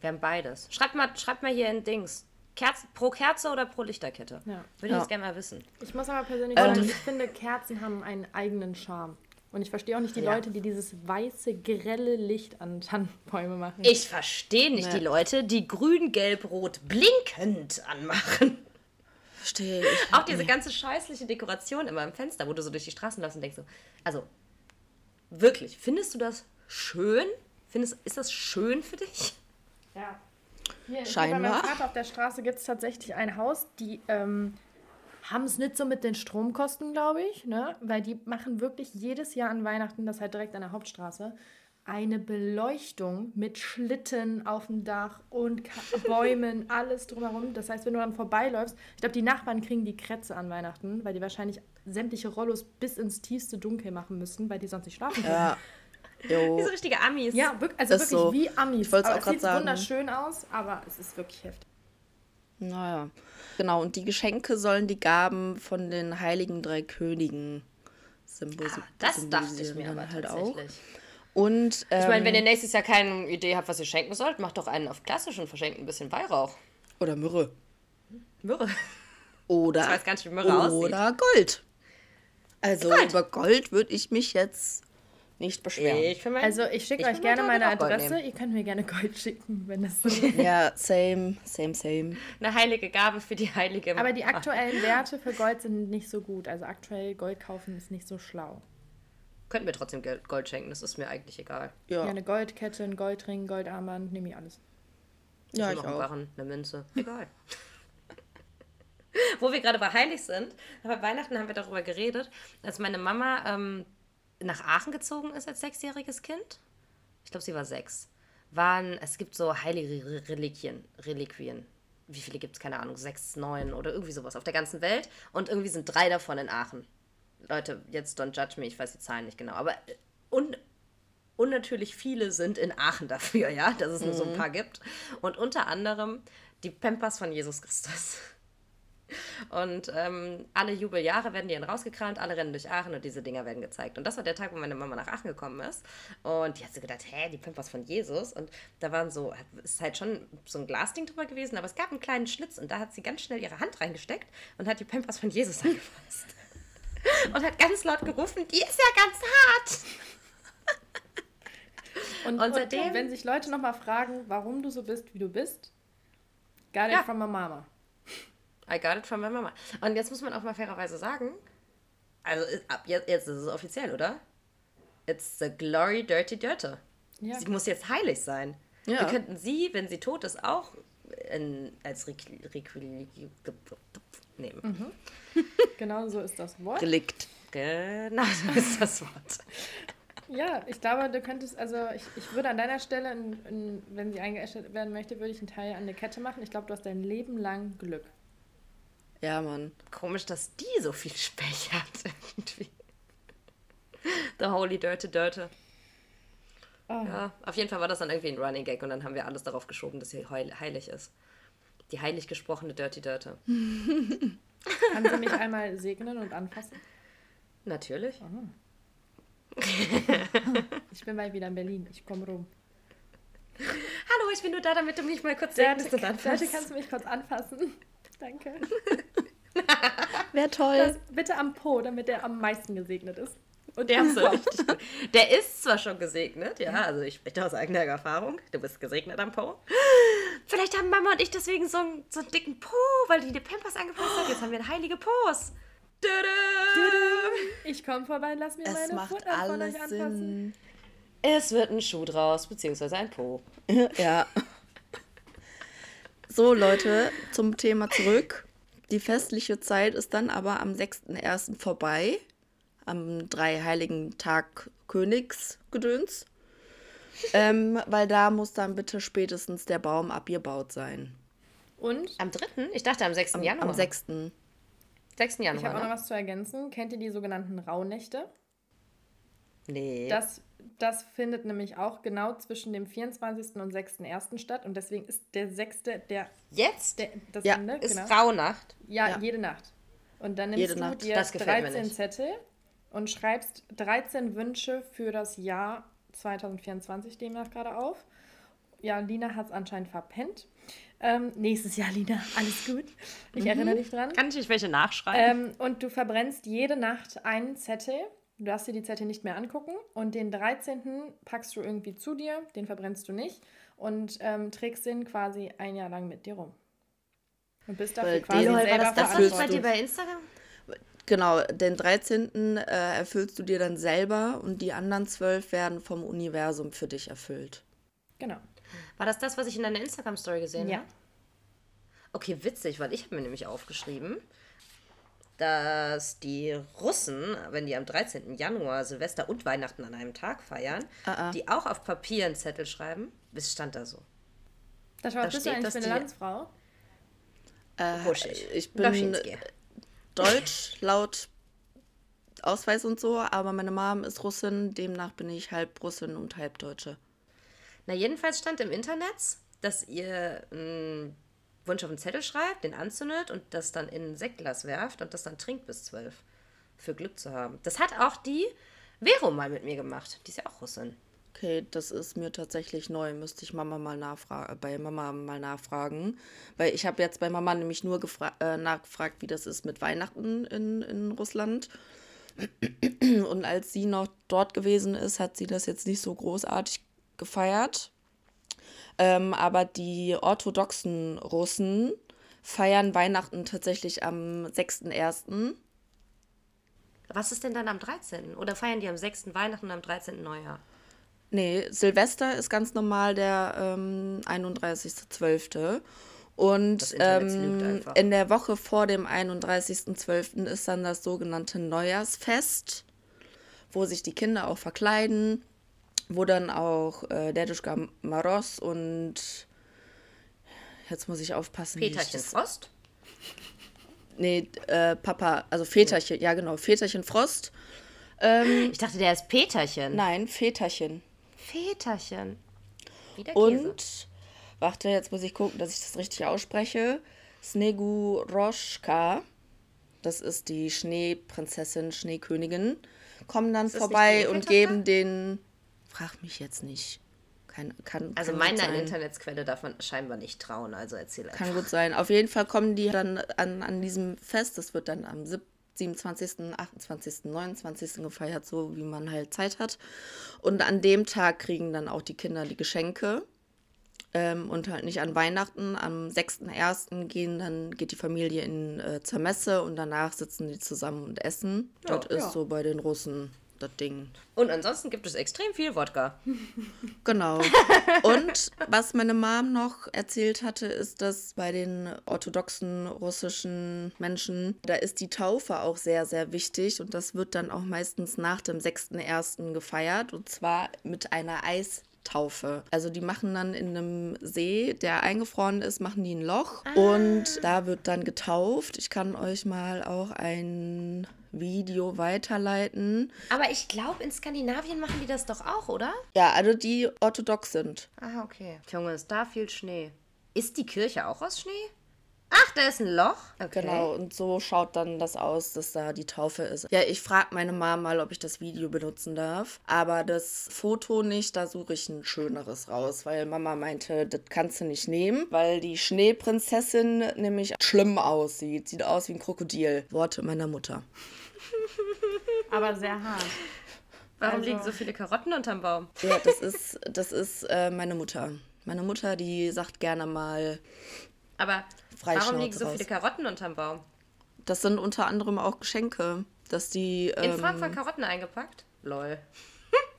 Speaker 3: Wir haben beides. Schreibt mal, schreibt mal hier in Dings. Kerze, pro Kerze oder pro Lichterkette?
Speaker 2: Ja.
Speaker 3: Würde ich
Speaker 1: Ja.
Speaker 3: jetzt gerne mal wissen.
Speaker 2: Ich muss aber persönlich
Speaker 1: Ähm.
Speaker 2: sagen, ich finde, Kerzen haben einen eigenen Charme. Und ich verstehe auch nicht die
Speaker 3: Ja.
Speaker 2: Leute, die dieses weiße, grelle Licht an Tannenbäume machen.
Speaker 3: Ich verstehe nicht die Leute, die grün, gelb, rot blinkend anmachen.
Speaker 1: Verstehe ich.
Speaker 3: Auch diese ganze scheißliche Dekoration immer im Fenster, wo du so durch die Straßen läufst und denkst so, also wirklich, findest du das schön? Findest, ist das schön für dich?
Speaker 2: Ja. Hier,
Speaker 1: Scheinbar.
Speaker 2: Bei Vater auf der Straße gibt es tatsächlich ein Haus, die ähm, haben es nicht so mit den Stromkosten, glaube ich, ne? weil die machen wirklich jedes Jahr an Weihnachten, das halt direkt an der Hauptstraße, eine Beleuchtung mit Schlitten auf dem Dach und Ka Bäumen, alles drumherum. Das heißt, wenn du dann vorbeiläufst, ich glaube, die Nachbarn kriegen die Krätze an Weihnachten, weil die wahrscheinlich sämtliche Rollos bis ins tiefste Dunkel machen müssen, weil die sonst nicht schlafen können.
Speaker 1: Ja. Jo.
Speaker 3: Diese richtige Amis.
Speaker 2: Ja, wirk- also
Speaker 1: Ist
Speaker 2: wirklich
Speaker 1: so.
Speaker 2: wie Amis.
Speaker 1: Ich wollt's
Speaker 2: Aber
Speaker 1: auch
Speaker 2: es
Speaker 1: grad
Speaker 2: sieht
Speaker 1: sagen.
Speaker 2: wunderschön aus, aber es ist wirklich heftig.
Speaker 1: Naja. Genau, und die Geschenke sollen die Gaben von den heiligen drei Königen symbol
Speaker 3: Ah, Das dachte ich
Speaker 1: symbolisieren
Speaker 3: mir aber
Speaker 1: halt
Speaker 3: tatsächlich.
Speaker 1: Und ähm,
Speaker 3: Ich meine, wenn ihr nächstes Jahr keine Idee habt, was ihr schenken sollt, macht doch einen auf klassisch und verschenkt ein bisschen Weihrauch.
Speaker 1: oder Myrrhe.
Speaker 3: Myrrhe.
Speaker 1: Oder,
Speaker 3: Ich weiß gar nicht, wie Myrrhe aussieht.
Speaker 1: oder Gold. Also
Speaker 3: Gold.
Speaker 1: über Gold würde ich mich jetzt nicht beschweren.
Speaker 3: Ich mein,
Speaker 2: Also ich schicke euch gerne meine Adresse.
Speaker 3: nehmen.
Speaker 2: Ihr könnt mir gerne Gold schicken, wenn das so
Speaker 1: Ja, same, same, same.
Speaker 3: eine heilige Gabe für die heilige
Speaker 2: Aber die aktuellen Werte für Gold sind nicht so gut. Also aktuell Gold kaufen ist nicht so schlau.
Speaker 3: Könnten wir trotzdem Gold schenken, das ist mir eigentlich egal.
Speaker 2: Ja,
Speaker 1: Ja,
Speaker 2: eine Goldkette, ein Goldring, Goldarmband, nehme ich alles.
Speaker 1: ja
Speaker 3: Ich
Speaker 1: ich auch.
Speaker 3: Barren, eine Münze. Egal. Wo wir gerade bei heilig sind, bei Weihnachten haben wir darüber geredet, als meine Mama ähm, nach Aachen gezogen ist als sechsjähriges Kind. Ich glaube, sie war sechs. Waren, es gibt so heilige Re- Reliquien, Reliquien. Wie viele gibt es? Keine Ahnung, sechs, neun oder irgendwie sowas auf der ganzen Welt. Und irgendwie sind drei davon in Aachen. Leute, jetzt don't judge me, ich weiß die Zahlen nicht genau. Aber äh, un unnatürlich viele sind in Aachen dafür, ja, dass es nur so ein paar gibt. Und unter anderem die Pampers von Jesus Christus. Und ähm, alle Jubeljahre werden die dann rausgekramt, alle rennen durch Aachen und diese Dinger werden gezeigt. Und das war der Tag, wo meine Mama nach Aachen gekommen ist. Und die hat so gedacht, hä, die Pampers von Jesus. Und da waren so, ist halt schon so ein Glasding drüber gewesen, aber es gab einen kleinen Schlitz und da hat sie ganz schnell ihre Hand reingesteckt und hat die Pampers von Jesus angefasst. Und hat ganz laut gerufen, die ist ja ganz hart.
Speaker 2: Und,
Speaker 3: Und seitdem-
Speaker 2: und wenn sich Leute nochmal fragen, warum du so bist, wie du bist, got it
Speaker 3: Ja.
Speaker 2: from my mama.
Speaker 3: I got it from my mama. Und jetzt muss man auch mal fairerweise sagen, also ist- ab jetzt, jetzt ist es offiziell, oder? It's the glory dirty dirty.
Speaker 2: Ja.
Speaker 3: Sie muss jetzt heilig sein.
Speaker 1: Ja.
Speaker 3: Wir könnten sie, wenn sie tot ist, auch in, als Requi- Requi- nehmen.
Speaker 2: Genau so ist das Wort.
Speaker 1: Relikt.
Speaker 3: Genau, so ist das Wort.
Speaker 2: Ja, ich glaube, du könntest, also ich, ich würde an deiner Stelle, in, in, wenn sie eingeäschert werden möchte, würde ich einen Teil an eine Kette machen. Ich glaube, du hast dein Leben lang Glück.
Speaker 1: Ja, Mann.
Speaker 3: Komisch, dass die so viel Spech hat irgendwie. The Holy Dirty Dirty.
Speaker 2: Oh.
Speaker 3: Ja, auf jeden Fall war das dann irgendwie ein Running Gag und dann haben wir alles darauf geschoben, dass sie heil heilig ist. Die heilig gesprochene Dirty Dirty.
Speaker 2: Kann sie mich einmal segnen und anfassen?
Speaker 3: Natürlich.
Speaker 2: Ich bin bald wieder in Berlin. Ich komme rum.
Speaker 3: Hallo, ich bin nur da, damit du mich mal kurz segnest und anfasst.
Speaker 2: kannst du mich kurz anfassen? Danke.
Speaker 1: Wäre toll.
Speaker 2: Das, bitte am Po, damit der am meisten gesegnet ist. Und
Speaker 3: Der, so richtig der ist zwar schon gesegnet, ja, also ich spreche aus eigener Erfahrung. Du bist gesegnet am Po. Vielleicht haben Mama und ich deswegen so einen, so einen dicken Po, weil die die Pampers angepasst hat. Jetzt haben wir heilige Pos.
Speaker 2: Ich komme vorbei, lass mir
Speaker 1: Es
Speaker 2: meine
Speaker 1: macht alles. Sinn.
Speaker 3: Es wird ein Schuh draus, beziehungsweise ein Po.
Speaker 1: Ja. So, Leute, zum Thema zurück. Die festliche Zeit ist dann aber am 6.1. vorbei. Am Dreiheiligen Tag Königsgedöns. Ähm, weil da muss dann bitte spätestens der Baum abgebaut sein.
Speaker 2: Und
Speaker 3: Am 3.? Ich dachte am 6. Januar.
Speaker 1: Am 6.
Speaker 3: 6.
Speaker 2: ich habe
Speaker 3: Januar.
Speaker 2: auch noch
Speaker 3: Ne?
Speaker 2: was zu ergänzen. Kennt ihr die sogenannten Rauhnächte?
Speaker 3: Nee.
Speaker 2: Das, das findet nämlich auch genau zwischen dem 24. und 6.1. statt. Und deswegen ist der 6. der,
Speaker 3: Jetzt
Speaker 2: der das
Speaker 1: Ja,
Speaker 2: Ende.
Speaker 3: ist
Speaker 2: genau.
Speaker 3: Rauhnacht.
Speaker 2: Ja,
Speaker 1: Ja.
Speaker 2: jede Nacht. Und dann nimmst
Speaker 1: Jede
Speaker 2: du
Speaker 1: Nacht.
Speaker 2: dir
Speaker 3: Das gefällt mir
Speaker 2: 13
Speaker 3: nicht.
Speaker 2: Zettel und schreibst 13 Wünsche für das Jahr 2024 demnach gerade auf. Ja, Lina hat es anscheinend verpennt. Ähm, nächstes Jahr, Lina, alles gut. Ich erinnere dich dran.
Speaker 3: Kann ich nicht welche nachschreiben?
Speaker 2: Ähm, und du verbrennst jede Nacht einen Zettel. Du darfst dir die Zettel nicht mehr angucken. Und den 13. packst du irgendwie zu dir, den verbrennst du nicht. Und ähm, trägst den quasi ein Jahr lang mit dir rum. Und bist dafür
Speaker 1: Weil
Speaker 2: quasi
Speaker 1: den-
Speaker 3: Joel, war
Speaker 2: selber
Speaker 3: das das, was bei
Speaker 1: du.
Speaker 3: dir bei Instagram?
Speaker 1: Genau, den 13. Äh, erfüllst du dir dann selber und die anderen zwölf werden vom Universum für dich erfüllt.
Speaker 2: Genau.
Speaker 3: War das das, was ich in deiner Instagram-Story gesehen
Speaker 2: Ja.
Speaker 3: habe? Okay, witzig, weil ich habe mir nämlich aufgeschrieben, dass die Russen, wenn die am 13. Januar Silvester und Weihnachten an einem Tag feiern,
Speaker 1: Ah, ah.
Speaker 3: die auch auf Papier einen Zettel schreiben. Es stand da so.
Speaker 2: Das war,
Speaker 3: Da
Speaker 2: bist du
Speaker 3: steht,
Speaker 2: eigentlich
Speaker 3: dass
Speaker 2: für eine
Speaker 3: die-
Speaker 2: Landsfrau?
Speaker 3: Russisch.
Speaker 1: Ich bin. Deutsch laut Ausweis und so, aber meine Mom ist Russin, demnach bin ich halb Russin und halb Deutsche.
Speaker 3: Na, jedenfalls stand im Internet, dass ihr einen Wunsch auf einen Zettel schreibt, den anzündet und das dann in ein Sektglas werft und das dann trinkt bis zwölf. Für Glück zu haben. Das hat auch die Vero mal mit mir gemacht. Die ist ja auch Russin.
Speaker 1: Okay, das ist mir tatsächlich neu. Müsste ich Mama mal nachfragen, bei Mama mal nachfragen. Weil ich habe jetzt bei Mama nämlich nur äh, nachgefragt, wie das ist mit Weihnachten in, in Russland. Und als sie noch dort gewesen ist, hat sie das jetzt nicht so großartig gefeiert. Ähm, aber die orthodoxen Russen feiern Weihnachten tatsächlich am 6.1.
Speaker 3: Was ist denn dann am 13.? Oder feiern die am 6. Weihnachten und am 13. Neujahr?
Speaker 1: Nee, Silvester ist ganz normal der ähm, 31.12. Und ähm, in der Woche vor dem 31.12. ist dann das sogenannte Neujahrsfest, wo sich die Kinder auch verkleiden, wo dann auch äh, Deduschka Maros und jetzt muss ich aufpassen. ich
Speaker 3: Peterchen
Speaker 1: das-
Speaker 3: Frost?
Speaker 1: Nee, äh, Papa, also Väterchen, ja genau, Väterchen Frost.
Speaker 3: Ich dachte, der ist Peterchen.
Speaker 1: Nein, Väterchen.
Speaker 3: Väterchen.
Speaker 1: Und, warte, jetzt muss ich gucken, dass ich das richtig ausspreche. Sneguroschka, das ist die Schneeprinzessin, Schneekönigin, kommen dann vorbei und geben den. Frag mich jetzt nicht. Kann, kann,
Speaker 3: Also
Speaker 1: kann
Speaker 3: meiner. Internetsquelle darf man scheinbar nicht trauen, also erzähl einfach.
Speaker 1: Kann gut sein. Auf jeden Fall kommen die dann an, an diesem Fest. Das wird dann am 7 27., 28., 29. gefeiert, so wie man halt Zeit hat. Und an dem Tag kriegen dann auch die Kinder die Geschenke. Ähm, und halt nicht an Weihnachten. Am 6.1. gehen dann, geht die Familie in, äh, zur Messe und danach sitzen die zusammen und essen.
Speaker 3: Ja,
Speaker 1: ist
Speaker 3: ja.
Speaker 1: so bei den Russen das Ding.
Speaker 3: Und ansonsten gibt es extrem viel Wodka.
Speaker 1: Genau. Und was meine Mom noch erzählt hatte, ist, dass bei den orthodoxen russischen Menschen, da ist die Taufe auch sehr, sehr wichtig. Und das wird dann auch meistens nach dem 6.1. gefeiert. Und zwar mit einer Eistaufe. Also die machen dann in einem See, der eingefroren ist, machen die ein Loch. Und da wird dann getauft. Ich kann euch mal auch ein Video weiterleiten.
Speaker 3: Aber ich glaube, in Skandinavien machen die das doch auch, oder?
Speaker 1: Ja, also die orthodox sind.
Speaker 3: Ah, okay. Junge, ist da viel Schnee. Ist die Kirche auch aus Schnee? Ach, da ist ein Loch. Okay.
Speaker 1: Genau, und so schaut dann das aus, dass da die Taufe ist. Ja, ich frage meine Mama mal, ob ich das Video benutzen darf. Aber das Foto nicht, da suche ich ein schöneres raus, weil Mama meinte, das kannst du nicht nehmen, weil die Schneeprinzessin nämlich schlimm aussieht. Sieht aus wie ein Krokodil. Worte meiner Mutter.
Speaker 2: Aber sehr hart.
Speaker 3: Warum
Speaker 2: Also-
Speaker 3: liegen so viele Karotten unterm Baum?
Speaker 1: Ja, das ist, das ist äh, meine Mutter. Meine Mutter, die sagt gerne mal,
Speaker 3: Aber warum liegen so
Speaker 1: raus.
Speaker 3: viele Karotten unterm Baum?
Speaker 1: das sind unter anderem auch Geschenke, dass die.
Speaker 3: In
Speaker 1: Ähm,
Speaker 3: Form von Karotten eingepackt? Lol.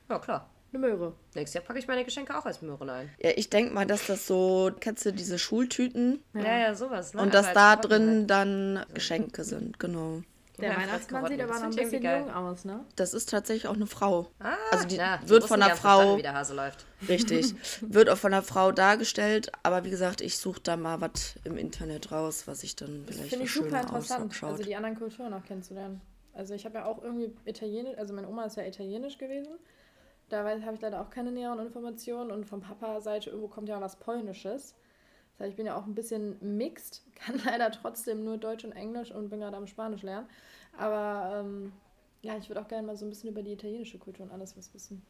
Speaker 3: ja, klar.
Speaker 2: Eine Möhre.
Speaker 3: Nächstes Jahr packe ich meine Geschenke auch als Möhren ein.
Speaker 1: ja, ich denke mal, dass das so, kennst du diese Schultüten?
Speaker 3: Ja, ja, sowas. Ne?
Speaker 1: Und
Speaker 3: Aber
Speaker 1: dass da drin
Speaker 3: halt.
Speaker 1: dann Geschenke sind, genau.
Speaker 2: Der
Speaker 3: Ja,
Speaker 2: Weihnachtsmann sieht aber
Speaker 3: das
Speaker 2: noch ein bisschen jung aus, ne?
Speaker 1: Das ist tatsächlich auch eine Frau.
Speaker 3: Ah,
Speaker 1: also die
Speaker 3: ja,
Speaker 1: wird von einer Frau,
Speaker 3: wie der Hase läuft.
Speaker 1: richtig, wird auch von einer Frau dargestellt. Aber wie gesagt, ich suche da mal was im Internet raus, was ich dann vielleicht
Speaker 2: Finde ich super interessant,
Speaker 1: ausschaut.
Speaker 2: also die anderen Kulturen auch kennenzulernen. Also ich habe ja auch irgendwie Italienisch, also meine Oma ist ja italienisch gewesen. Da habe ich leider auch keine näheren Informationen und vom Papa-Seite irgendwo kommt ja was Polnisches. Das heißt, ich bin ja auch ein bisschen mixed, kann leider trotzdem nur Deutsch und Englisch und bin gerade am Spanisch lernen. Aber ähm, ja, ich würde auch gerne mal so ein bisschen über die italienische Kultur und alles was wissen.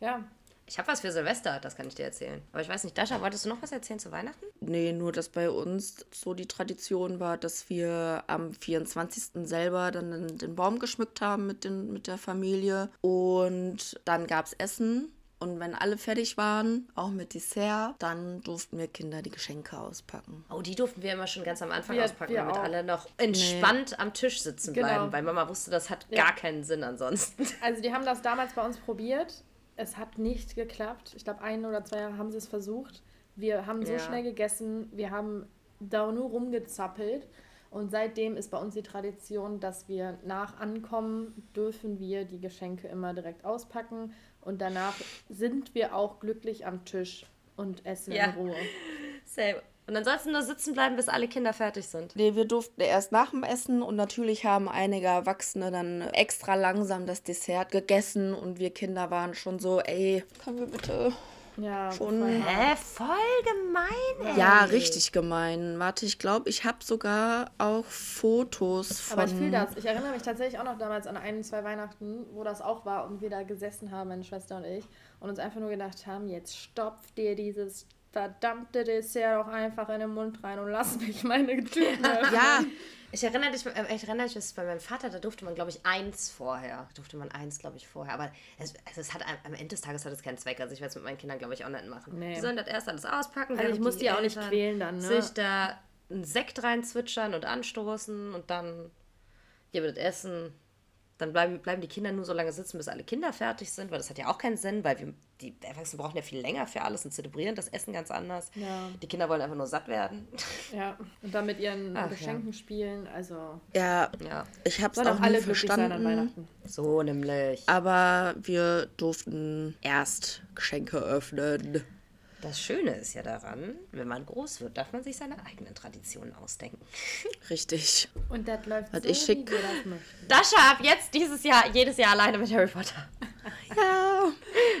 Speaker 2: Ja,
Speaker 3: Ich habe was für Silvester, das kann ich dir erzählen. Aber ich weiß nicht, Dasha, wolltest du noch was erzählen zu Weihnachten?
Speaker 1: Nee, nur dass bei uns so die Tradition war, dass wir am 24. selber dann den- Baum geschmückt haben mit, den, mit der Familie. Und dann gab es Essen. Und wenn alle fertig waren, auch mit Dessert, dann durften wir Kinder die Geschenke auspacken.
Speaker 3: Oh, die durften wir immer schon ganz am Anfang
Speaker 2: Wir-
Speaker 3: auspacken,
Speaker 2: wir
Speaker 3: damit
Speaker 2: auch.
Speaker 3: alle noch entspannt am Tisch sitzen
Speaker 2: Genau.
Speaker 3: bleiben, weil Mama wusste, das hat
Speaker 2: Ja.
Speaker 3: gar keinen Sinn ansonsten.
Speaker 2: Also die haben das damals bei uns probiert. Es hat nicht geklappt. Ich glaube, ein oder zwei Jahre haben sie es versucht. Wir haben so
Speaker 3: Ja.
Speaker 2: schnell gegessen. Wir haben da nur rumgezappelt. Und seitdem ist bei uns die Tradition, dass wir nach Ankommen dürfen wir die Geschenke immer direkt auspacken. Und danach sind wir auch glücklich am Tisch und essen
Speaker 3: Ja.
Speaker 2: in Ruhe.
Speaker 3: Same. Und ansonsten nur sitzen bleiben, bis alle Kinder fertig sind.
Speaker 1: Nee, wir durften erst nach dem Essen und natürlich haben einige Erwachsene dann extra langsam das Dessert gegessen und wir Kinder waren schon so, ey, können wir bitte
Speaker 2: Ja,
Speaker 1: Schon-
Speaker 2: voll.
Speaker 3: Hä, voll gemein, ey.
Speaker 1: Ja, richtig gemein. Warte, ich glaube, ich habe sogar auch Fotos von.
Speaker 2: Aber ich fühle das. Ich erinnere mich tatsächlich auch noch damals an ein, zwei Weihnachten, wo das auch war und wir da gesessen haben, meine Schwester und ich, und uns einfach nur gedacht haben, jetzt stopf dir dieses verdammte Dessert doch einfach in den Mund rein und lass mich meine Tüten.
Speaker 1: Ja,
Speaker 3: Ich erinnere dich, äh, ich erinnere mich, dass bei meinem Vater, da durfte man, glaube ich, eins vorher. Da durfte man eins, glaube ich, vorher. Aber es, also es hat am- Ende des Tages hat es keinen Zweck. Also ich werde es mit meinen Kindern, glaube ich, auch nicht machen.
Speaker 2: Nee.
Speaker 3: Die sollen das erst alles auspacken.
Speaker 2: Also ich muss die auch nicht
Speaker 3: Eltern
Speaker 2: quälen dann, ne?
Speaker 3: Sich da einen Sekt reinzwitschern und anstoßen und dann hier wird Essen. Dann bleiben, bleiben die Kinder nur so lange sitzen, bis alle Kinder fertig sind, weil das hat ja auch keinen Sinn, weil wir, die Erwachsenen brauchen ja viel länger für alles und zelebrieren das Essen ganz anders.
Speaker 2: Ja.
Speaker 3: Die Kinder wollen einfach nur satt werden.
Speaker 2: Ja, und dann mit ihren
Speaker 3: Ach,
Speaker 2: Geschenken spielen. Also
Speaker 1: ja,
Speaker 3: Ja,
Speaker 1: ich habe es auch
Speaker 2: auch alle
Speaker 1: nie
Speaker 2: sein an
Speaker 1: verstanden.
Speaker 2: Weihnachten.
Speaker 3: so nämlich.
Speaker 1: Aber wir durften erst Geschenke öffnen.
Speaker 3: Das Schöne ist ja daran, wenn man groß wird, darf man sich seine eigenen Traditionen ausdenken.
Speaker 1: Richtig.
Speaker 2: Und das läuft
Speaker 1: Was
Speaker 2: so,
Speaker 1: ich schick-
Speaker 2: wie wir das möchten.
Speaker 3: Dasha ab jetzt dieses Jahr, jedes Jahr alleine mit Harry Potter.
Speaker 1: Ja.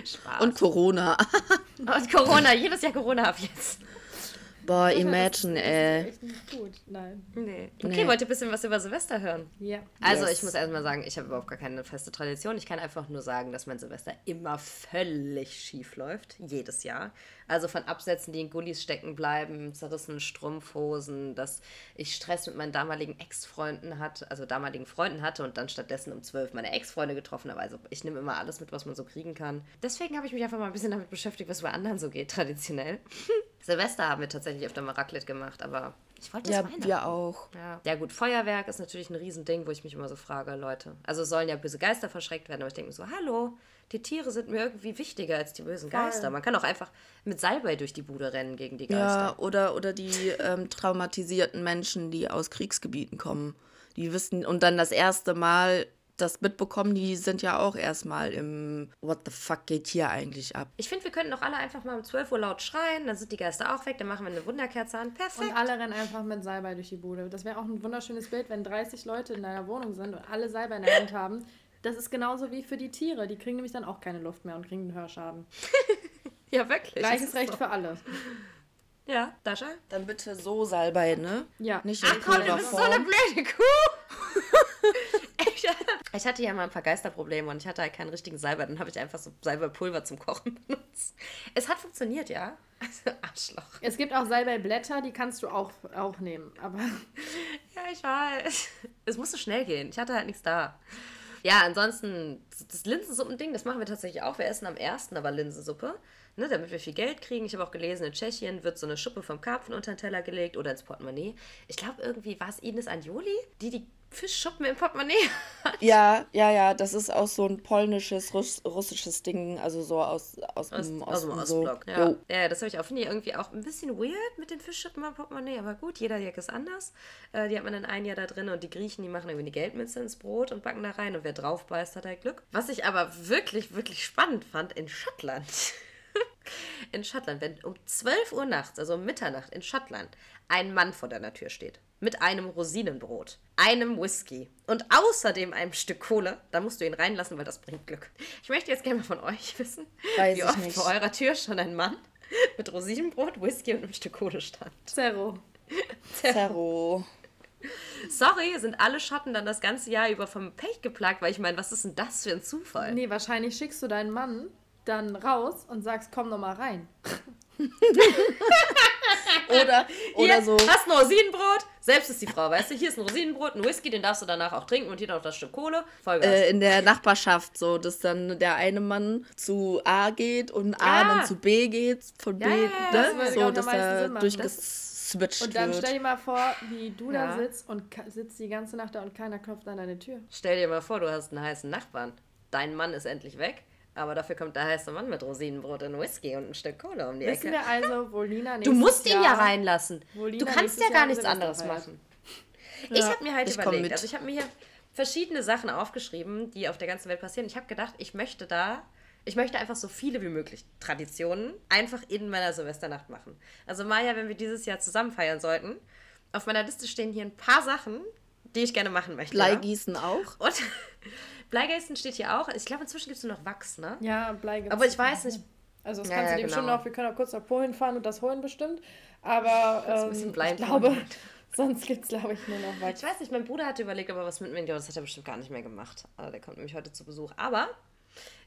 Speaker 3: Spaß.
Speaker 1: Und Corona.
Speaker 3: Und Corona, jedes Jahr Corona ab jetzt.
Speaker 1: Boah,
Speaker 2: Das
Speaker 1: imagine,
Speaker 2: ist
Speaker 1: ey.
Speaker 2: echt nicht gut. Nein.
Speaker 3: Nee. Okay,
Speaker 1: Nee.
Speaker 3: wollt ihr ein bisschen was über Silvester hören?
Speaker 2: Ja.
Speaker 3: Also
Speaker 1: Yes.
Speaker 3: ich muss erstmal sagen, ich habe überhaupt gar keine feste Tradition. Ich kann einfach nur sagen, dass mein Silvester immer völlig schief läuft. Jedes Jahr. Also von Absätzen, die in Gullis stecken bleiben, zerrissenen Strumpfhosen, dass ich Stress mit meinen damaligen Ex-Freunden hatte, also damaligen Freunden hatte und dann stattdessen um zwölf meine Ex-Freunde getroffen habe. Also ich nehme immer alles mit, was man so kriegen kann. Deswegen habe ich mich einfach mal ein bisschen damit beschäftigt, was bei anderen so geht, traditionell. Silvester haben wir tatsächlich öfter mal Raclette gemacht, aber ich wollte das
Speaker 1: Ja,
Speaker 3: Weihnachten.
Speaker 1: wir auch.
Speaker 3: Ja. ja gut, Feuerwerk ist natürlich ein Riesending, wo ich mich immer so frage, Leute. Also es sollen ja böse Geister verschreckt werden, aber ich denke mir so, hallo, die Tiere sind mir irgendwie wichtiger als die bösen Geister. Man kann auch einfach mit Salbei durch die Bude rennen gegen die
Speaker 1: Ja,
Speaker 3: Geister.
Speaker 1: oder, oder die ähm, traumatisierten Menschen, die aus Kriegsgebieten kommen. Die wissen und dann das erste Mal das mitbekommen, die sind ja auch erstmal im What the fuck geht hier eigentlich ab?
Speaker 3: Ich finde, wir könnten doch alle einfach mal um 12 Uhr laut schreien, dann sind die Geister auch weg, dann machen wir eine Wunderkerze an. Perfekt.
Speaker 2: Und alle rennen einfach mit Salbei durch die Bude. Das wäre auch ein wunderschönes Bild, wenn 30 Leute in deiner Wohnung sind und alle Salbei in der Hand haben. Das ist genauso wie für die Tiere. Die kriegen nämlich dann auch keine Luft mehr und kriegen einen Hörschaden.
Speaker 3: ja, wirklich.
Speaker 2: Gleiches Recht
Speaker 3: so.
Speaker 2: für alle.
Speaker 3: Ja, Dascha?
Speaker 1: Dann bitte so Salbei, ne?
Speaker 2: Ja.
Speaker 1: Nicht in
Speaker 3: Ach komm, du bist so eine blöde Kuh. ich, ich hatte ja mal ein paar Geisterprobleme und ich hatte halt keinen richtigen Salbei. Dann habe ich einfach so Salbeipulver zum Kochen benutzt. Es hat funktioniert, ja. Also Arschloch.
Speaker 2: Es gibt auch Salbeiblätter, die kannst du auch, auch nehmen. Aber
Speaker 3: Ja, ich weiß. Es musste schnell gehen. Ich hatte halt nichts da. Ja, ansonsten, das Linsensuppen-Ding, das machen wir tatsächlich auch. Wir essen am ersten aber Linsensuppe, ne, damit wir viel Geld kriegen. Ich habe auch gelesen, in Tschechien wird so eine Schuppe vom Karpfen unter den Teller gelegt oder ins Portemonnaie. Ich glaube, irgendwie war es Ines Anjoli, die die Fischschuppen im Portemonnaie hat.
Speaker 1: Ja, ja, ja, das ist auch so ein polnisches, Russ russisches Ding, also so aus, aus,
Speaker 3: Aus,
Speaker 1: dem
Speaker 3: aus dem
Speaker 1: Osten. So.
Speaker 3: Ostblock. Ja.
Speaker 1: Jo.
Speaker 3: ja, das habe ich auch, finde ich irgendwie auch ein bisschen weird mit den Fischschuppen im Portemonnaie, aber gut, jeder Jack ist anders. Äh, die hat man dann ein Jahr da drin und die Griechen, die machen irgendwie eine Geldmünze ins Brot und backen da rein und wer drauf beißt, hat halt Glück. Was ich aber wirklich, wirklich spannend fand, in Schottland. in Schottland, wenn um 12 Uhr nachts, also um Mitternacht in Schottland, ein Mann vor deiner Tür steht. Mit einem Rosinenbrot, einem Whisky und außerdem einem Stück Kohle, dann musst du ihn reinlassen, weil das bringt Glück. Ich möchte jetzt gerne mal von euch wissen,
Speaker 1: Weiß
Speaker 3: wie oft
Speaker 1: nicht.
Speaker 3: vor eurer Tür schon ein Mann mit Rosinenbrot, Whisky und einem Stück Kohle stand.
Speaker 2: Zero.
Speaker 1: Zerro.
Speaker 3: Sorry, sind alle Schotten dann das ganze Jahr über vom Pech geplagt, weil ich meine, was ist denn das für ein Zufall?
Speaker 2: Nee, wahrscheinlich schickst du deinen Mann dann raus und sagst, komm noch mal rein.
Speaker 1: Oder, oder
Speaker 3: Hier,
Speaker 1: so.
Speaker 3: Hast ein Rosinenbrot? Selbst ist die Frau, weißt du? Hier ist ein Rosinenbrot, ein Whisky, den darfst du danach auch trinken und hier noch das Stück Kohle. Vollgas.
Speaker 1: Äh, in der Nachbarschaft so, dass dann der eine Mann zu A geht und A
Speaker 3: Ja.
Speaker 1: dann zu B geht, von B,
Speaker 3: Ja, ja, das
Speaker 1: ne?
Speaker 2: würde
Speaker 1: so, dass er
Speaker 2: machen.
Speaker 1: durchgeswitcht
Speaker 2: Und dann
Speaker 1: wird.
Speaker 2: stell dir mal vor, wie du
Speaker 3: Ja.
Speaker 2: da sitzt und sitzt die ganze Nacht da und keiner klopft an deine Tür.
Speaker 3: Stell dir mal vor, du hast einen heißen Nachbarn. Dein Mann ist endlich weg, aber dafür kommt der heiße Mann mit Rosinenbrot und Whisky und ein Stück Kohle um die
Speaker 2: Wissen
Speaker 3: Ecke.
Speaker 2: wir also, wo Lina
Speaker 3: Du musst ihn ja
Speaker 2: Jahr-
Speaker 3: reinlassen. Du kannst ja gar
Speaker 2: Jahr
Speaker 3: nichts anderes machen. Ich
Speaker 2: Ja,
Speaker 3: habe mir halt
Speaker 1: ich
Speaker 3: überlegt, also ich habe mir hier verschiedene Sachen aufgeschrieben, die auf der ganzen Welt passieren. Ich habe gedacht, ich möchte da, ich möchte einfach so viele wie möglich Traditionen einfach in meiner Silvesternacht machen. Also Maja, wenn wir dieses Jahr zusammen feiern sollten, auf meiner Liste stehen hier ein paar Sachen, die ich gerne machen möchte. ja.
Speaker 1: Bleigießen auch.
Speaker 3: Und Bleigeißen steht hier auch. Ich glaube, inzwischen gibt es nur noch Wachs, ne?
Speaker 2: Ja, Blei gibt's.
Speaker 3: Aber ich weiß nicht,
Speaker 2: Also das
Speaker 3: Ja,
Speaker 2: kannst
Speaker 3: ja,
Speaker 2: du dir bestimmt
Speaker 3: genau.
Speaker 2: noch, wir können auch kurz nach Polen fahren und das holen bestimmt. Aber
Speaker 3: ist ein
Speaker 2: ähm,
Speaker 3: bisschen
Speaker 2: ich glaube, sonst gibt es, glaube ich, nur noch
Speaker 3: Ich
Speaker 2: Wachs.
Speaker 3: weiß nicht, mein Bruder hatte überlegt, ob er was mitnimmt, aber das hat er bestimmt gar nicht mehr gemacht. Also der kommt nämlich heute zu Besuch. Aber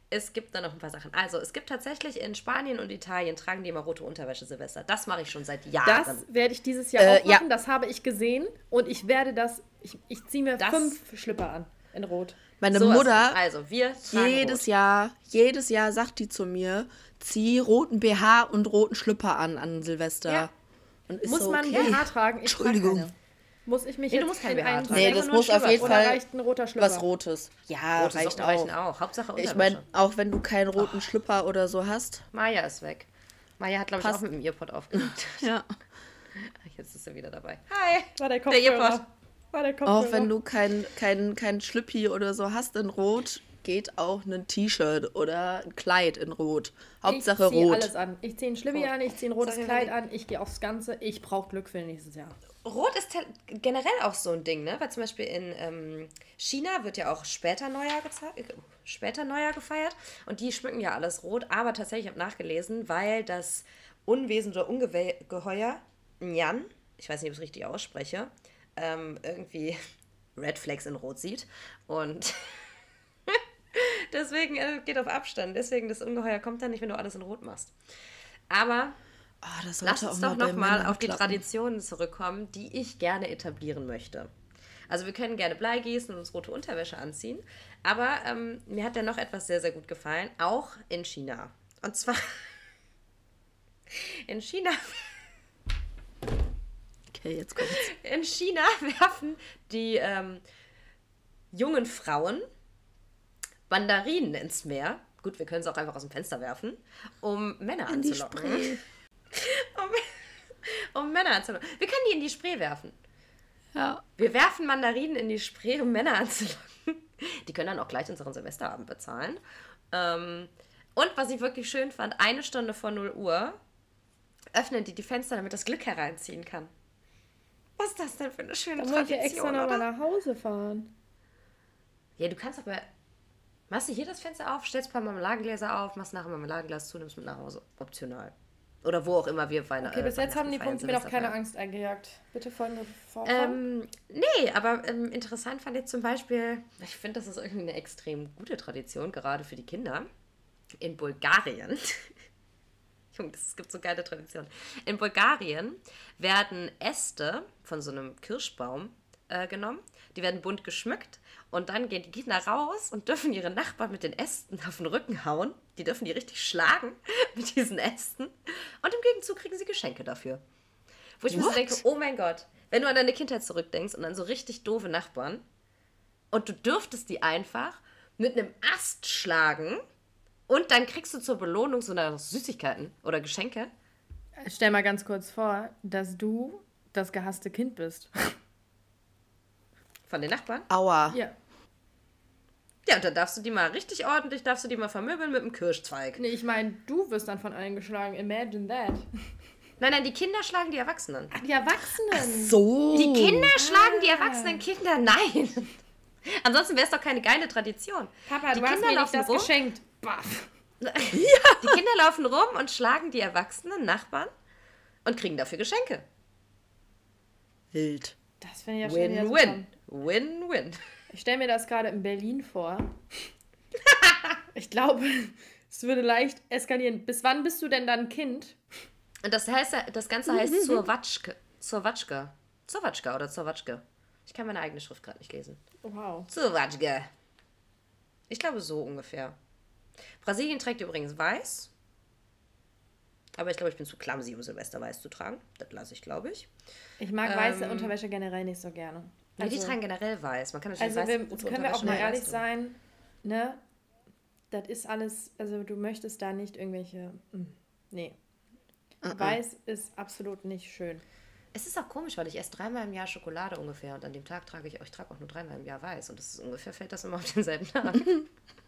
Speaker 3: es gibt da noch ein paar Sachen. Also, es gibt tatsächlich in Spanien und Italien tragen die immer rote Unterwäsche Silvester. Das mache ich schon seit Jahren.
Speaker 2: Das werde ich dieses Jahr
Speaker 1: Äh,
Speaker 2: auch
Speaker 1: ja.
Speaker 2: machen. Das habe ich gesehen und ich werde das, ich, ich ziehe mir
Speaker 3: Das-
Speaker 2: fünf Schlipper an in Rot.
Speaker 1: Meine
Speaker 3: So ist
Speaker 1: Mutter.
Speaker 3: Also, wir
Speaker 1: jedes
Speaker 3: rot.
Speaker 1: Jahr, jedes Jahr sagt die zu mir, zieh roten BH und roten Schlüpper an an Silvester.
Speaker 3: Ja.
Speaker 1: Und ist
Speaker 2: Muss
Speaker 1: so,
Speaker 2: man
Speaker 1: okay.
Speaker 2: BH tragen? Ich trage
Speaker 1: Entschuldigung.
Speaker 2: keine. Muss ich mich
Speaker 3: Nee, du
Speaker 2: jetzt
Speaker 3: musst kein BH
Speaker 2: einen
Speaker 3: tragen.
Speaker 1: Nee, das
Speaker 3: nur
Speaker 1: muss auf
Speaker 3: Schlüpper.
Speaker 1: jeden Fall
Speaker 2: reicht ein roter Schlüpper?
Speaker 1: was Rotes. Ja,
Speaker 3: Rote
Speaker 1: reicht auch.
Speaker 3: auch. Hauptsache
Speaker 1: Ich meine, auch wenn du keinen roten Schlüpper oder so hast.
Speaker 3: Maja ist weg. Maja hat, glaube ich, auch mit dem Earpod aufgelegt.
Speaker 1: Ja.
Speaker 3: Jetzt ist sie wieder dabei. Hi.
Speaker 2: War der
Speaker 3: Der
Speaker 2: Kopfhörer.
Speaker 3: Earpod.
Speaker 1: Auch wenn du kein, kein, kein Schlüppi oder so hast in Rot, geht auch ein T-Shirt oder ein Kleid in Rot. Hauptsache
Speaker 2: ich zieh
Speaker 1: Rot.
Speaker 2: alles an. Ich ziehe ein Schlippi
Speaker 3: Rot.
Speaker 2: an, ich ziehe ein rotes Kleid an, ich gehe aufs Ganze. Ich brauche Glück für nächstes Jahr.
Speaker 3: Rot ist generell auch so ein Ding, ne? Weil zum Beispiel in ähm, China wird ja auch später Neujahr, äh, später Neujahr gefeiert und die schmücken ja alles rot. Aber tatsächlich, ich habe nachgelesen, weil das Unwesen oder Ungeheuer Nyan, ich weiß nicht, ob ich es richtig ausspreche, ähm, irgendwie Red Flags in Rot sieht und deswegen äh, geht auf Abstand. Deswegen das Ungeheuer kommt dann nicht, wenn du alles in Rot machst. Aber
Speaker 1: das
Speaker 3: Lass uns doch nochmal auf die
Speaker 1: klappen.
Speaker 3: Traditionen zurückkommen, die ich gerne etablieren möchte. Also wir können gerne Blei gießen und uns rote Unterwäsche anziehen, aber ähm, mir hat ja noch etwas sehr, sehr gut gefallen, auch in China. Und zwar in China,
Speaker 1: Okay, jetzt kommt's.
Speaker 3: in China werfen die ähm, jungen Frauen Mandarinen ins Meer. Gut, wir können es auch einfach aus dem Fenster werfen, um Männer
Speaker 1: In
Speaker 3: anzulocken. Um, um Männer anzulocken. Wir können die in die Spree werfen.
Speaker 1: Ja.
Speaker 3: Wir werfen Mandarinen in die Spree, um Männer anzulocken. Die können dann auch gleich unseren Silvesterabend bezahlen. Ähm, und was ich wirklich schön fand, eine Stunde vor 0 Uhr öffnen die die Fenster, damit das Glück hereinziehen kann. Was ist das denn für eine schöne
Speaker 2: Da muss ich ja extra
Speaker 3: Tradition,
Speaker 2: nochmal nach Hause fahren.
Speaker 3: Ja, du kannst aber... Machst du hier das Fenster auf, stellst ein paar Marmeladengläser auf, machst nachher ein Marmeladenglas zu, nimmst mit nach Hause. Optional. Oder wo auch immer wir Weihnachten.
Speaker 2: Okay, bis jetzt haben die Punkte mir noch keine Angst eingejagt. Bitte folgende Vorfall.
Speaker 3: Ähm, nee, aber ähm, interessant fand ich zum Beispiel, ich finde, das ist irgendwie eine extrem gute Tradition, gerade für die Kinder. In Bulgarien. Junge, es gibt so geile Traditionen. In Bulgarien werden Äste von so einem Kirschbaum äh, genommen. Die werden bunt geschmückt und dann gehen die Kinder raus und dürfen ihre Nachbarn mit den Ästen auf den Rücken hauen. Die dürfen die richtig schlagen mit diesen Ästen. Und im Gegenzug kriegen sie Geschenke dafür. Wo ich mir so
Speaker 1: What?
Speaker 3: denke, oh mein Gott, wenn du an deine Kindheit zurückdenkst und an so richtig doofe Nachbarn und du dürftest die einfach mit einem Ast schlagen und dann kriegst du zur Belohnung so eine Süßigkeiten oder Geschenke.
Speaker 2: Stell mal ganz kurz vor, dass du das gehasste Kind bist.
Speaker 3: Von den Nachbarn?
Speaker 1: Aua.
Speaker 2: Ja.
Speaker 3: Ja, und dann darfst du die mal richtig ordentlich, darfst du die mal vermöbeln mit einem Kirschzweig.
Speaker 2: Nee, ich meine, du wirst dann von allen geschlagen. Imagine that.
Speaker 3: Nein, nein, die Kinder schlagen die Erwachsenen.
Speaker 2: Die Erwachsenen.
Speaker 1: So.
Speaker 3: Die Kinder schlagen die erwachsenen Kinder? Nein. Ansonsten wäre es doch keine geile Tradition.
Speaker 2: Papa,
Speaker 3: die
Speaker 2: du hast
Speaker 3: Kinder
Speaker 2: mir nicht das
Speaker 3: rum.
Speaker 2: geschenkt. Baff.
Speaker 3: Die Kinder laufen rum und schlagen die erwachsenen Nachbarn und kriegen dafür Geschenke.
Speaker 1: Wild.
Speaker 2: Das finde ich ja schon wieder super.
Speaker 3: Win-win. Win-win.
Speaker 2: Ich stelle mir das gerade in Berlin vor. ich glaube, es würde leicht eskalieren. Bis wann bist du denn dann Kind?
Speaker 3: Und das heißt, das Ganze heißt zur Watschke. Zur Watschke. Zur Watschke oder zur Watschke. Ich kann meine eigene Schrift gerade nicht lesen.
Speaker 2: Wow.
Speaker 3: Zur Watschke. Ich glaube so ungefähr. Brasilien trägt übrigens weiß. Aber ich glaube, ich bin zu clumsy, um Silvester weiß zu tragen. Das lasse ich, glaube ich.
Speaker 2: Ich mag weiße Unterwäsche generell nicht so gerne.
Speaker 3: Ja, die tragen generell weiß. Man kann natürlich
Speaker 2: Also
Speaker 3: weiß
Speaker 2: wir, können wir auch mal
Speaker 3: mit
Speaker 2: ehrlich
Speaker 3: tun.
Speaker 2: sein, ne? Das ist alles, also du möchtest da nicht irgendwelche, mm, nee. Weiß ist absolut nicht schön.
Speaker 3: Es ist auch komisch, weil ich esse dreimal im Jahr Schokolade ungefähr und an dem Tag trage ich, ich trage auch nur dreimal im Jahr weiß und das ist ungefähr fällt das immer auf denselben Tag.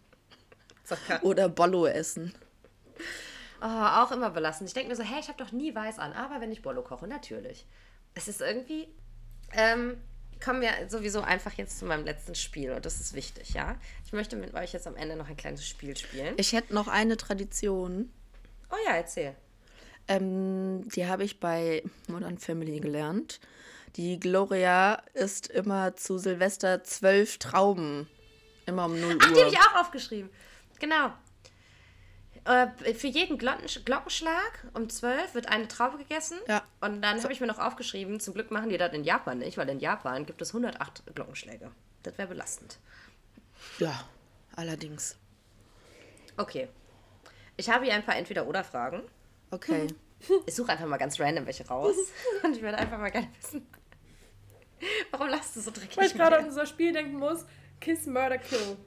Speaker 1: Oder Bollo essen.
Speaker 3: Oh, auch immer belastend. Ich denke mir so, hey, ich habe doch nie weiß an, aber wenn ich Bollo koche, natürlich. Es ist irgendwie. Ähm, kommen wir sowieso einfach jetzt zu meinem letzten Spiel und das ist wichtig, ja? Ich möchte mit euch jetzt am Ende noch ein kleines Spiel spielen.
Speaker 1: Ich hätte noch eine Tradition.
Speaker 3: oh ja, erzähl.
Speaker 1: Ähm, die habe ich bei Modern Family gelernt. Die Gloria isst immer zu Silvester zwölf Trauben. Immer um 0
Speaker 3: Ach, die
Speaker 1: Uhr.
Speaker 3: habe ich auch aufgeschrieben. Genau. Äh, für jeden Glocken- Glockenschlag um 12 wird eine Traube gegessen.
Speaker 1: Ja.
Speaker 3: Und dann habe ich mir noch aufgeschrieben, zum Glück machen die das in Japan nicht, weil in Japan gibt es 108 Glockenschläge. Das wäre belastend.
Speaker 1: ja, allerdings.
Speaker 3: Okay. Ich habe hier ein paar Entweder-Oder-Fragen.
Speaker 1: Okay.
Speaker 3: Ich suche einfach mal ganz random welche raus. Und ich würde einfach mal gerne wissen, warum lachst du so dreckig?
Speaker 2: Weil ich gerade an unser Spiel denken muss, Kiss, Murder, Kill.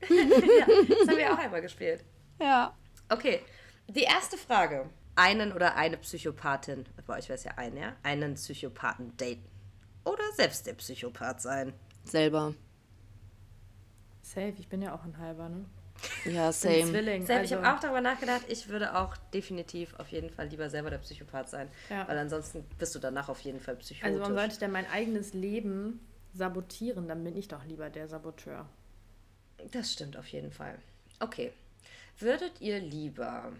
Speaker 3: Das haben wir auch einmal gespielt.
Speaker 1: Ja.
Speaker 3: Okay, die erste Frage. Einen oder eine Psychopathin, bei euch wäre es ja ein, ja? Einen Psychopathen daten. Oder selbst der Psychopath sein.
Speaker 1: Selber.
Speaker 2: Safe, ich bin ja auch ein halber, ne?
Speaker 1: Ja,
Speaker 2: Bin
Speaker 1: same.
Speaker 2: Zwilling.
Speaker 3: Selbst,
Speaker 2: also,
Speaker 3: ich habe auch darüber nachgedacht, ich würde auch definitiv auf jeden Fall lieber selber der Psychopath sein.
Speaker 2: Ja.
Speaker 3: Weil ansonsten bist du danach auf jeden Fall psychotisch.
Speaker 2: also warum sollte denn mein eigenes Leben sabotieren? Dann bin ich doch lieber der Saboteur.
Speaker 3: Das stimmt auf jeden Fall. Okay. Würdet ihr lieber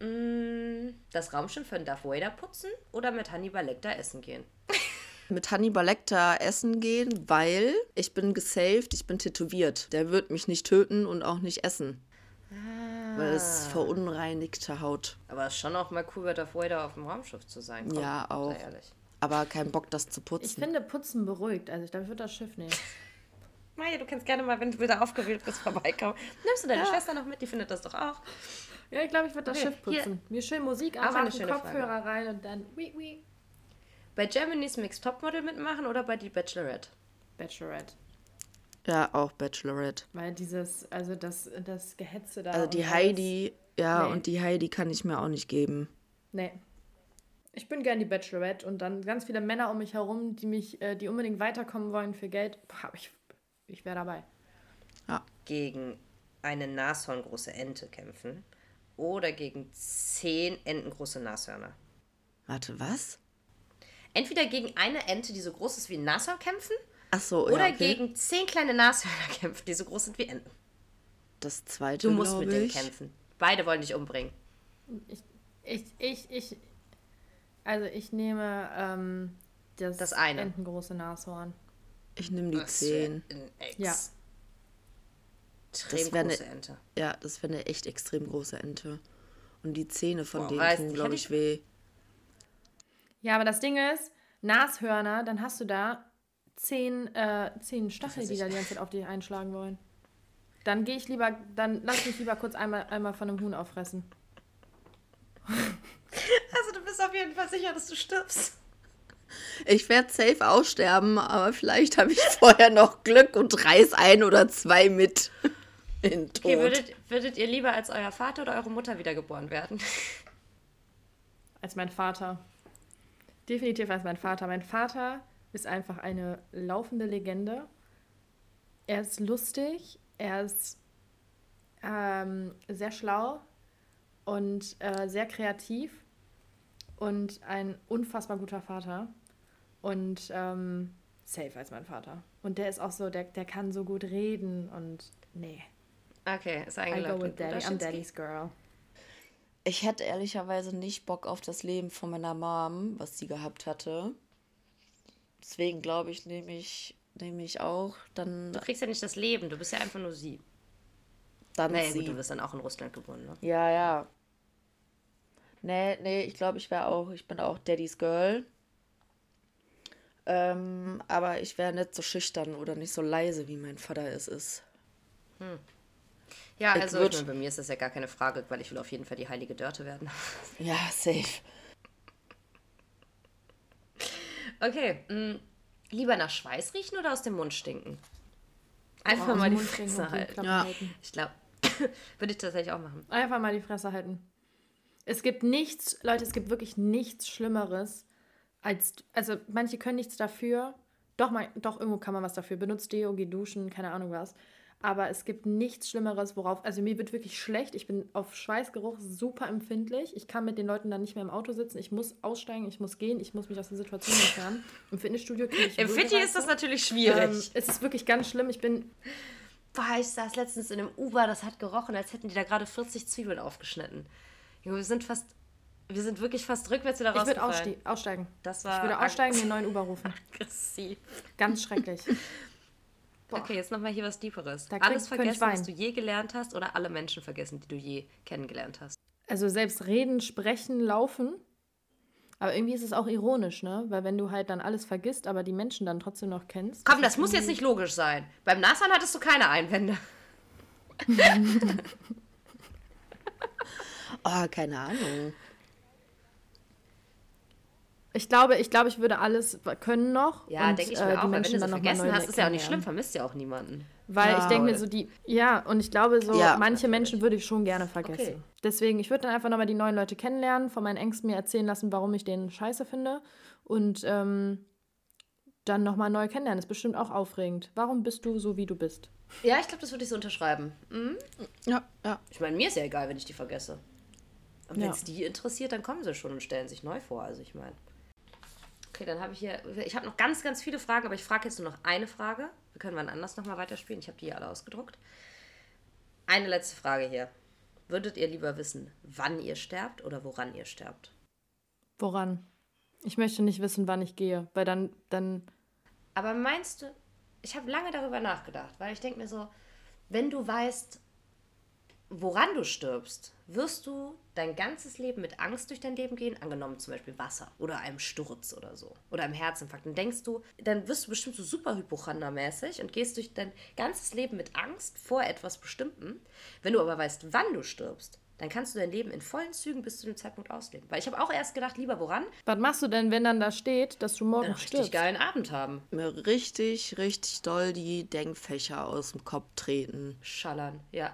Speaker 3: mh, das Raumschiff von Darth Vader putzen oder mit Hannibal Lecter essen gehen?
Speaker 1: Mit Hannibal Lecter essen gehen, weil ich bin gesaved, ich bin tätowiert. Der wird mich nicht töten und auch nicht essen. Weil es verunreinigte Haut.
Speaker 3: Aber es ist schon auch mal cool, bei Darth Vader auf dem Raumschiff zu sein. Komm,
Speaker 1: Ja, auch.
Speaker 3: Sei ehrlich.
Speaker 1: Aber kein Bock, das zu
Speaker 2: Ich
Speaker 1: putzen.
Speaker 2: finde Putzen beruhigt. Also ich glaube, ich würde das Schiff nehmen.
Speaker 3: Maja, du kannst gerne mal, wenn du wieder aufgewählt bist, vorbeikommen. Nimmst du deine Schwester noch mit? Die findet das doch auch.
Speaker 2: Ja, ich glaube, ich würde das
Speaker 3: Okay,
Speaker 2: Schiff putzen. Mir schön Musik
Speaker 3: Auch eine
Speaker 2: anmachen,
Speaker 3: schöne
Speaker 2: Kopfhörer rein und dann wie, wie.
Speaker 3: Bei Germany's Mixed Topmodel mitmachen oder bei Die Bachelorette?
Speaker 2: Bachelorette.
Speaker 1: Ja, auch Bachelorette.
Speaker 2: Weil dieses, also das, das Gehetze da.
Speaker 1: Also die
Speaker 2: alles-
Speaker 1: Heidi, ja,
Speaker 2: Nee.
Speaker 1: und die Heidi kann ich mir auch nicht geben.
Speaker 2: Nee. Ich bin gern die Bachelorette und dann ganz viele Männer um mich herum, die mich, äh, die unbedingt weiterkommen wollen für Geld. Boah, ich ich wäre dabei.
Speaker 3: Gegen eine nashorngroße Ente kämpfen oder gegen zehn entengroße Nashörner?
Speaker 1: Warte, was?
Speaker 3: Entweder gegen eine Ente, die so groß ist wie ein Nashorn kämpfen,
Speaker 1: Ach so,
Speaker 3: oder
Speaker 1: ja, okay.
Speaker 3: gegen zehn kleine Nashörner kämpfen, die so groß sind wie Enten.
Speaker 1: das zweite,
Speaker 3: Du musst mit denen
Speaker 1: ich.
Speaker 3: kämpfen. Beide wollen dich umbringen.
Speaker 2: Ich, Ich, ich, ich, also ich nehme ähm, das,
Speaker 3: Das eine.
Speaker 2: entengroße Nashorn.
Speaker 1: Ich nehme die
Speaker 3: wär
Speaker 1: 10.
Speaker 3: ein ex-
Speaker 2: Ja.
Speaker 3: Extrem
Speaker 1: Das ne-
Speaker 3: große Ente.
Speaker 1: Ja, das wäre eine echt extrem große Ente. Und die Zähne von
Speaker 3: Boah,
Speaker 1: denen tun, glaube ich,
Speaker 3: ich-
Speaker 1: weh.
Speaker 2: Ja, aber das Ding ist, Nashörner, dann hast du da zehn, äh, zehn Stacheln,
Speaker 3: weiß
Speaker 2: die da die ganze Zeit auf dich einschlagen wollen. Dann gehe ich lieber, dann lass mich lieber kurz einmal, einmal von einem Huhn auffressen.
Speaker 3: Also du bist auf jeden Fall sicher, dass du stirbst.
Speaker 1: Ich werde safe aussterben, aber vielleicht habe ich vorher noch Glück und reiß ein oder zwei mit in Tod.
Speaker 3: Okay, würdet, würdet ihr lieber als euer Vater oder eure Mutter wiedergeboren werden?
Speaker 2: Als mein Vater. Definitiv als mein Vater. Mein Vater ist einfach eine laufende Legende. Er ist lustig, er ist ähm, sehr schlau und äh, sehr kreativ und ein unfassbar guter Vater. Und ähm, safe als mein Vater. Und der ist auch so, der, der kann so gut reden und nee.
Speaker 3: Okay, ist
Speaker 2: I go
Speaker 3: eingeloggt.
Speaker 2: with Daddy. I'm? Daddy's girl.
Speaker 1: Ich hätte ehrlicherweise nicht Bock auf das Leben von meiner Mom, was sie gehabt hatte. Deswegen glaube ich, nehme ich, nehme ich auch dann,
Speaker 3: Du kriegst ja nicht das Leben, du bist ja einfach nur sie.
Speaker 1: dann
Speaker 3: Naja,
Speaker 1: sie.
Speaker 3: gut, du wirst dann auch in Russland geboren, ne?
Speaker 1: Ja, ja. Nee, nee, ich glaube, ich wäre auch, ich bin auch Daddy's Girl. Ähm, aber ich wäre nicht so schüchtern oder nicht so leise, wie mein Vater es ist.
Speaker 3: Ja,
Speaker 1: Ich
Speaker 3: also
Speaker 1: würd-
Speaker 3: ich meine, bei mir ist das ja gar keine Frage, weil ich will auf jeden Fall die heilige Dörte werden.
Speaker 1: Ja, safe.
Speaker 3: Okay, mh, lieber nach Schweiß riechen oder aus dem Mund stinken? Einfach
Speaker 2: dem
Speaker 3: mal die
Speaker 2: Mund
Speaker 3: Fresse halten.
Speaker 1: Ja.
Speaker 2: halten.
Speaker 3: Ich glaube, würde ich tatsächlich auch machen.
Speaker 2: Einfach mal die Fresse halten. Es gibt nichts, Leute, es gibt wirklich nichts Schlimmeres als, also manche können nichts dafür. Doch, mal, doch, irgendwo kann man was dafür. Benutzt Deo, geh duschen, keine Ahnung was. Aber es gibt nichts Schlimmeres, worauf, also mir wird wirklich schlecht. Ich bin auf Schweißgeruch super empfindlich. Ich kann mit den Leuten dann nicht mehr im Auto sitzen. Ich muss aussteigen, ich muss gehen, ich muss mich aus der Situation entfernen. Im Fitnessstudio kriege ich
Speaker 3: Im Fitti ist das natürlich schwierig.
Speaker 2: ähm, Es ist wirklich ganz schlimm. Ich bin
Speaker 3: Boah, ich saß letztens in einem Uber, das hat gerochen, als hätten die da gerade 40 Zwiebeln aufgeschnitten. Junge, wir sind fast, wir sind wirklich fast rückwärts wieder
Speaker 2: Ich würde
Speaker 3: rausgefallen.
Speaker 2: ausste aussteigen.
Speaker 3: Das war
Speaker 2: ich würde aussteigen, den neuen Uber rufen.
Speaker 3: aggressiv.
Speaker 2: Ganz schrecklich. Boah.
Speaker 3: Okay, jetzt nochmal hier was Deeperes.
Speaker 2: Da
Speaker 3: Alles vergessen, was du je gelernt hast oder alle Menschen vergessen, die du je kennengelernt hast.
Speaker 2: Also selbst reden, sprechen, laufen. Aber irgendwie ist es auch ironisch, ne? Weil wenn du halt dann alles vergisst, aber die Menschen dann trotzdem noch kennst.
Speaker 3: Komm, das muss jetzt nicht logisch sein. Beim Nasan hattest du keine Einwände.
Speaker 1: Oh, keine Ahnung.
Speaker 2: Ich glaube, ich glaube, ich würde alles können noch.
Speaker 3: Ja, denke ich
Speaker 2: äh,
Speaker 3: mir
Speaker 2: die
Speaker 3: auch. Weil wenn
Speaker 2: Menschen
Speaker 3: du
Speaker 2: dann
Speaker 3: so
Speaker 2: noch mal
Speaker 3: vergessen hast, ist ja auch nicht schlimm, vermisst ja auch niemanden.
Speaker 2: Weil ich
Speaker 1: Ja.
Speaker 2: denke mir so, die, ja, und ich glaube so,
Speaker 1: Ja,
Speaker 2: manche Menschen würde ich schon gerne vergessen.
Speaker 3: Okay.
Speaker 2: Deswegen, ich würde dann einfach nochmal die neuen Leute kennenlernen, von meinen Ängsten mir erzählen lassen, warum ich den scheiße finde. Und ähm, dann nochmal neu kennenlernen. Ist bestimmt auch aufregend. Warum bist du so, wie du bist?
Speaker 3: Ja, ich glaube, das würde ich so unterschreiben. Mhm.
Speaker 1: Ja, ja.
Speaker 3: Ich meine, mir ist ja egal, wenn ich die vergesse. Und wenn
Speaker 2: Ja.
Speaker 3: es die interessiert, dann kommen sie schon und stellen sich neu vor. Also ich meine. Okay, dann habe ich hier. Ich habe noch ganz, ganz viele Fragen, aber ich frage jetzt nur noch eine Frage. Wir können wann anders nochmal weiterspielen. Ich habe die hier alle ausgedruckt. Eine letzte Frage hier. Würdet ihr lieber wissen, wann ihr sterbt oder woran ihr sterbt?
Speaker 2: Woran? Ich möchte nicht wissen, wann ich gehe, weil dann, dann
Speaker 3: Aber meinst du, ich habe lange darüber nachgedacht, weil ich denke mir so, wenn du weißt, woran du stirbst, wirst du dein ganzes Leben mit Angst durch dein Leben gehen, angenommen zum Beispiel Wasser oder einem Sturz oder so oder einem Herzinfarkt. Dann denkst du, dann wirst du bestimmt so super hypochondermäßig und gehst durch dein ganzes Leben mit Angst vor etwas Bestimmten. Wenn du aber weißt, wann du stirbst, dann kannst du dein Leben in vollen Zügen bis zu dem Zeitpunkt ausleben. Weil ich habe auch erst gedacht, lieber woran?
Speaker 2: Was machst du denn, wenn dann da steht, dass du morgen
Speaker 3: Einen richtig
Speaker 2: stirbst?
Speaker 3: geilen Abend haben.
Speaker 1: Mir richtig, richtig doll die Denkfächer aus dem Kopf treten.
Speaker 3: Schallern, ja.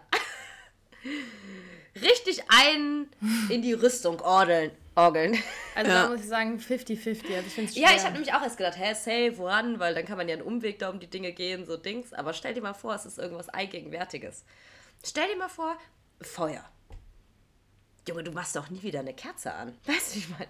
Speaker 3: Richtig einen in die Rüstung orgeln. orgeln.
Speaker 2: Also da muss ich sagen, 50-50. Also ich
Speaker 3: Ja, ich habe nämlich auch erst gedacht, hä, safe, woran? Weil dann kann man ja einen Umweg da um die Dinge gehen, so Dings. Aber stell dir mal vor, es ist irgendwas Allgegenwärtiges. Stell dir mal vor, Feuer. Junge, du machst doch nie wieder eine Kerze an. Weißt du, wie ich meine?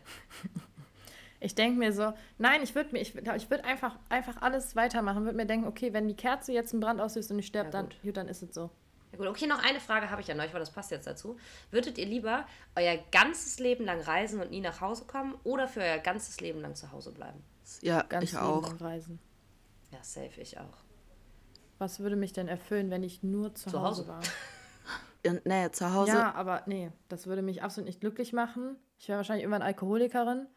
Speaker 2: Ich denke mir so, nein, ich würde mir, ich, würd- ich würde einfach, einfach alles weitermachen. Würde mir denken, okay, wenn die Kerze jetzt einen Brand auslöst und ich sterbe,
Speaker 3: Ja,
Speaker 2: dann,
Speaker 3: gut,
Speaker 2: dann ist es so.
Speaker 3: Ja gut, okay, noch eine Frage habe ich an euch, weil das passt jetzt dazu. Würdet ihr lieber euer ganzes Leben lang reisen und nie nach Hause kommen oder für euer ganzes Leben lang zu Hause bleiben?
Speaker 1: Ja,
Speaker 2: Ganz
Speaker 1: ich
Speaker 2: Leben
Speaker 1: auch.
Speaker 2: lang reisen.
Speaker 3: Ja, safe, ich auch.
Speaker 2: Was würde mich denn erfüllen, wenn ich nur zu,
Speaker 3: Zu
Speaker 2: Hause,
Speaker 3: Hause.
Speaker 2: war?
Speaker 1: Ja, nee, zu Hause.
Speaker 2: Ja, aber nee, das würde mich absolut nicht glücklich machen. Ich wäre wahrscheinlich irgendwann Alkoholikerin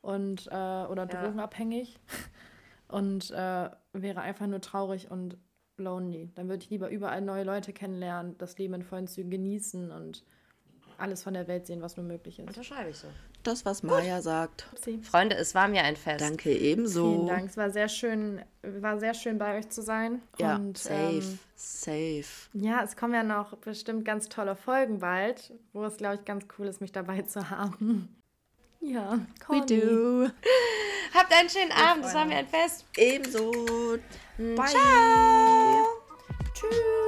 Speaker 2: und äh, oder
Speaker 3: Ja.
Speaker 2: drogenabhängig und äh, wäre einfach nur traurig und lonely. Dann würde ich lieber überall neue Leute kennenlernen, das Leben in vollen Zügen genießen und alles von der Welt sehen, was nur möglich ist.
Speaker 3: Unterschreibe ich so.
Speaker 1: Das, was Maya sagt.
Speaker 2: Upsi.
Speaker 3: Freunde, es war mir ein Fest.
Speaker 1: Danke ebenso.
Speaker 2: Vielen Dank. Es war sehr schön, war sehr schön bei euch zu sein.
Speaker 1: Ja,
Speaker 2: und,
Speaker 1: safe,
Speaker 2: Ähm,
Speaker 1: safe.
Speaker 2: ja, es kommen ja noch bestimmt ganz tolle Folgen bald, wo es, glaube ich, ganz cool ist, mich dabei zu haben. Ja,
Speaker 1: We
Speaker 2: Conny.
Speaker 1: do.
Speaker 3: Habt einen schönen Abend, es war mir ein Fest.
Speaker 1: Ebenso.
Speaker 2: Hm, Bye.
Speaker 3: Ciao. Tschüss.